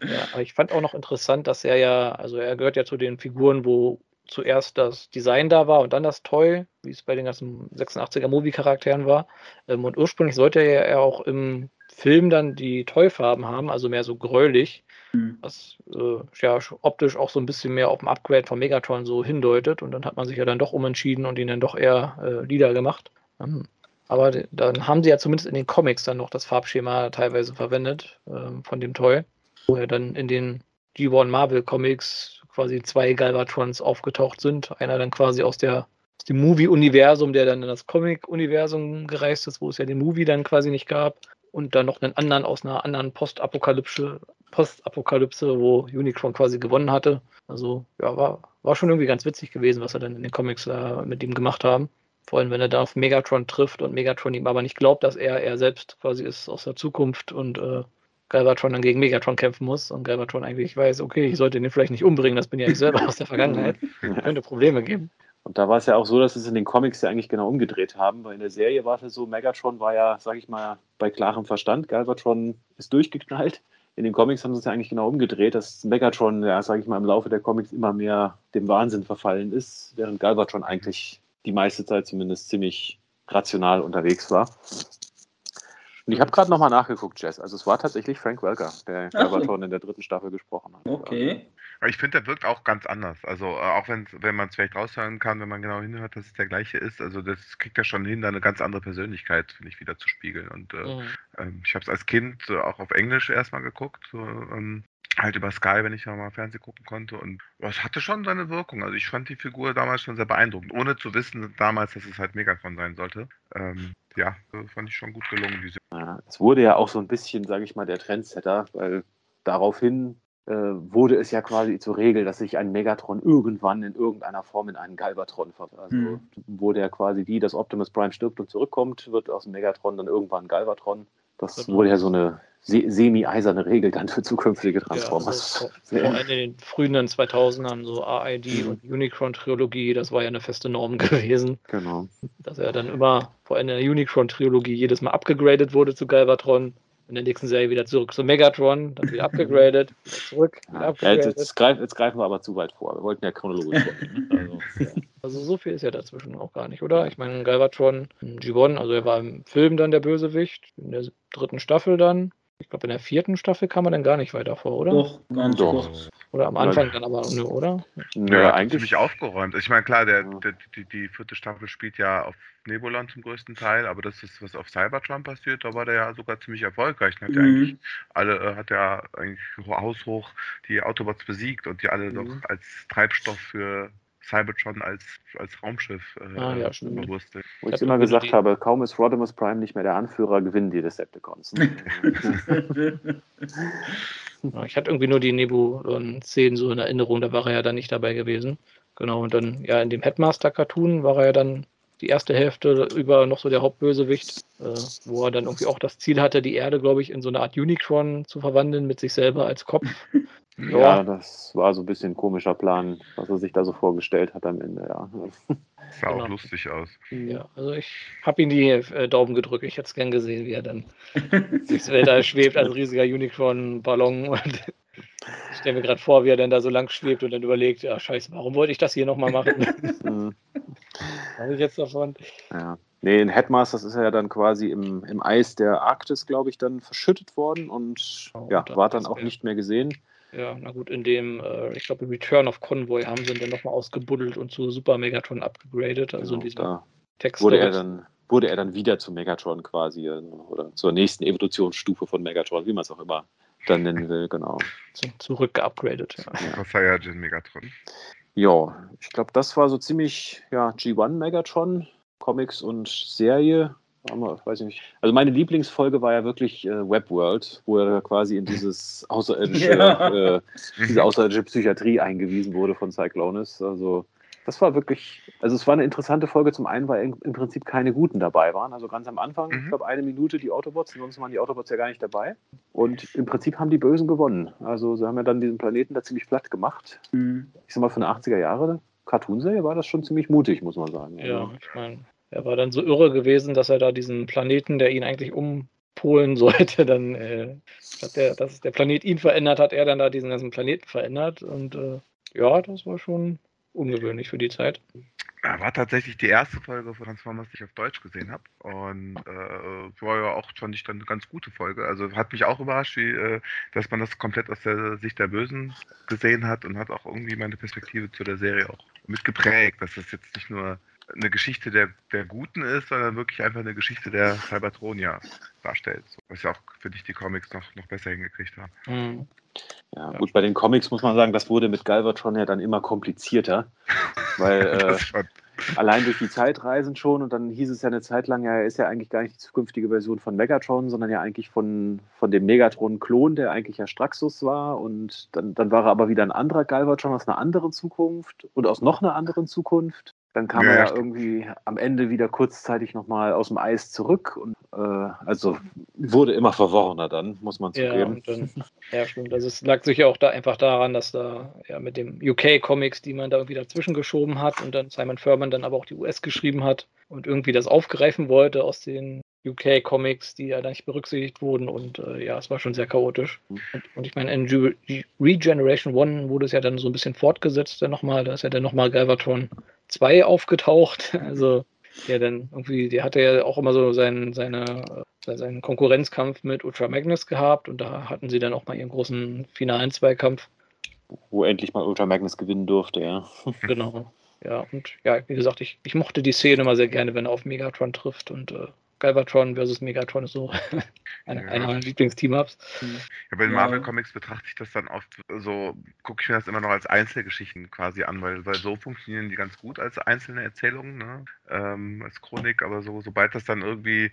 Ja, aber ich fand auch noch interessant, dass er ja, also er gehört ja zu den Figuren, wo zuerst das Design da war und dann das Toy, wie es bei den ganzen 86er Movie-Charakteren war. Ähm, und ursprünglich sollte er ja auch im Film dann die Toy-Farben haben, also mehr so gräulich, Hm. was äh, ja optisch auch so ein bisschen mehr auf dem Upgrade von Megatron so hindeutet. Und dann hat man sich ja dann doch umentschieden und ihn dann doch eher äh, lila gemacht. Ähm, aber dann haben sie ja zumindest in den Comics dann noch das Farbschema teilweise verwendet ähm, von dem Toy, wo ja dann in den G1 Marvel Comics quasi zwei Galvatrons aufgetaucht sind. Einer dann quasi aus der aus dem Movie-Universum, der dann in das Comic-Universum gereist ist, wo es ja den Movie dann quasi nicht gab. Und dann noch einen anderen aus einer anderen Postapokalypse, Postapokalypse, wo Unicron quasi gewonnen hatte. Also ja, war, war schon irgendwie ganz witzig gewesen, was er dann in den Comics äh, mit ihm gemacht haben. Vor allem, wenn er da auf Megatron trifft und Megatron ihm aber nicht glaubt, dass er er selbst quasi ist aus der Zukunft und äh, Galvatron dann gegen Megatron kämpfen muss und Galvatron eigentlich weiß, okay, ich sollte den vielleicht nicht umbringen, das bin ja ich selber aus der Vergangenheit. Könnte Probleme geben. Und da war es ja auch so, dass es in den Comics ja eigentlich genau umgedreht haben, weil in der Serie war es so, Megatron war ja, sag ich mal, bei klarem Verstand, Galvatron ist durchgeknallt. In den Comics haben sie es ja eigentlich genau umgedreht, dass Megatron, ja, sag ich mal, im Laufe der Comics immer mehr dem Wahnsinn verfallen ist, während Galvatron eigentlich die meiste Zeit zumindest ziemlich rational unterwegs war. Und ich habe gerade nochmal nachgeguckt, Jess. Also es war tatsächlich Frank Welker, der so. Galvatron in der dritten Staffel gesprochen hat. Okay. Aber ich finde, der wirkt auch ganz anders. Also äh, auch wenn wenn man es vielleicht raushören kann, wenn man genau hinhört, dass es der gleiche ist. Also das kriegt er schon hin, da eine ganz andere Persönlichkeit, finde ich, wieder zu spiegeln. Und äh, Mhm. ähm, ich habe es als Kind äh, auch auf Englisch erstmal geguckt. So, ähm, halt über Sky, wenn ich ja mal Fernsehen gucken konnte. Und es hatte schon seine Wirkung. Also ich fand die Figur damals schon sehr beeindruckend, ohne zu wissen damals, dass es halt Megatron sein sollte. Ähm, ja, äh, fand ich schon gut gelungen, diese. Ja, es wurde ja auch so ein bisschen, sage ich mal, der Trendsetter, weil daraufhin äh, wurde es ja quasi zur Regel, dass sich ein Megatron irgendwann in irgendeiner Form in einen Galvatron verwandelt. Also Mhm. wurde ja quasi wie das Optimus Prime stirbt und zurückkommt, wird aus dem Megatron dann irgendwann ein Galvatron. Das Genau. wurde ja so eine semi-eiserne Regel dann für zukünftige Ja, also Transformers. vor allem in den frühen 2000ern, so AID Mhm. und Unicron-Trilogie, das war ja eine feste Norm gewesen, genau. dass er dann immer, vor allem in der Unicron-Trilogie, jedes Mal abgegradet wurde zu Galvatron, in der nächsten Serie wieder zurück zu Megatron, dann wieder abgegradet, zurück, wieder Ja, jetzt, jetzt, greif, jetzt greifen wir aber zu weit vor. Wir wollten ja chronologisch vorgehen. ne? Also, Also so viel ist ja dazwischen auch gar nicht, oder? Ich meine, Galvatron, G1, also er war im Film dann der Bösewicht, in der dritten Staffel dann. Ich glaube, in der vierten Staffel kam er dann gar nicht weiter vor, oder? Doch, ganz Doch. kurz. Oder am Anfang dann aber nur, oder? nö, Ja, eigentlich. ziemlich aufgeräumt. Ich meine, klar, der, der, die, die vierte Staffel spielt ja auf Nebulon zum größten Teil, aber das ist, was auf Cybertron passiert, da war der ja sogar ziemlich erfolgreich. Und Hat ja eigentlich Mhm. alle, äh, hat ja eigentlich haushoch die Autobots besiegt und die alle Mhm. doch als Treibstoff für Cybertron als, als Raumschiff äh, Ah, ja, verwurstet. Wo ich hab immer gesagt habe, kaum ist Rodimus Prime nicht mehr der Anführer, gewinnen die Decepticons. Ich hatte irgendwie nur die Nebulon-Szenen so in Erinnerung, da war er ja dann nicht dabei gewesen. Genau, und dann, ja, in dem Headmaster-Cartoon war er ja dann die erste Hälfte über noch so der Hauptbösewicht, äh, wo er dann irgendwie auch das Ziel hatte, die Erde, glaube ich, in so eine Art Unicron zu verwandeln mit sich selber als Kopf. Ja, das war so ein bisschen ein komischer Plan, was er sich da so vorgestellt hat am Ende, ja. Sah Genau. auch lustig aus. Ja, also ich habe ihm die äh, Daumen gedrückt. Ich hätte es gern gesehen, wie er dann durchs Weltall schwebt als riesiger Unicron-Ballon. Und ich stelle mir gerade vor, wie er dann da so lang schwebt und dann überlegt, ja scheiße, warum wollte ich das hier nochmal machen? Mhm. Was habe ich jetzt davon? ja. Nee, in Headmasters ist er ja dann quasi im, im Eis der Arktis, glaube ich, dann verschüttet worden und Oh, ja, dann war dann auch nicht mehr gesehen. Ja, na gut, in dem, äh, ich glaube, Return of Convoy haben sie ihn dann nochmal ausgebuddelt und zu Super Megatron abgegradet. Also in Genau, diesem da Text. wurde er dann wurde er dann wieder zu Megatron quasi äh, oder zur nächsten Evolutionsstufe von Megatron, wie man es auch immer dann nennen will, genau. zu, zurück geupgradet. Ja. Ja. Super Saiyajin Megatron. Ja, ich glaube, das war so ziemlich ja, G1 Megatron, Comics und Serie. Weiß ich nicht. Also meine Lieblingsfolge war ja wirklich äh, Webworld, wo er quasi in dieses außerirdische, Ja. äh, diese außerirdische Psychiatrie eingewiesen wurde von Cyclonus. Also das war wirklich, also es war eine interessante Folge zum einen, weil im Prinzip keine Guten dabei waren. Also ganz am Anfang, Mhm. ich glaube eine Minute die Autobots, ansonsten waren die Autobots ja gar nicht dabei. Und im Prinzip haben die Bösen gewonnen. Also sie haben ja dann diesen Planeten da ziemlich platt gemacht. Mhm. Ich sag mal, für eine 80er Jahre Cartoonserie war das schon ziemlich mutig, muss man sagen. Ja, Also, ich meine, er war dann so irre gewesen, dass er da diesen Planeten, der ihn eigentlich umpolen sollte, dann äh, hat der, dass der Planet ihn verändert hat, er dann da diesen ganzen Planeten verändert. Und äh, ja, das war schon ungewöhnlich für die Zeit. War tatsächlich die erste Folge von Transformers, die ich auf Deutsch gesehen habe. Und äh, war ja auch, fand ich dann eine ganz gute Folge. Also hat mich auch überrascht, wie, äh, dass man das komplett aus der Sicht der Bösen gesehen hat und hat auch irgendwie meine Perspektive zu der Serie auch mitgeprägt, dass das jetzt nicht nur eine Geschichte der, der Guten ist, sondern wirklich einfach eine Geschichte der Cybertronia darstellt. So, Was ja auch, finde ich, die Comics noch, noch besser hingekriegt haben. Hm. ja, gut, bei den Comics muss man sagen, das wurde mit Galvatron ja dann immer komplizierter. Weil äh, allein durch die Zeitreisen schon und dann hieß es ja eine Zeit lang, ja, er ist ja eigentlich gar nicht die zukünftige Version von Megatron, sondern ja eigentlich von, von dem Megatron-Klon, der eigentlich ja Straxus war. Und dann, dann war er aber wieder ein anderer Galvatron aus einer anderen Zukunft und aus noch einer anderen Zukunft. Dann kam Ja, er ja, ja irgendwie am Ende wieder kurzzeitig nochmal aus dem Eis zurück. Und äh, also wurde immer verworrener dann, muss man Ja, zugeben. und dann, ja, stimmt. Also es lag sicher auch da einfach daran, dass da ja mit dem UK-Comics, die man da irgendwie dazwischen geschoben hat und dann Simon Furman dann aber auch die US geschrieben hat und irgendwie das aufgreifen wollte aus den UK-Comics, die ja da nicht berücksichtigt wurden und äh, ja, es war schon sehr chaotisch. Und, und ich meine, in Regeneration One wurde es ja dann so ein bisschen fortgesetzt, dann nochmal, da ist ja dann nochmal Galvatron 2 aufgetaucht, also der dann irgendwie, der hatte ja auch immer so seinen, seine, äh, seinen Konkurrenzkampf mit Ultra Magnus gehabt und da hatten sie dann auch mal ihren großen finalen Zweikampf. Wo endlich mal Ultra Magnus gewinnen durfte, ja. Genau. Ja, und ja, wie gesagt, ich, ich mochte die Szene immer sehr gerne, wenn er auf Megatron trifft und äh, Galvatron versus Megatron ist so eine, Ja. einer meiner Lieblings-Team-Ups. Ja, bei den Ja. Marvel-Comics betrachte ich das dann oft so, gucke ich mir das immer noch als Einzelgeschichten quasi an, weil, weil so funktionieren die ganz gut als einzelne Erzählungen, ne? ähm, als Chronik, aber so, sobald das dann irgendwie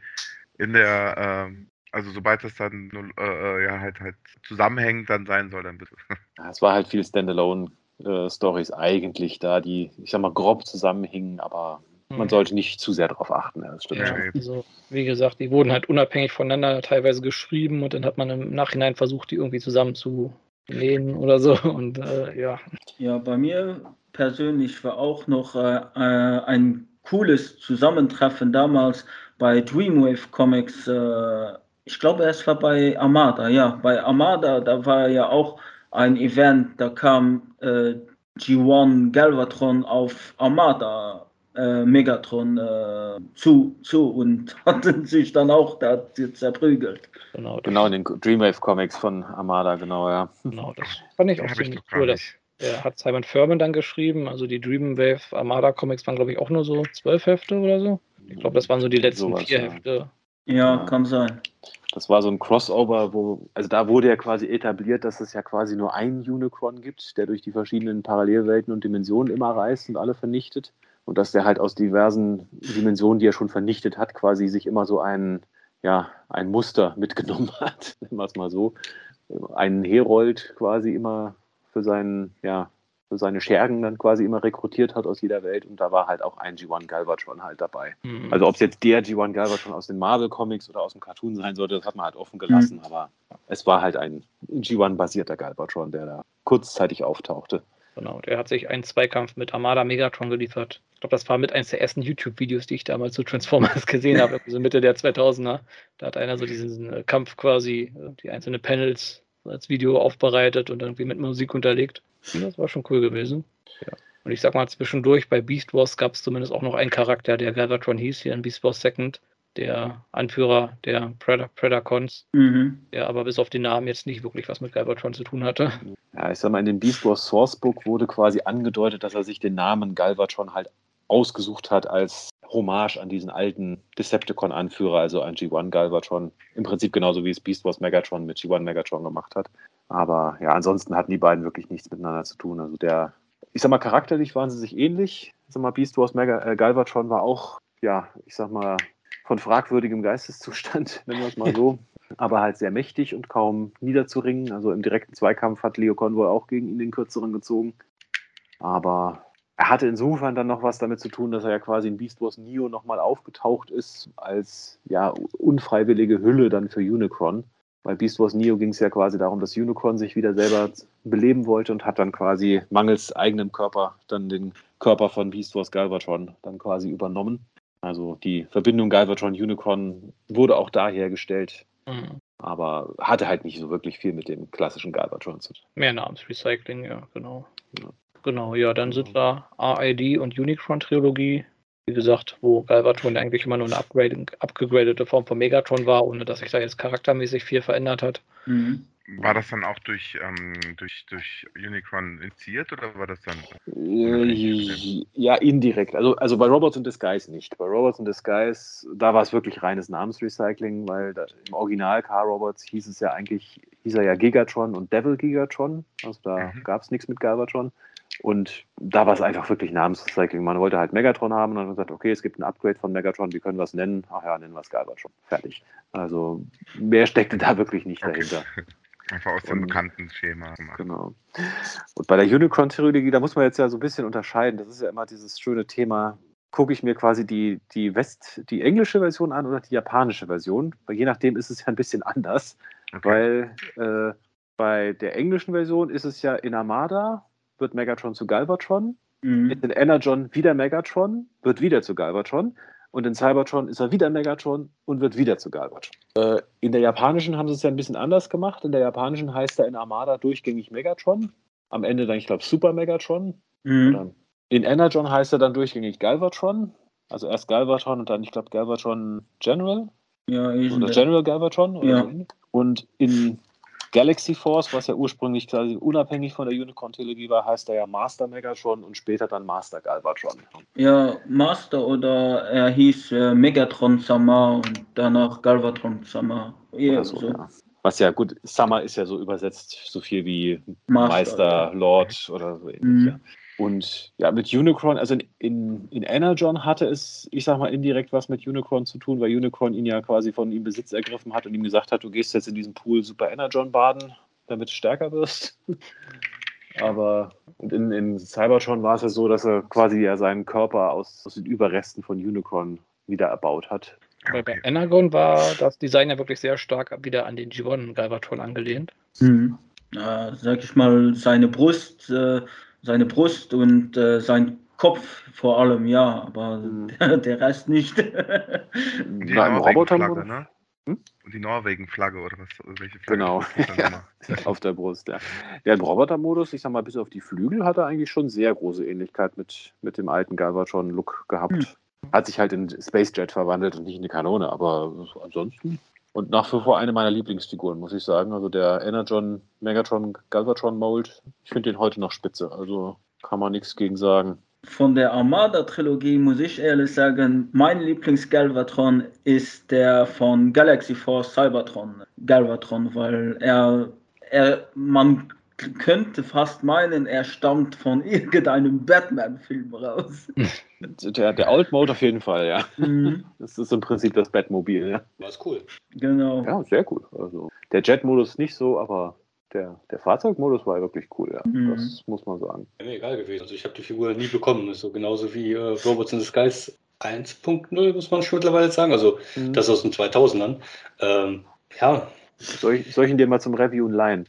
in der, ähm, also sobald das dann äh, äh, ja halt halt zusammenhängend dann sein soll, dann bitte. Ja, es war halt viel Standalone-Stories eigentlich da, die, ich sag mal, grob zusammenhingen, aber man Mhm. sollte nicht zu sehr darauf achten. Ja, das stimmt Ja, schon. also wie gesagt, die wurden halt unabhängig voneinander teilweise geschrieben und dann hat man im Nachhinein versucht, die irgendwie zusammen zu nähen oder so. Und äh, ja, Ja, bei mir persönlich war auch noch äh, äh, ein cooles Zusammentreffen damals bei Dreamwave Comics. Äh, ich glaube, es war bei Armada. Ja, bei Armada, da war ja auch ein Event, da kam äh, G1 Galvatron auf Armada. Äh, Megatron äh, zu, zu und hatten sich dann auch da zerprügelt. genau. Genau, in den Dreamwave-Comics von Armada, genau, ja. genau, das fand ich auch ich ziemlich cool. Das, der hat Simon Furman dann geschrieben. Also die Dreamwave Armada Comics waren, glaube ich, auch nur so zwölf Hefte oder so. Ich glaube, das waren so die letzten Sowas, vier ja. Hefte. Ja, Ja. kann sein. Das war so ein Crossover, wo, also da wurde ja quasi etabliert, dass es ja quasi nur einen Unicron gibt, der durch die verschiedenen Parallelwelten und Dimensionen immer reist und alle vernichtet. Und dass der halt aus diversen Dimensionen, die er schon vernichtet hat, quasi sich immer so ein, ja, ein Muster mitgenommen hat, nennen wir es mal so. Einen Herold quasi immer für seinen, ja, für seine Schergen dann quasi immer rekrutiert hat aus jeder Welt. Und da war halt auch ein G1 Galvatron halt dabei. Mhm. Also ob es jetzt der G1 Galvatron aus den Marvel Comics oder aus dem Cartoon sein sollte, das hat man halt offen gelassen. Aber es war halt ein G1-basierter Galvatron, der da kurzzeitig auftauchte. Genau, der hat sich einen Zweikampf mit Armada Megatron geliefert. Ich glaube, das war mit eines der ersten YouTube-Videos, die ich damals zu Transformers gesehen habe, so Mitte der 2000er. Da hat einer so diesen äh, Kampf quasi, äh, die einzelnen Panels als Video aufbereitet und irgendwie mit Musik unterlegt. Das war schon cool gewesen. Ja. Und ich sag mal, zwischendurch bei Beast Wars gab es zumindest auch noch einen Charakter, der Galvatron hieß, hier in Beast Wars Second, der Anführer der Preda Predacons, Mhm. der aber bis auf den Namen jetzt nicht wirklich was mit Galvatron zu tun hatte. Ja, ich sag mal, in dem Beast Wars Sourcebook wurde quasi angedeutet, dass er sich den Namen Galvatron halt ausgesucht hat als Hommage an diesen alten Decepticon-Anführer, also an G1 Galvatron. Im Prinzip genauso wie es Beast Wars Megatron mit G1 Megatron gemacht hat. Aber ja, ansonsten hatten die beiden wirklich nichts miteinander zu tun. Also der ich sag mal, charakterlich waren sie sich ähnlich. Ich sag mal, Beast Wars Mega, äh, Galvatron war auch, ja, ich sag mal, von fragwürdigem Geisteszustand, nennen wir es mal so. aber halt sehr mächtig und kaum niederzuringen. Also im direkten Zweikampf hat Leo Convoy auch gegen ihn den kürzeren gezogen. Aber er hatte insofern dann noch was damit zu tun, dass er ja quasi in Beast Wars Neo nochmal aufgetaucht ist als ja unfreiwillige Hülle dann für Unicron. Bei Beast Wars Neo ging es ja quasi darum, dass Unicron sich wieder selber beleben wollte und hat dann quasi mangels eigenem Körper dann den Körper von Beast Wars Galvatron dann quasi übernommen. Also die Verbindung Galvatron-Unicron wurde auch da hergestellt, mhm. aber hatte halt nicht so wirklich viel mit dem klassischen Galvatron zu tun. Mehr Namensrecycling, ja, genau. Ja. Genau, ja, dann sind wir RID und Unicron-Trilogie. Wie gesagt, wo Galvatron eigentlich immer nur eine abgegradete Form von Megatron war, ohne dass sich da jetzt charaktermäßig viel verändert hat. Mhm. War das dann auch durch, ähm, durch, durch Unicron initiiert oder war das dann? Äh, ja, indirekt. Also, also bei Robots in Disguise nicht. Bei Robots in Disguise, da war es wirklich reines Namensrecycling, weil da, im Original Car Robots hieß es ja eigentlich, hieß er ja Gigatron und Devil Gigatron. Also da mhm. gab es nichts mit Galvatron. Und da war es einfach wirklich Namensrecycling. Man wollte halt Megatron haben und dann gesagt, okay, es gibt ein Upgrade von Megatron, wie können wir es nennen? Ach ja, nennen wir es Galvatron. Fertig. Also mehr steckte da wirklich nicht okay. dahinter. Einfach aus dem bekannten Schema. Genau. Und bei der Unicron-Trilogie, da muss man jetzt ja so ein bisschen unterscheiden. Das ist ja immer dieses schöne Thema. Gucke ich mir quasi die, die West, die englische Version an oder die japanische Version? Weil je nachdem ist es ja ein bisschen anders. Okay. Weil äh, bei der englischen Version ist es ja in Armada, wird Megatron zu Galvatron. Mhm. In Energon wieder Megatron, wird wieder zu Galvatron. Und in Cybertron ist er wieder Megatron und wird wieder zu Galvatron. Äh, in der japanischen haben sie es ja ein bisschen anders gemacht. In der japanischen heißt er in Armada durchgängig Megatron. Am Ende dann, ich glaube, Super Megatron. Mhm. In Energon heißt er dann durchgängig Galvatron. Also erst Galvatron und dann, ich glaube, Galvatron General. Ja, oder General Galvatron. Oder ja. so. Und in Galaxy Force, was ja ursprünglich quasi unabhängig von der Unicorn-Trilogie war, heißt er ja Master Megatron und später dann Master Galvatron. Ja, Master oder er hieß äh, Megatron Summer und danach Galvatron Summer. Ja, so, so. Ja. Was ja gut, Summer ist ja so übersetzt so viel wie Master, Meister, Lord oder so ähnlich. Mhm. Ja. Und ja, mit Unicron, also in, in Energon hatte es, ich sag mal, indirekt was mit Unicron zu tun, weil Unicron ihn ja quasi von ihm Besitz ergriffen hat und ihm gesagt hat, du gehst jetzt in diesen Pool Super Energon baden, damit du stärker wirst. Aber in, in Cybertron war es ja so, dass er quasi ja seinen Körper aus, aus den Überresten von Unicron wieder erbaut hat. Weil bei Energon war das Design ja wirklich sehr stark wieder an den G1 Galvatron angelehnt. Mhm. Äh, sag ich mal, seine Brust äh, seine Brust und äh, sein Kopf vor allem, ja, aber mhm. der, der, Rest nicht. die Norwegen-Flagge, ne? Hm? Die Norwegen-Flagge oder was? Welche Flagge genau, ja, auf der Brust, ja. Der im Roboter-Modus, ich sag mal, bis auf die Flügel hat er eigentlich schon sehr große Ähnlichkeit mit, mit dem alten Galvatron-Look gehabt. Hm. Hat sich halt in Space Jet verwandelt und nicht in eine Kanone, aber ansonsten und nach wie vor eine meiner Lieblingsfiguren, muss ich sagen. Also der Energon, Megatron, Galvatron Mold. Ich finde den heute noch spitze. Also kann man nichts gegen sagen. Von der Armada-Trilogie muss ich ehrlich sagen, mein Lieblings-Galvatron ist der von Galaxy Force Cybertron. Galvatron, weil er, er man könnte fast meinen, er stammt von irgendeinem Batman-Film raus. Der, der Old Mode auf jeden Fall, ja. Mhm. Das ist im Prinzip das Batmobil, ja. Das ist cool. Genau. Ja, sehr cool. Also, der Jet-Modus nicht so, aber der, der Fahrzeugmodus war wirklich cool, ja. Mhm. Das muss man sagen. Ja, mir egal gewesen. Also ich habe die Figur nie bekommen. So genauso wie äh, Robots in Disguise 1.0, muss man schon mittlerweile sagen. Also mhm. das aus den 2000ern. Ähm, ja. Soll ich, soll ich ihn dir mal zum Review leihen?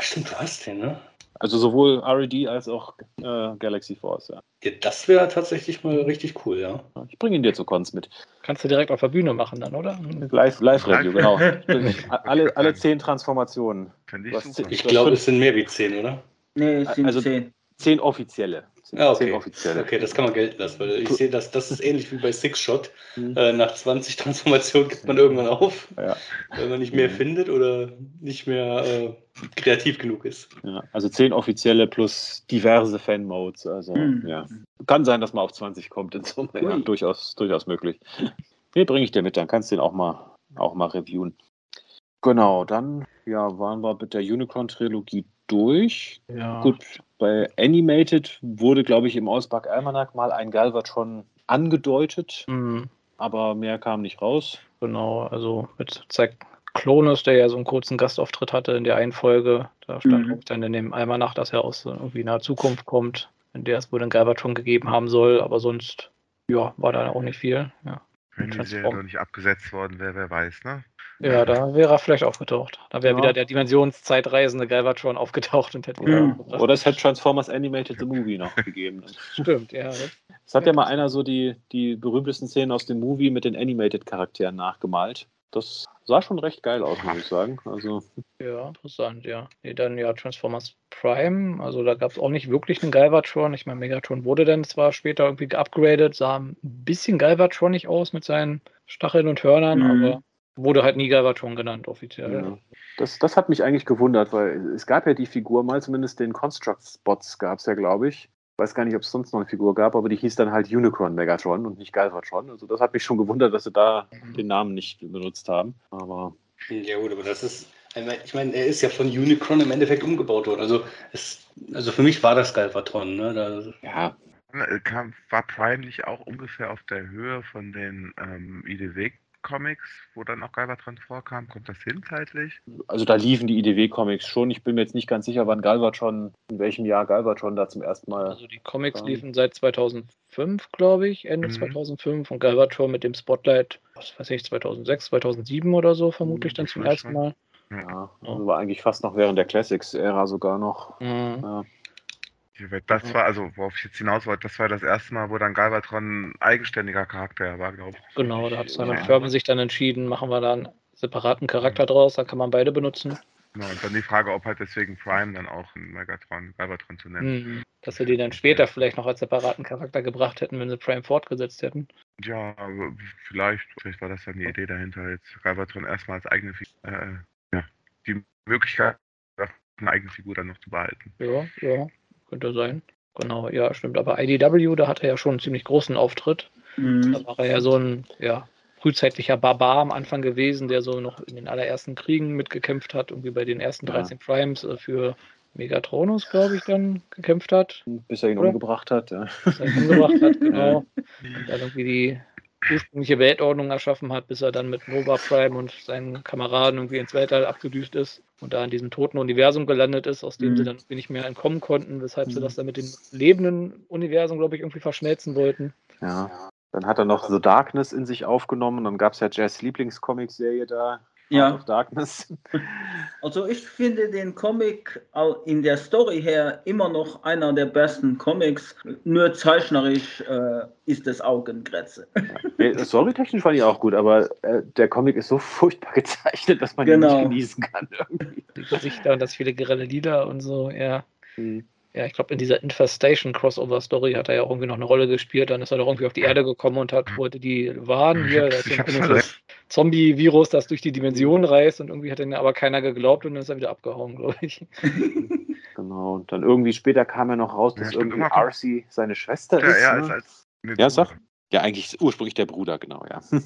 Ach, stimmt, du hast den, ne? Also sowohl RED als auch äh, Galaxy Force, ja. ja das wäre tatsächlich mal richtig cool, ja. Ich bringe ihn dir zu Cons mit. Kannst du direkt auf der Bühne machen dann, oder? Live-Review, live genau. alle, alle zehn Transformationen. Ich, ich glaube, es sind mehr wie zehn, oder? Nee, es sind also zehn. Zehn offizielle. Ja, okay. offizielle. Okay, das kann man gelten lassen, weil ich sehe, dass das ist ähnlich wie bei Six Shot. Mhm. Äh, nach 20 Transformationen gibt man irgendwann auf, ja. wenn man nicht mehr mhm. findet oder nicht mehr äh, kreativ genug ist. Ja, also 10 offizielle plus diverse Fan-Modes. Also mhm. ja. Kann sein, dass man auf 20 kommt in Summe. Ja, durchaus, durchaus möglich. Nee, bringe ich dir mit, dann kannst du den auch mal, auch mal reviewen. Genau, dann ja, waren wir mit der Unicorn-Trilogie durch. Ja. Gut, bei Animated wurde, glaube ich, im Auspack Almanac mal ein Galvatron angedeutet, Mhm. aber mehr kam nicht raus. Genau, also mit Zack Klonus, der ja so einen kurzen Gastauftritt hatte in der einen Folge. Da stand Mhm. dann in dem Almanach, dass er aus irgendwie naher Zukunft kommt, in der es wohl einen Galvatron gegeben haben soll, aber sonst, ja, war da auch nicht viel. Ja, Wenn die Serie noch nicht abgesetzt worden wäre, wer weiß, ne? ja da wäre er vielleicht aufgetaucht. Da wäre Ja. wieder der dimensionszeitreisende Galvatron aufgetaucht und hätte wieder umgebracht. Oder es hätte Transformers Animated the Movie noch gegeben. Stimmt, ja. Es hat ja mal einer so die, die berühmtesten Szenen aus dem Movie mit den Animated-Charakteren nachgemalt. Das sah schon recht geil aus, muss ich sagen. Also, Ja, interessant, ja. Nee, dann ja Transformers Prime, also da gab es auch nicht wirklich einen Galvatron. Ich meine, Megatron wurde dann zwar später irgendwie geupgradet, sah ein bisschen Galvatronig aus mit seinen Stacheln und Hörnern, Mhm. aber wurde halt nie Galvatron genannt offiziell. ja. das, das hat mich eigentlich gewundert, weil es gab ja die Figur mal, zumindest den Construct-Spots gab es ja, glaube ich. Ich weiß gar nicht, ob es sonst noch eine Figur gab, aber die hieß dann halt Unicron Megatron und nicht Galvatron. Also das hat mich schon gewundert, dass sie da den Namen nicht benutzt haben. Aber Ja gut, aber das ist, ich meine- ich meine, er ist ja von Unicron im Endeffekt umgebaut worden. Also, es, also für mich war das Galvatron. Ne? Da, ja, Äh, Kam, war Prime nicht auch ungefähr auf der Höhe von den ähm, IDW-Comics, wo dann auch Galvatron vorkam? Kommt das hin zeitlich? also da liefen die IDW-Comics schon. Ich bin mir jetzt nicht ganz sicher, wann Galvatron, in welchem Jahr Galvatron da zum ersten Mal. Also die Comics Ja. liefen seit 2005, glaube ich, Ende Mhm. 2005 und Galvatron mit dem Spotlight, was weiß ich, 2006, 2007 oder so vermutlich Mhm, dann zum ersten schon. Mal. Ja, also war eigentlich fast noch während der Classics-Ära sogar noch. Mhm. Ja. Das war, also worauf ich jetzt hinaus wollte, das war das erste Mal, wo dann Galvatron ein eigenständiger Charakter war, glaube ich. Genau, da hat Simon Ja. Furman sich dann entschieden, machen wir da einen separaten Charakter draus, dann kann man beide benutzen. Genau, und dann die Frage, ob halt deswegen Prime dann auch ein Megatron, Galvatron zu nennen. Mhm. Dass sie die dann später vielleicht noch als separaten Charakter gebracht hätten, wenn sie Prime fortgesetzt hätten. Ja, vielleicht, vielleicht war das dann die Idee dahinter, jetzt Galvatron erstmal als eigene Figur, äh, ja, die Möglichkeit, eine eigene Figur dann noch zu behalten. Ja, ja, könnte sein. Genau, ja, stimmt. Aber IDW, da hat er ja schon einen ziemlich großen Auftritt. Mhm. Da war er ja so ein, ja, frühzeitlicher Barbar am Anfang gewesen, der so noch in den allerersten Kriegen mitgekämpft hat, irgendwie bei den ersten Ja. 13 Primes äh, für Megatronus, glaube ich, dann gekämpft hat, Bis er ihn Oder? umgebracht hat. Ja. was er ihn umgebracht hat, genau. Und dann irgendwie die ursprüngliche Weltordnung erschaffen hat, bis er dann mit Nova Prime und seinen Kameraden irgendwie ins Weltall abgedüst ist und da in diesem toten Universum gelandet ist, aus dem Mhm. sie dann irgendwie nicht mehr entkommen konnten, weshalb sie Mhm. das dann mit dem lebenden Universum, glaube ich, irgendwie verschmelzen wollten. ja. Dann hat er noch The Darkness in sich aufgenommen. Dann gab es ja Jazz Lieblingscomic-Serie da. Ja. Of Darkness. Also ich finde den Comic in der Story her immer noch einer der besten Comics. Nur zeichnerisch äh, ist es Augengrenze. Nee, Storytechnisch fand ich auch gut, aber äh, der Comic ist so furchtbar gezeichnet, dass man ihn Genau. nicht genießen kann. Irgendwie. Die Gesichter und das viele grelle Lieder und so, ja. Hm. Ja, ich glaube, in dieser Infestation Crossover Story hat er ja auch irgendwie noch eine Rolle gespielt. Dann ist er doch irgendwie auf die Erde gekommen und hat, wollte die warnen hier. Das ist Zombie-Virus, das durch die Dimension reist und irgendwie hat ihn aber keiner geglaubt und dann ist er wieder abgehauen, glaube ich. Genau. Und dann irgendwie später kam ja noch raus, Ja, dass stimmt, irgendwie RC seine Schwester Ja, ist. er ne? als, als Ja, sag. Ja, eigentlich ursprünglich der Bruder, genau, ja.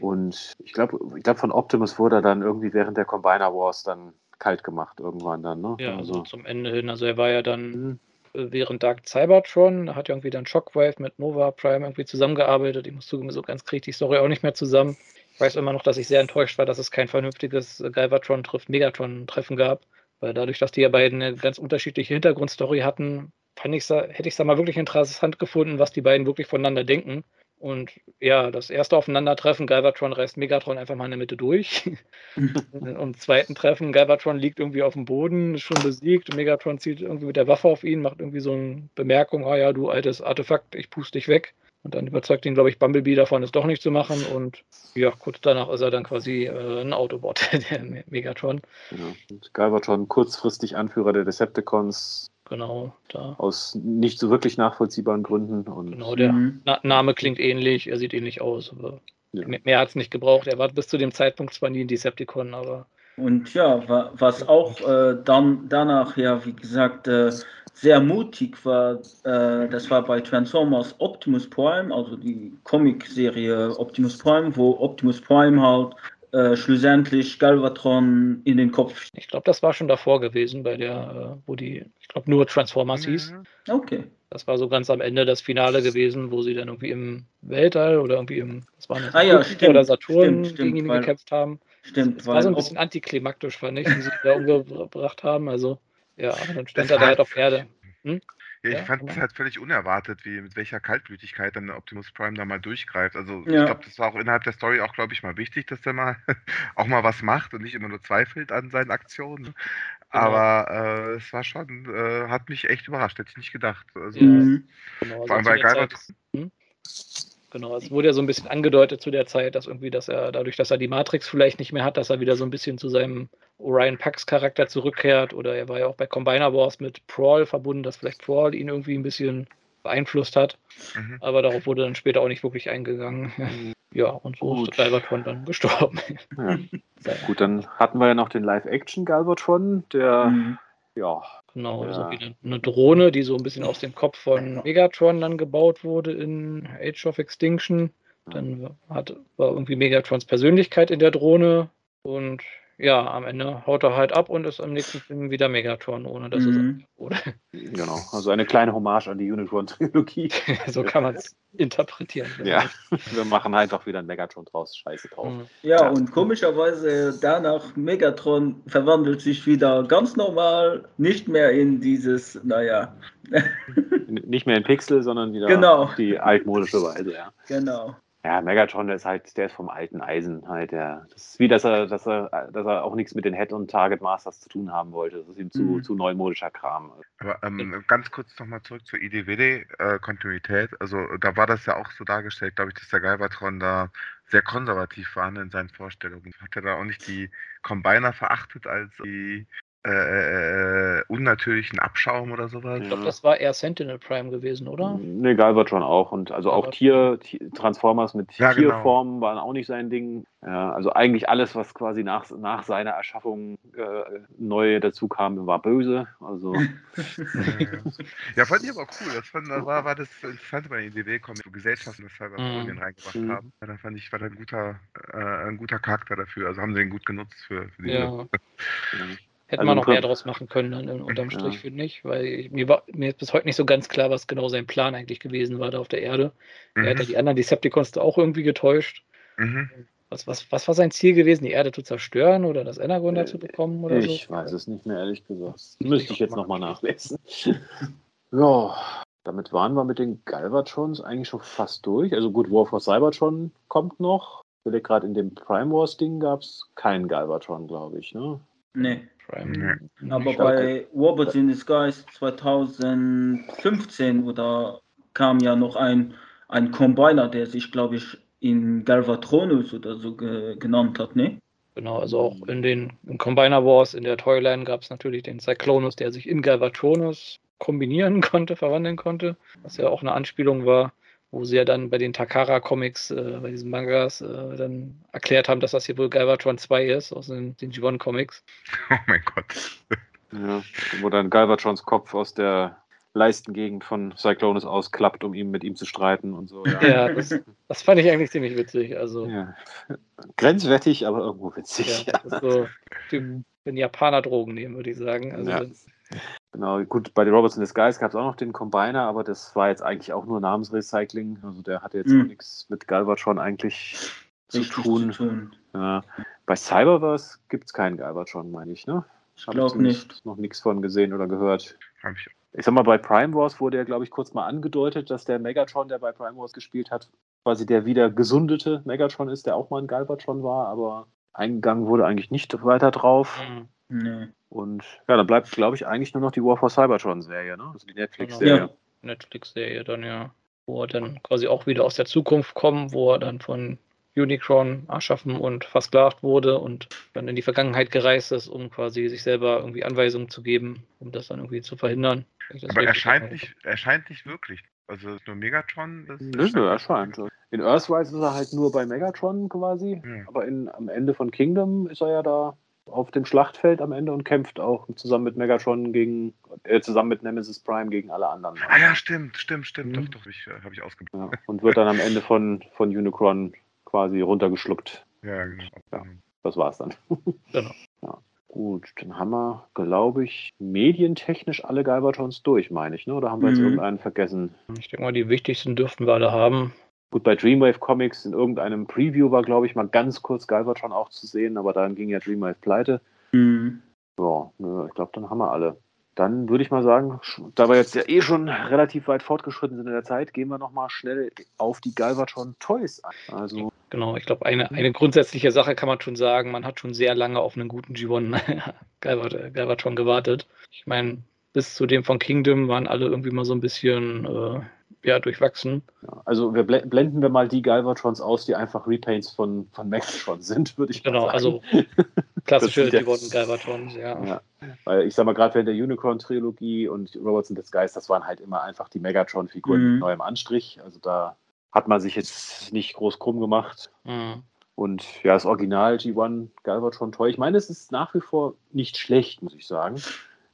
Und ich glaube, ich glaub, von Optimus wurde er dann irgendwie während der Combiner Wars dann kalt gemacht irgendwann dann, ne? Ja, also zum Ende hin. Also er war ja dann hm, äh, während Dark Cybertron, hat ja irgendwie dann Shockwave mit Nova Prime irgendwie zusammengearbeitet. Ich muss zugeben, so ganz kriege ich die Story auch nicht mehr zusammen. Ich weiß immer noch, dass ich sehr enttäuscht war, dass es kein vernünftiges äh, Galvatron trifft Megatron-Treffen gab. Weil dadurch, dass die ja beiden eine ganz unterschiedliche Hintergrundstory hatten, fand ich's da, hätte ich es da mal wirklich interessant gefunden, was die beiden wirklich voneinander denken. Und ja, das erste Aufeinandertreffen, Galvatron reißt Megatron einfach mal in der Mitte durch. Und Im zweiten Treffen, Galvatron liegt irgendwie auf dem Boden, ist schon besiegt. Megatron zielt irgendwie mit der Waffe auf ihn, macht irgendwie so eine Bemerkung: Ah ja, du altes Artefakt, ich puste dich weg. Und dann überzeugt ihn, glaube ich, Bumblebee davon, es doch nicht zu machen. Und ja, kurz danach ist er dann quasi äh, ein Autobot, der Me- Megatron. genau. Und Galvatron kurzfristig Anführer der Decepticons Genau, da. aus nicht so wirklich nachvollziehbaren Gründen. Und Genau, der Mhm. Na Name klingt ähnlich, er sieht ähnlich aus, aber Ja. mehr, hat es nicht gebraucht. Er war bis zu dem Zeitpunkt zwar nie ein Decepticon, aber Und ja, wa- was auch äh, dann danach ja, wie gesagt, äh, sehr mutig war, äh, das war bei Transformers Optimus Prime, also die Comic-Serie Optimus Prime, wo Optimus Prime halt äh, schlussendlich Galvatron in den Kopf. Ich glaube, das war schon davor gewesen, bei der, äh, wo die, ich glaube, nur Transformers hieß. Mhm. Okay. Das war so ganz am Ende das Finale gewesen, wo sie dann irgendwie im Weltall oder irgendwie im, was war das, Ah ja, stimmt, oder Saturn stimmt, stimmt, gegen ihn weil- gekämpft haben. Stimmt, Das war so ein bisschen antiklimaktisch, fand ich, wie sie ihn da umgebracht haben. Also, ja, dann stand Das er da halt auf Erde. Ja, ich Ja, fand es genau. halt völlig unerwartet, wie mit welcher Kaltblütigkeit dann Optimus Prime da mal durchgreift. Also Ja. ich glaube, das war auch innerhalb der Story auch, glaube ich, mal wichtig, dass der mal auch mal was macht und nicht immer nur zweifelt an seinen Aktionen. Genau. Aber äh, es war schon, äh, hat mich echt überrascht, hätte ich nicht gedacht. Also, Ja. Genau, Vor allem zu bei Galvatron. Genau, es wurde ja so ein bisschen angedeutet zu der Zeit, dass irgendwie, dass er dadurch, dass er die Matrix vielleicht nicht mehr hat, dass er wieder so ein bisschen zu seinem Orion Pax Charakter zurückkehrt. Oder er war ja auch bei Combiner Wars mit Prawl verbunden, dass vielleicht Prawl ihn irgendwie ein bisschen beeinflusst hat. Mhm. Aber darauf wurde dann später auch nicht wirklich eingegangen. Ja, und so Gut. ist Galvatron dann gestorben. Ja. Ja, Gut, dann hatten wir ja noch den Live-Action Galvatron, der, Mhm. ja, Genau, Ja. so wie eine, eine Drohne, die so ein bisschen aus dem Kopf von Megatron dann gebaut wurde in Age of Extinction. Dann hat, war irgendwie Megatrons Persönlichkeit in der Drohne und ja, am Ende haut er halt ab und ist am nächsten Film wieder Megatron, ohne dass Mhm. es oder genau. Also eine kleine Hommage an die Unicron-Trilogie. so kann man es interpretieren. Ja, wir machen einfach wieder ein Megatron draus. Scheiße drauf. Mhm. Ja, Ja. und komischerweise danach Megatron verwandelt sich wieder ganz normal, nicht mehr in dieses, naja, Nicht mehr in Pixel, sondern wieder Genau. auf die altmodische Weise, ja. genau. Ja, Megatron, der ist halt, der ist vom alten Eisen halt, der. Das ist wie, dass er, dass er, dass er auch nichts mit den Head- und Target Masters zu tun haben wollte. Das ist ihm zu, Mhm. zu neumodischer Kram. Aber ähm, ganz kurz nochmal zurück zur IDWD-Kontinuität. also da war das ja auch so dargestellt, glaube ich, dass der Galvatron da sehr konservativ war in seinen Vorstellungen. Hat er da auch nicht die Combiner verachtet als die äh, äh, unnatürlichen Abschaum oder sowas? Ich glaube, das war eher Sentinel Prime gewesen, oder? Ne, Galvatron auch. Und also auch Tier, Transformers mit Ja, genau. Tierformen waren auch nicht sein Ding. Ja, also eigentlich alles, was quasi nach, nach seiner Erschaffung äh, neu dazu kam, war böse. Also ja, fand ich aber cool. Das fand, war, war das Interessante bei den IDW-Comics, wo Gesellschaften das Cyberpolien Mhm. reingebracht Mhm. haben. Ja, da fand ich, war da ein guter, äh, ein guter Charakter dafür. Also haben sie ihn gut genutzt für, für die Ja. Hätte Also man im noch mehr draus machen können, dann unterm Ja. Strich, finde ich, weil ich, mir, war, mir ist bis heute nicht so ganz klar, was genau sein Plan eigentlich gewesen war da auf der Erde. Er hat ja Mhm. die anderen Decepticons da auch irgendwie getäuscht. Mhm. Was, was, was war sein Ziel gewesen, die Erde zu zerstören oder das Energon Äh, dazu bekommen oder ich so? weiß es nicht mehr, ehrlich gesagt. Müsste Müsste ich ich jetzt nochmal nachlesen. ja, damit waren wir mit den Galvatrons eigentlich schon fast durch. Also gut, War for Cybertron kommt noch. Ich gerade in dem Prime Wars Ding gab es keinen Galvatron, glaube ich. Ne? Nee. Prime, Aber ich- bei Robots in Disguise 2015 oder kam ja noch ein, ein Combiner, der sich, glaube ich, in Galvatronus oder so ge genannt hat, ne? Genau, also auch in den in Combiner Wars, in der Toyline gab es natürlich den Cyclonus, der sich in Galvatronus kombinieren konnte, verwandeln konnte, was ja auch eine Anspielung war, wo sie ja dann bei den Takara-Comics, äh, bei diesen Mangas, äh, dann erklärt haben, dass das hier wohl Galvatron 2 ist, aus den, den G1-Comics. Oh mein Gott. Ja, wo dann Galvatrons Kopf aus der Leistengegend von Cyclonus ausklappt, um ihm mit ihm zu streiten und so. Ja. Ja, das, das fand ich eigentlich ziemlich witzig. Also, Ja. Grenzwertig, aber irgendwo witzig. ja, so, den, den Japaner Drogen nehmen, würde ich sagen. Also, Genau, gut, bei den Robots in Disguise gab es auch noch den Combiner, aber das war jetzt eigentlich auch nur Namensrecycling. Also der hatte jetzt Mhm. auch nichts mit Galvatron eigentlich zu Richtig tun. Zu tun. Ja. Bei Cyberverse gibt es keinen Galvatron, meine ich, ne? Ich glaube nicht. Noch nichts von gesehen oder gehört. Hab ich Ich sag mal, bei Prime Wars wurde ja, glaube ich, kurz mal angedeutet, dass der Megatron, der bei Prime Wars gespielt hat, quasi der wieder gesundete Megatron ist, der auch mal ein Galvatron war, aber eingegangen wurde eigentlich nicht weiter drauf. Mhm. Nee. Und ja, dann bleibt, glaube ich, eigentlich nur noch die War for Cybertron-Serie, ne? Also die Netflix-Serie. Ja. Netflix-Serie dann ja, wo er dann quasi auch wieder aus der Zukunft kommt, wo er dann von Unicron erschaffen und versklavt wurde und dann in die Vergangenheit gereist ist, um quasi sich selber irgendwie Anweisungen zu geben, um das dann irgendwie zu verhindern. Aber er scheint nicht, er scheint nicht wirklich. Also nur Megatron. Das Nö, nö, erscheint. In Earthrise ist er halt nur bei Megatron quasi, Ja. aber in, am Ende von Kingdom ist er ja da auf dem Schlachtfeld am Ende und kämpft auch zusammen mit Megatron gegen, äh, zusammen mit Nemesis Prime gegen alle anderen. Ah ja, stimmt, stimmt, stimmt. Mhm. Doch, doch, ich, äh, habe ich ausgeblendet. Ja, und wird dann am Ende von, von Unicron quasi runtergeschluckt. Ja, genau. Ja. Das war's dann. Genau. Ja. Gut, dann haben wir, glaube ich, medientechnisch alle Galvatrons durch, meine ich, ne? Oder haben wir jetzt Mhm. irgendeinen vergessen? Ich denke mal, die wichtigsten dürften wir alle haben. Gut, bei Dreamwave Comics in irgendeinem Preview war, glaube ich, mal ganz kurz Galvatron auch zu sehen, aber dann ging ja Dreamwave pleite. Mhm. Ja, nö, ich glaube, dann haben wir alle. Dann würde ich mal sagen, da wir jetzt ja eh schon relativ weit fortgeschritten sind in der Zeit, gehen wir nochmal schnell auf die Galvatron Toys ein. Also, Genau, ich glaube, eine, eine grundsätzliche Sache kann man schon sagen, man hat schon sehr lange auf einen guten G1 Galvat- Galvatron gewartet. Ich meine, bis zu dem von Kingdom waren alle irgendwie mal so ein bisschen äh, ja, durchwachsen. ja, also wir bl blenden wir mal die Galvatrons aus, die einfach Repaints von, von Maxtron sind, würde ich Genau, mal sagen. also klassische ja- G1 Galvatrons, ja. Ja, weil ich sag mal, gerade während der Unicorn-Trilogie und Robots in Disguise, das waren halt immer einfach die Megatron-Figuren Mhm. mit neuem Anstrich. Also da hat man sich jetzt nicht groß krumm gemacht. Mhm. Und ja, das Original G1 Galvatron Toy, ich meine, es ist nach wie vor nicht schlecht, muss ich sagen.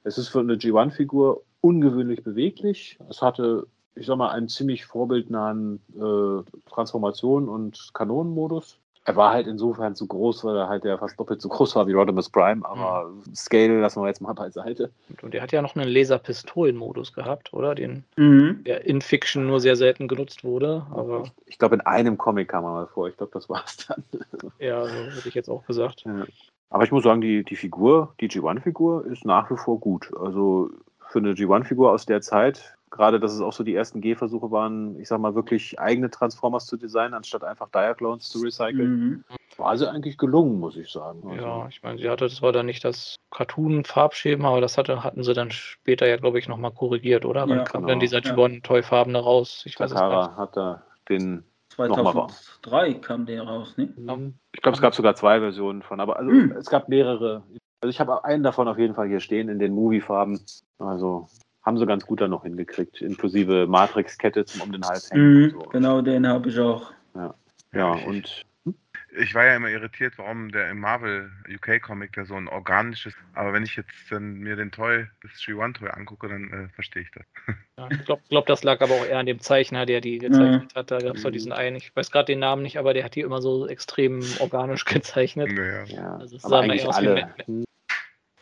Es ist für eine G1-Figur ungewöhnlich beweglich. Es hatte, ich sag mal, einen ziemlich vorbildnahen äh, Transformation- und Kanonenmodus. Er war halt insofern zu groß, weil er halt ja fast doppelt so groß war wie Rodimus Prime, aber Scale lassen wir jetzt mal beiseite. Und, der hat ja noch einen Laserpistolen-Modus gehabt, oder? Den, Mhm. der in Fiction nur sehr selten genutzt wurde. Aber ich ich glaube, in einem Comic kam er mal vor. Ich glaube, das war es dann. ja, so hätte ich jetzt auch gesagt. Aber ich muss sagen, die, die Figur, die G1-Figur, ist nach wie vor gut. Also für eine G1-Figur aus der Zeit, gerade dass es auch so die ersten G-Versuche waren, ich sag mal, wirklich eigene Transformers zu designen, anstatt einfach Diaclones zu recyceln, Mhm. war sie eigentlich gelungen, muss ich sagen. Also, Ja, ich meine, sie hatte, das war dann nicht das Cartoon-Farbschema, aber das hatte, hatten sie dann später ja, glaube ich, nochmal korrigiert, oder? Wann Ja, kam genau. dann dieser Ja. G1-Toy-Farbene raus? Ich weiß es gar Takara hat da den. Nochmal wahr. 2003 kam der raus, ne? Ich glaube, es gab sogar zwei Versionen von, aber also, Hm. es gab mehrere. Also ich habe einen davon auf jeden Fall hier stehen in den Movie-Farben. Also haben sie ganz gut da noch hingekriegt, inklusive Matrix-Kette zum um den Hals hängen. Mhm. und so. Genau, den habe ich auch. Ja, ich, und ich war ja immer irritiert, warum der im Marvel UK Comic der so ein organisches, aber wenn ich jetzt dann mir den Toy, das G1 Toy angucke, dann äh, verstehe ich das. Ja, ich glaube, glaub, das lag aber auch eher an dem Zeichner, der die gezeichnet hat. Da gab es doch diesen einen, ich weiß gerade den Namen nicht, aber der hat die immer so extrem organisch gezeichnet. Naja. ja, Also es aber sah mal eigentlich aus wie alle. Me- Hm,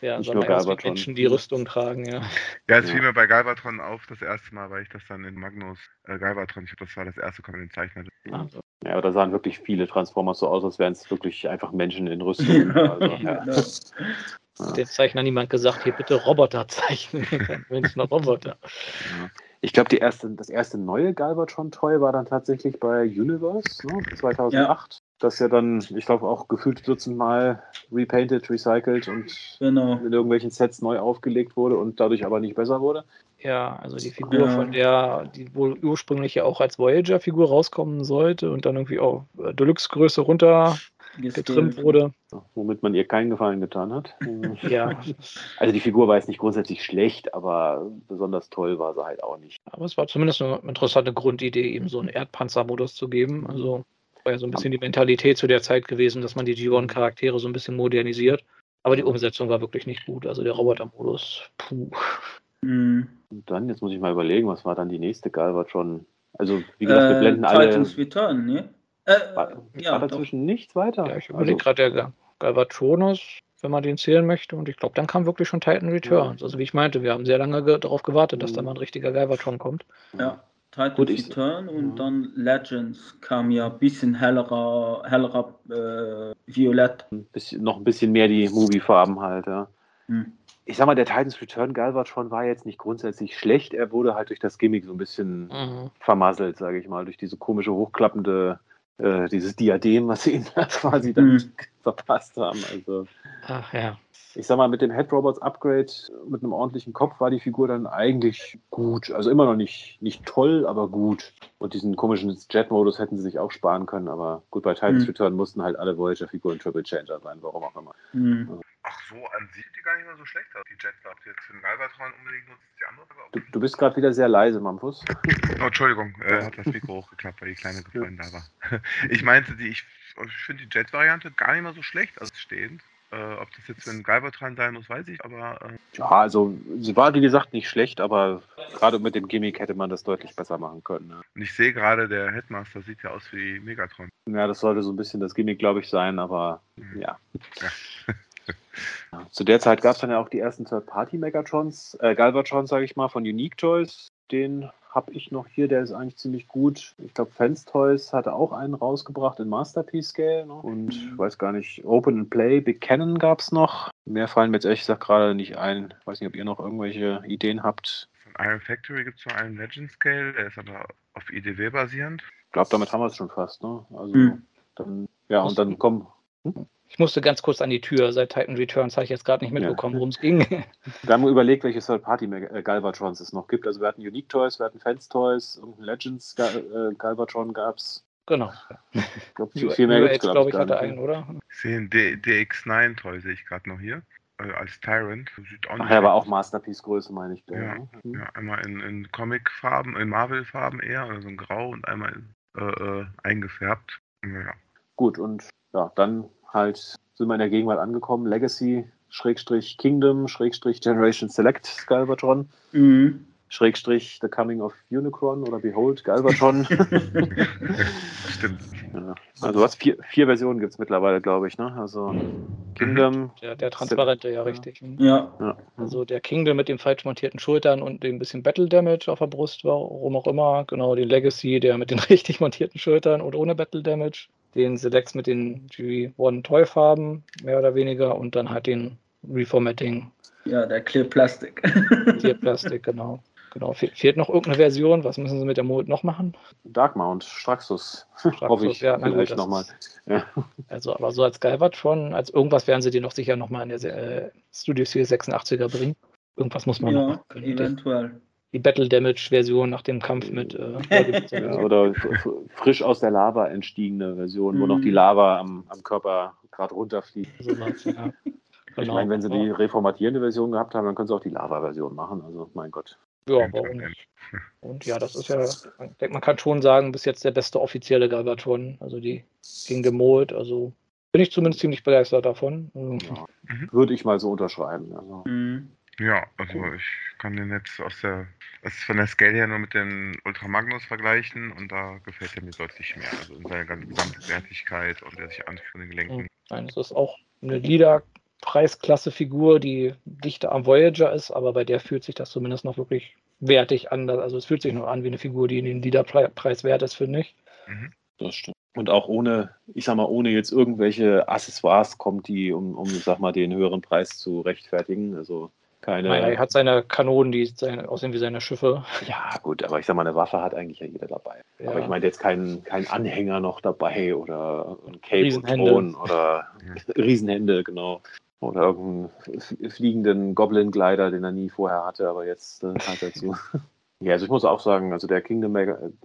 Ja, Nicht nur Galvatron. Menschen, die Rüstung tragen, ja. Ja, es Ja. fiel mir bei Galvatron auf das erste Mal, weil ich das dann in Magnus äh, Galvatron, ich glaube, das war das erste Comic, den Zeichner. Also, Ja, aber da sahen wirklich viele Transformers so aus, als wären es wirklich einfach Menschen in Rüstung. Also, ja. hat dem Zeichner niemand gesagt, hier bitte Roboter zeichnen. Kein Mensch, noch Roboter. Ich glaube, die erste, das erste neue Galvatron-Toy war dann tatsächlich bei Universe, ne, 2008. Das ja dann, ich glaube, auch gefühlt Dutzend Mal repainted, recycelt und Genau. in irgendwelchen Sets neu aufgelegt wurde und dadurch aber nicht besser wurde. Ja, also die Figur, Ja. von der die wohl ursprünglich ja auch als Voyager-Figur rauskommen sollte und dann irgendwie auf äh, Deluxe-Größe runtergetrimmt wurde. Womit man ihr keinen Gefallen getan hat. Ja, Also die Figur war jetzt nicht grundsätzlich schlecht, aber besonders toll war sie halt auch nicht. aber es war zumindest eine interessante Grundidee, ihm so einen Erdpanzermodus zu geben. Also war ja so ein bisschen die Mentalität zu der Zeit gewesen, dass man die G1-Charaktere so ein bisschen modernisiert. Aber die Umsetzung war wirklich nicht gut. Also der Roboter-Modus, puh. Mhm. Und dann, jetzt muss ich mal überlegen, was war dann die nächste Galvatron? Also, wie gesagt, wir blenden alle. Titans Return, ne? Äh, War, ja, war doch. dazwischen nichts weiter? Ja, ich überlege gerade, der Ga- Galvatronus, wenn man den zählen möchte. Und ich glaube, dann kam wirklich schon Titan Returns. Also wie ich meinte, wir haben sehr lange ge darauf gewartet, dass da Mhm. mal ein richtiger Galvatron kommt. Ja, Titans Gut, ich- Return und ja. dann Legends kam ja ein bisschen hellerer, hellerer äh, Violett. Ein bisschen, noch ein bisschen mehr die Movie-Farben halt, ja. Hm. Ich sag mal, der Titans Return Galvatron war jetzt nicht grundsätzlich schlecht. Er wurde halt durch das Gimmick so ein bisschen Mhm. vermasselt, sage ich mal, durch diese komische hochklappende, äh, dieses Diadem, was sie ihnen da quasi dann Mhm. verpasst haben. Also Ach ja. ich sag mal, mit dem Head Robots Upgrade, mit einem ordentlichen Kopf war die Figur dann eigentlich gut. Also immer noch nicht, nicht toll, aber gut. Und diesen komischen Jet-Modus hätten sie sich auch sparen können, aber gut, bei Titans Mhm. Return mussten halt alle Voyager-Figuren Triple Changer sein, warum auch immer. Hm. So, an sich sieht die gar nicht mal so schlecht aus, die Jets. Ob jetzt für den Galvatron unbedingt nutzt, die andere. Aber Du, du bist gerade wieder sehr leise, Mamfus. Oh, Entschuldigung, äh, hat das Mikro hochgeklappt, weil die kleine Freundin da war. Ich meinte, die, ich, ich finde die Jet-Variante gar nicht mal so schlecht als stehend. Äh, ob das jetzt ein Galvatron sein muss, weiß ich, aber äh, Ja, also sie war wie gesagt nicht schlecht, aber gerade mit dem Gimmick hätte man das deutlich besser machen können. Ne? und ich sehe gerade, der Headmaster sieht ja aus wie Megatron. Ja, das sollte so ein bisschen das Gimmick, glaube ich, sein, aber Mhm. ja. Ja. Ja, Zu der Zeit gab es dann ja auch die ersten Third-Party-Megatrons, äh, Galvatrons, sage ich mal, von Unique Toys. Den habe ich noch hier, der ist eigentlich ziemlich gut. Ich glaube, Fans Toys hatte auch einen rausgebracht in Masterpiece Scale. Ne? Und ich weiß gar nicht, Open and Play, Big Cannon gab es noch. Mehr fallen mir jetzt ehrlich gesagt gerade nicht ein. Ich weiß nicht, ob ihr noch irgendwelche Ideen habt. Von Iron Factory gibt es noch einen Legend Scale, der ist aber auf IDW basierend. Ich glaube, damit haben wir es schon fast. Ne? Also Hm. dann, ja, und dann kommen. Ich musste ganz kurz an die Tür. Seit Titan Returns habe ich jetzt gerade nicht mitbekommen, worum es ging. Wir haben überlegt, welche Third-Party-Galvatrons es noch gibt. Also wir hatten Unique Toys, wir hatten Fans Toys, irgendein Legends Gal äh, Galvatron gab es. genau. Ich glaube, New viel mehr gibt es, glaube glaube ich, hatte einen, oder? Ich sehe einen D DX9 Toy, sehe ich gerade noch hier. Äh, als Tyrant. Sieht auch Ach ja, aber auch Masterpiece-Größe, meine ich. Ja, ne? Hm. Ja, einmal in, in Comic-Farben, in Marvel-Farben eher, oder so ein Grau und einmal äh, äh, eingefärbt. Ja. Gut, und ja, dann halt sind wir in der Gegenwart angekommen. Legacy, Schrägstrich Kingdom, Schrägstrich Generation Select Galvatron, Mhm. Schrägstrich The Coming of Unicron oder Behold Galvatron. Stimmt. ja. Also was, vier, vier Versionen gibt es mittlerweile, glaube ich. Ne? Also Kingdom, Der, der transparente, ja, richtig. Ja. ja. Also der Kingdom mit den falsch montierten Schultern und dem bisschen Battle Damage auf der Brust, warum auch immer. Genau, den Legacy, der mit den richtig montierten Schultern und ohne Battle Damage. Den Selects mit den G1 Toy Farben, mehr oder weniger. Und dann halt den Reformatting Ja, der Clear Plastic. Tierplastik, genau. Genau. Fe fehlt noch irgendeine Version? Was müssen sie mit der Mold noch machen? Dark Mount, Straxus. Straxus, Hoffe ich. ja, vielleicht nochmal. ist- Ja. Also, aber so als Galvatron, als irgendwas werden sie dir noch sicher nochmal in der äh, Studio Series 86er bringen. Irgendwas muss man noch ja, machen können. Die, eventuell. Die Battle Damage Version nach dem Kampf mit. Äh, Ja, oder frisch aus der Lava entstiegene Version, wo noch die Mhm. Lava am, am Körper gerade runterfliegt. sowas, ja. Ich Genau. meine, wenn sie die reformatierende Version gehabt haben, dann können sie auch die Lava-Version machen. Also, mein Gott. Ja, warum nicht? Und ja, das ist ja, ich denke, man kann schon sagen, bis jetzt der beste offizielle Galvatron, also die den Mold. Also bin ich zumindest ziemlich begeistert davon. Also, Ja. Mhm. Würde ich mal so unterschreiben. Also, Mhm. Ja, also ich kann den jetzt aus der, ist von der Scale her nur mit dem Ultra Magnus vergleichen und da gefällt er mir deutlich mehr. Also in seiner ganzen Gesamtwertigkeit und der sich anfühlt den Gelenken. Nein, es ist auch eine Leader-Preisklasse-Figur, die dichter am Voyager ist, aber bei der fühlt sich das zumindest noch wirklich wertig an. Also es fühlt sich noch an wie eine Figur, die den Leader-Preis wert ist, finde ich. das stimmt. Und auch ohne, ich sag mal, ohne jetzt irgendwelche Accessoires kommt die, um, um ich sag mal, den höheren Preis zu rechtfertigen. Also keine. Er hat seine Kanonen, die seine, aussehen wie seine Schiffe. ja, gut, aber ich sag mal, eine Waffe hat eigentlich ja jeder dabei. Ja. Aber ich meine jetzt keinen kein Anhänger noch dabei oder ein Cape und Riesenhände. Thron oder Riesenhände, genau. Oder irgendeinen fliegenden Goblin-Glider, den er nie vorher hatte, aber jetzt äh, hat er zu. ja, also ich muss auch sagen, also der Kingdom,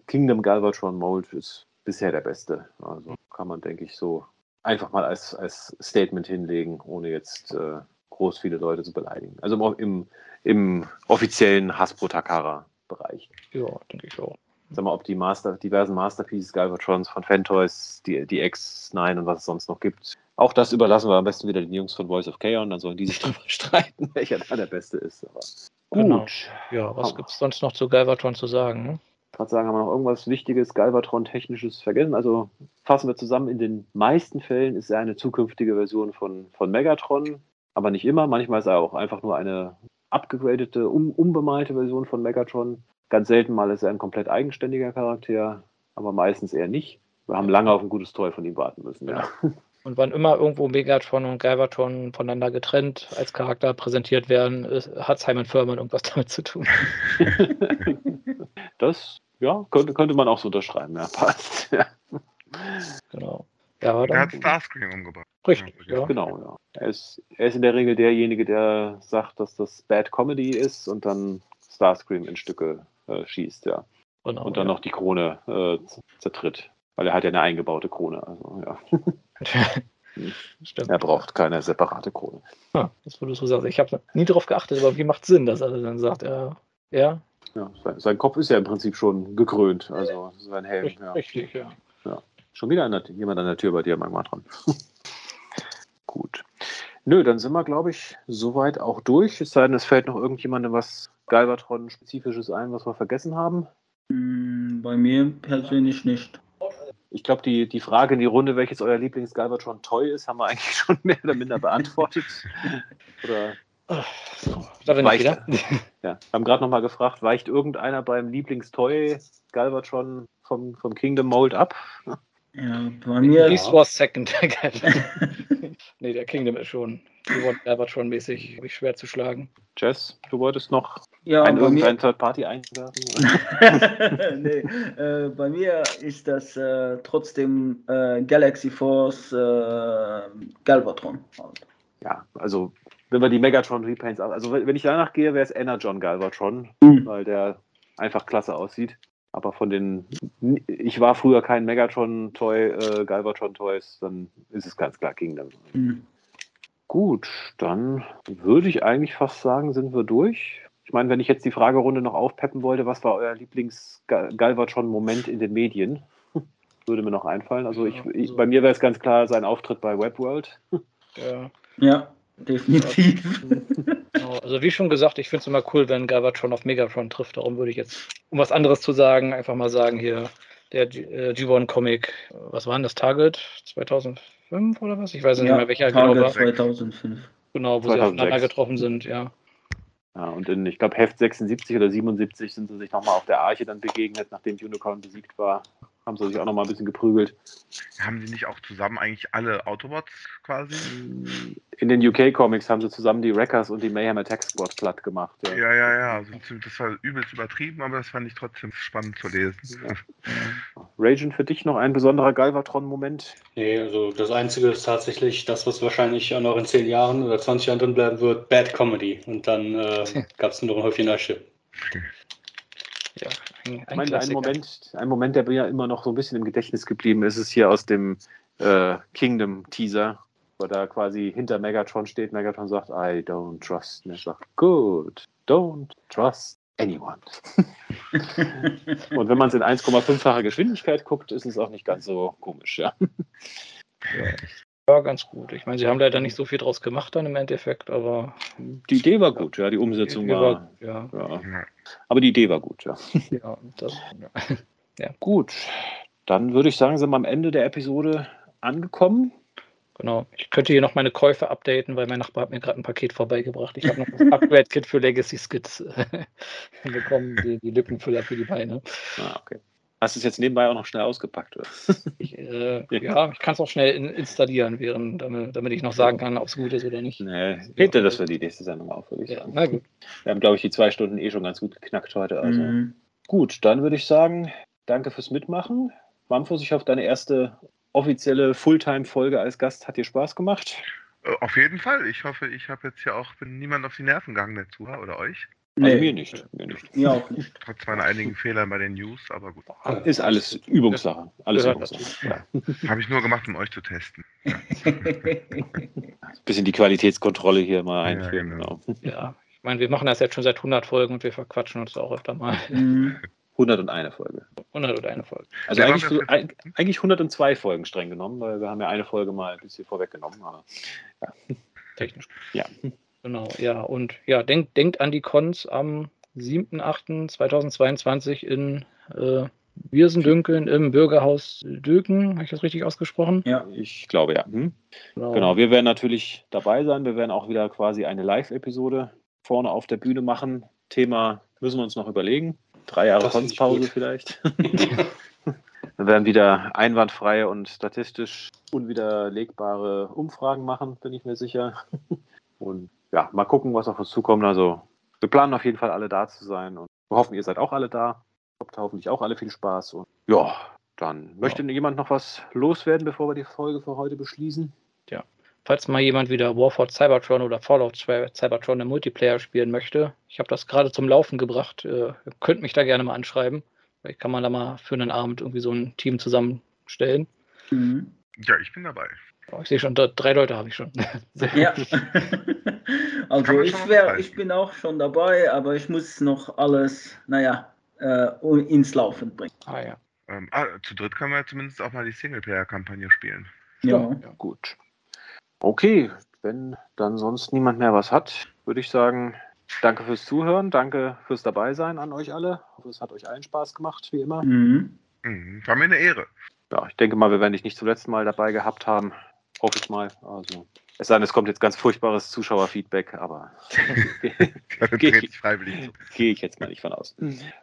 Kingdom Galvatron Mold ist bisher der beste. Also kann man, denke ich, so einfach mal als, als Statement hinlegen, ohne jetzt äh, groß viele Leute zu beleidigen. Also im, im, im offiziellen Hasbro Takara-Bereich Ja, denke ich auch. sag mal, ob die Master, diversen Masterpieces, Galvatrons von Fantoys, die, die X9 und was es sonst noch gibt. Auch das überlassen wir am besten wieder den Jungs von Voice of Chaos, dann sollen die sich darüber streiten, welcher da der Beste ist. Aber gut. Genau. Ja, was gibt es sonst noch zu Galvatron zu sagen? Ne? gerade sagen, haben wir noch irgendwas Wichtiges, Galvatron-Technisches vergessen? Also fassen wir zusammen, in den meisten Fällen ist er eine zukünftige Version von, von Megatron, aber nicht immer. Manchmal ist er auch einfach nur eine abgegradete, um, umbemalte Version von Megatron. Ganz selten mal ist er ein komplett eigenständiger Charakter, aber meistens eher nicht. Wir haben lange auf ein gutes Toy von ihm warten müssen. Ja. Und wann immer irgendwo Megatron und Galvatron voneinander getrennt als Charakter präsentiert werden, ist, hat Simon Furman irgendwas damit zu tun. Das ja, könnte, könnte man auch so unterschreiben. Ja, passt. Ja. Genau. Ja, Er hat Starscream umgebracht. richtig, Ja, ja. Genau, ja. Er ist, er ist in der Regel derjenige, der sagt, dass das Bad Comedy ist und dann Starscream in Stücke äh, schießt, ja. Genau, Und dann ja. noch die Krone äh, zertritt. Weil er hat ja eine eingebaute Krone. Also ja. Stimmt. Er braucht keine separate Krone. Ja, das würdest du sagen. Ich habe nie darauf geachtet, aber wie macht Sinn, dass er dann sagt, ja, ja, Ja, sein, sein Kopf ist ja im Prinzip schon gekrönt. Also sein Helm. richtig, Ja. richtig, ja. Schon wieder an der, jemand an der Tür bei dir, Magmatron. Gut. Nö, dann sind wir, glaube ich, soweit auch durch. Es sei denn, es fällt noch irgendjemandem was Galvatron-spezifisches ein, was wir vergessen haben. Hm, Bei mir persönlich nicht. Ich glaube, die, die Frage in die Runde, welches euer Lieblings-Galvatron-Toy ist, haben wir eigentlich schon mehr oder minder beantwortet. Oder Da bin ich Weicht- wieder. ja, haben gerade nochmal gefragt, weicht irgendeiner beim Lieblingstoy Galvatron vom, vom Kingdom Mold ab? Ja, bei mir. Beast Wars Second. nee, der Kingdom ist schon. Die Wort Albert schon mäßig schwer zu schlagen. Jess, du wolltest noch Ja, ein irgendein Third-Party einwerfen? nee, äh, bei mir ist das äh, trotzdem äh, Galaxy Force äh, Galvatron. Ja, also wenn wir die Megatron Repaints, also wenn wenn ich danach gehe, wäre es Energon Galvatron, Mhm. weil der einfach klasse aussieht. Aber von den, ich war früher kein Megatron Toy, äh, Galvatron Toys, dann ist es ganz klar Kingdom. Mhm. Gut, dann würde ich eigentlich fast sagen, sind wir durch. Ich meine, wenn ich jetzt die Fragerunde noch aufpeppen wollte, was war euer Lieblings-Galvatron-Moment in den Medien? Würde mir noch einfallen. Also, ich, ich, also- bei mir wäre es ganz klar sein Auftritt bei Webworld. Ja, Ja, definitiv. Genau. Also wie schon gesagt, ich finde es immer cool, wenn Galvatron auf Megatron trifft. Darum würde ich jetzt, um was anderes zu sagen, einfach mal sagen hier, der G- äh, G1-Comic, äh, was war denn das Target? 2005 oder was? Ich weiß nicht mehr, welcher genau Target war. 2005. Genau, wo sie 2006. aufeinander getroffen sind, ja. Ja, und in, ich glaube, Heft 76 oder 77 sind sie sich nochmal auf der Arche dann begegnet, nachdem Unicorn besiegt war. Haben sie sich auch nochmal ein bisschen geprügelt. Haben die nicht auch zusammen eigentlich alle Autobots quasi? In den UK-Comics haben sie zusammen die Wreckers und die Mayhem Attack Squad platt gemacht. Ja. Ja, ja, ja. Also, das war übelst übertrieben, aber das fand ich trotzdem spannend zu lesen. Ragen, für dich noch ein besonderer Galvatron-Moment? Nee, also das Einzige ist tatsächlich das, was wahrscheinlich auch noch in 10 Jahren oder 20 Jahren drin bleiben wird, Bad Comedy. Und dann äh, gab es nur noch ein Häufchen Asche. Ja ein, Ich ein meine, ein. Moment, ein Moment, der mir immer noch so ein bisschen im Gedächtnis geblieben ist, ist hier aus dem äh, Kingdom-Teaser, wo da quasi hinter Megatron steht. Megatron sagt, I don't trust. Und er sagt, good, don't trust anyone. Und wenn man es in 1,5-facher Geschwindigkeit guckt, ist es auch nicht ganz so komisch, ja. Ja, ganz gut. Ich meine, sie haben leider nicht so viel draus gemacht dann im Endeffekt, aber Die Idee war gut, ja, die Umsetzung die war, ja, ja. Ja. Aber die Idee war gut, ja. ja, das, ja. Gut, dann würde ich sagen, sind wir am Ende der Episode angekommen. Genau. Ich könnte hier noch meine Käufe updaten, weil mein Nachbar hat mir gerade ein Paket vorbeigebracht. Ich habe noch das Upgrade-Kit für Legacy Skits äh, bekommen, die, die Lückenfüller für die Beine. Ah, okay. Hast du es jetzt nebenbei auch noch schnell ausgepackt? Oder? Ich, äh, ja, ich kann es auch schnell in, installieren, während, damit, damit ich noch sagen kann, ob es gut ist oder nicht. Nee, dir das für die nächste Sendung auf, würde ich Ja, sagen. na gut. Wir haben, glaube ich, die zwei Stunden eh schon ganz gut geknackt heute. Also Mhm. gut, dann würde ich sagen, danke fürs Mitmachen. Mamfus, ich hoffe, deine erste offizielle Fulltime-Folge als Gast hat dir Spaß gemacht. Äh, Auf jeden Fall. Ich hoffe, ich habe jetzt ja auch bin niemand auf die Nerven gegangen, der Zuhörer oder euch. Also Nee, mir nicht. Mir nicht. Mir auch nicht. Trotz meiner einigen Fehler bei den News, aber gut. Ist alles Übungssache. Alles Gehört Übungssache. Ja. Habe ich nur gemacht, um euch zu testen. Ein bisschen die Qualitätskontrolle hier mal Ja, einführen. genau. Genau. Ja, ich meine, wir machen das jetzt schon seit 100 Folgen und wir verquatschen uns auch öfter mal. Mhm. 101 Folge. 100 oder eine Folge. Also Ja, eigentlich, so, eig- eigentlich 102 Folgen streng genommen, weil wir haben ja eine Folge mal ein bisschen vorweggenommen. Aber Technisch. Ja. Genau, ja. Und ja, denkt, denkt an die Cons am 7.8.2022 in äh, Wirsendünkeln im Bürgerhaus Döken. Habe ich das richtig ausgesprochen? Ja. ich glaube ja. Hm? Genau, wir werden natürlich dabei sein. Wir werden auch wieder quasi eine Live-Episode vorne auf der Bühne machen. Thema müssen wir uns noch überlegen. Drei Jahre gut. vielleicht. wir werden wieder einwandfreie und statistisch unwiderlegbare Umfragen machen, bin ich mir sicher. Und ja, mal gucken, was auf uns zukommt. Also wir planen auf jeden Fall alle da zu sein und wir hoffen, ihr seid auch alle da. Habt hoffentlich auch alle viel Spaß. Und ja, dann möchte jemand noch was loswerden, bevor wir die Folge für heute beschließen? Falls mal jemand wieder Warford Cybertron oder Fallout Cybertron im Multiplayer spielen möchte, ich habe das gerade zum Laufen gebracht. Äh, ihr könnt mich da gerne mal anschreiben. Vielleicht kann man da mal für einen Abend irgendwie so ein Team zusammenstellen. Mhm. Ja, ich bin dabei. Oh, ich sehe schon, drei Leute habe ich schon. Ja. Also ich, wär, ich bin auch schon dabei, aber ich muss noch alles, naja, äh, ins Laufen bringen. ah ja. Ähm, ah, zu dritt können wir zumindest auch mal die Singleplayer-Kampagne spielen. Ja. ja. Gut. Okay, wenn dann sonst niemand mehr was hat, würde ich sagen, danke fürs Zuhören, danke fürs Dabeisein an euch alle. Ich hoffe, es hat euch allen Spaß gemacht, wie immer. Mhm. Mhm, War mir eine Ehre. Ja, ich denke mal, wir werden dich nicht zum letzten Mal dabei gehabt haben. Hoffe ich mal. Also, es sei denn, es kommt jetzt ganz furchtbares Zuschauerfeedback, aber Geh- trete ich gehe ich jetzt mal nicht von aus.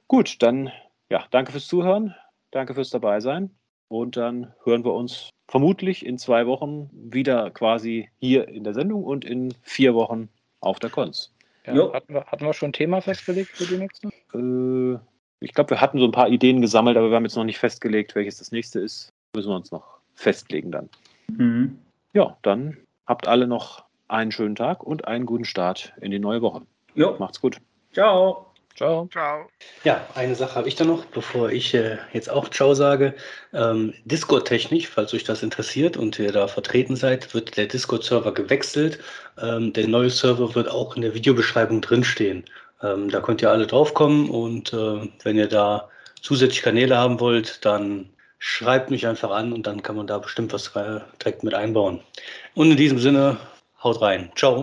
Gut, dann ja, danke fürs Zuhören, danke fürs Dabeisein und dann hören wir uns vermutlich in zwei Wochen wieder quasi hier in der Sendung und in vier Wochen auf der Cons. Ja, hatten, wir, hatten wir schon ein Thema festgelegt für die nächste? Äh, ich glaube, wir hatten so ein paar Ideen gesammelt, aber wir haben jetzt noch nicht festgelegt, welches das nächste ist. Müssen wir uns noch festlegen dann. Mhm. Ja, dann habt alle noch einen schönen Tag und einen guten Start in die neue Woche. Jo, Macht's gut. ciao. Ciao. Ciao. Ja, eine Sache habe ich da noch, bevor ich äh, jetzt auch Ciao sage. Ähm, Discord-technisch, falls euch das interessiert und ihr da vertreten seid, wird der Discord-Server gewechselt. Ähm, der neue Server wird auch in der Videobeschreibung drinstehen. Ähm, da könnt ihr alle draufkommen und äh, wenn ihr da zusätzlich Kanäle haben wollt, dann schreibt mich einfach an und dann kann man da bestimmt was äh, direkt mit einbauen. Und in diesem Sinne, haut rein. Ciao.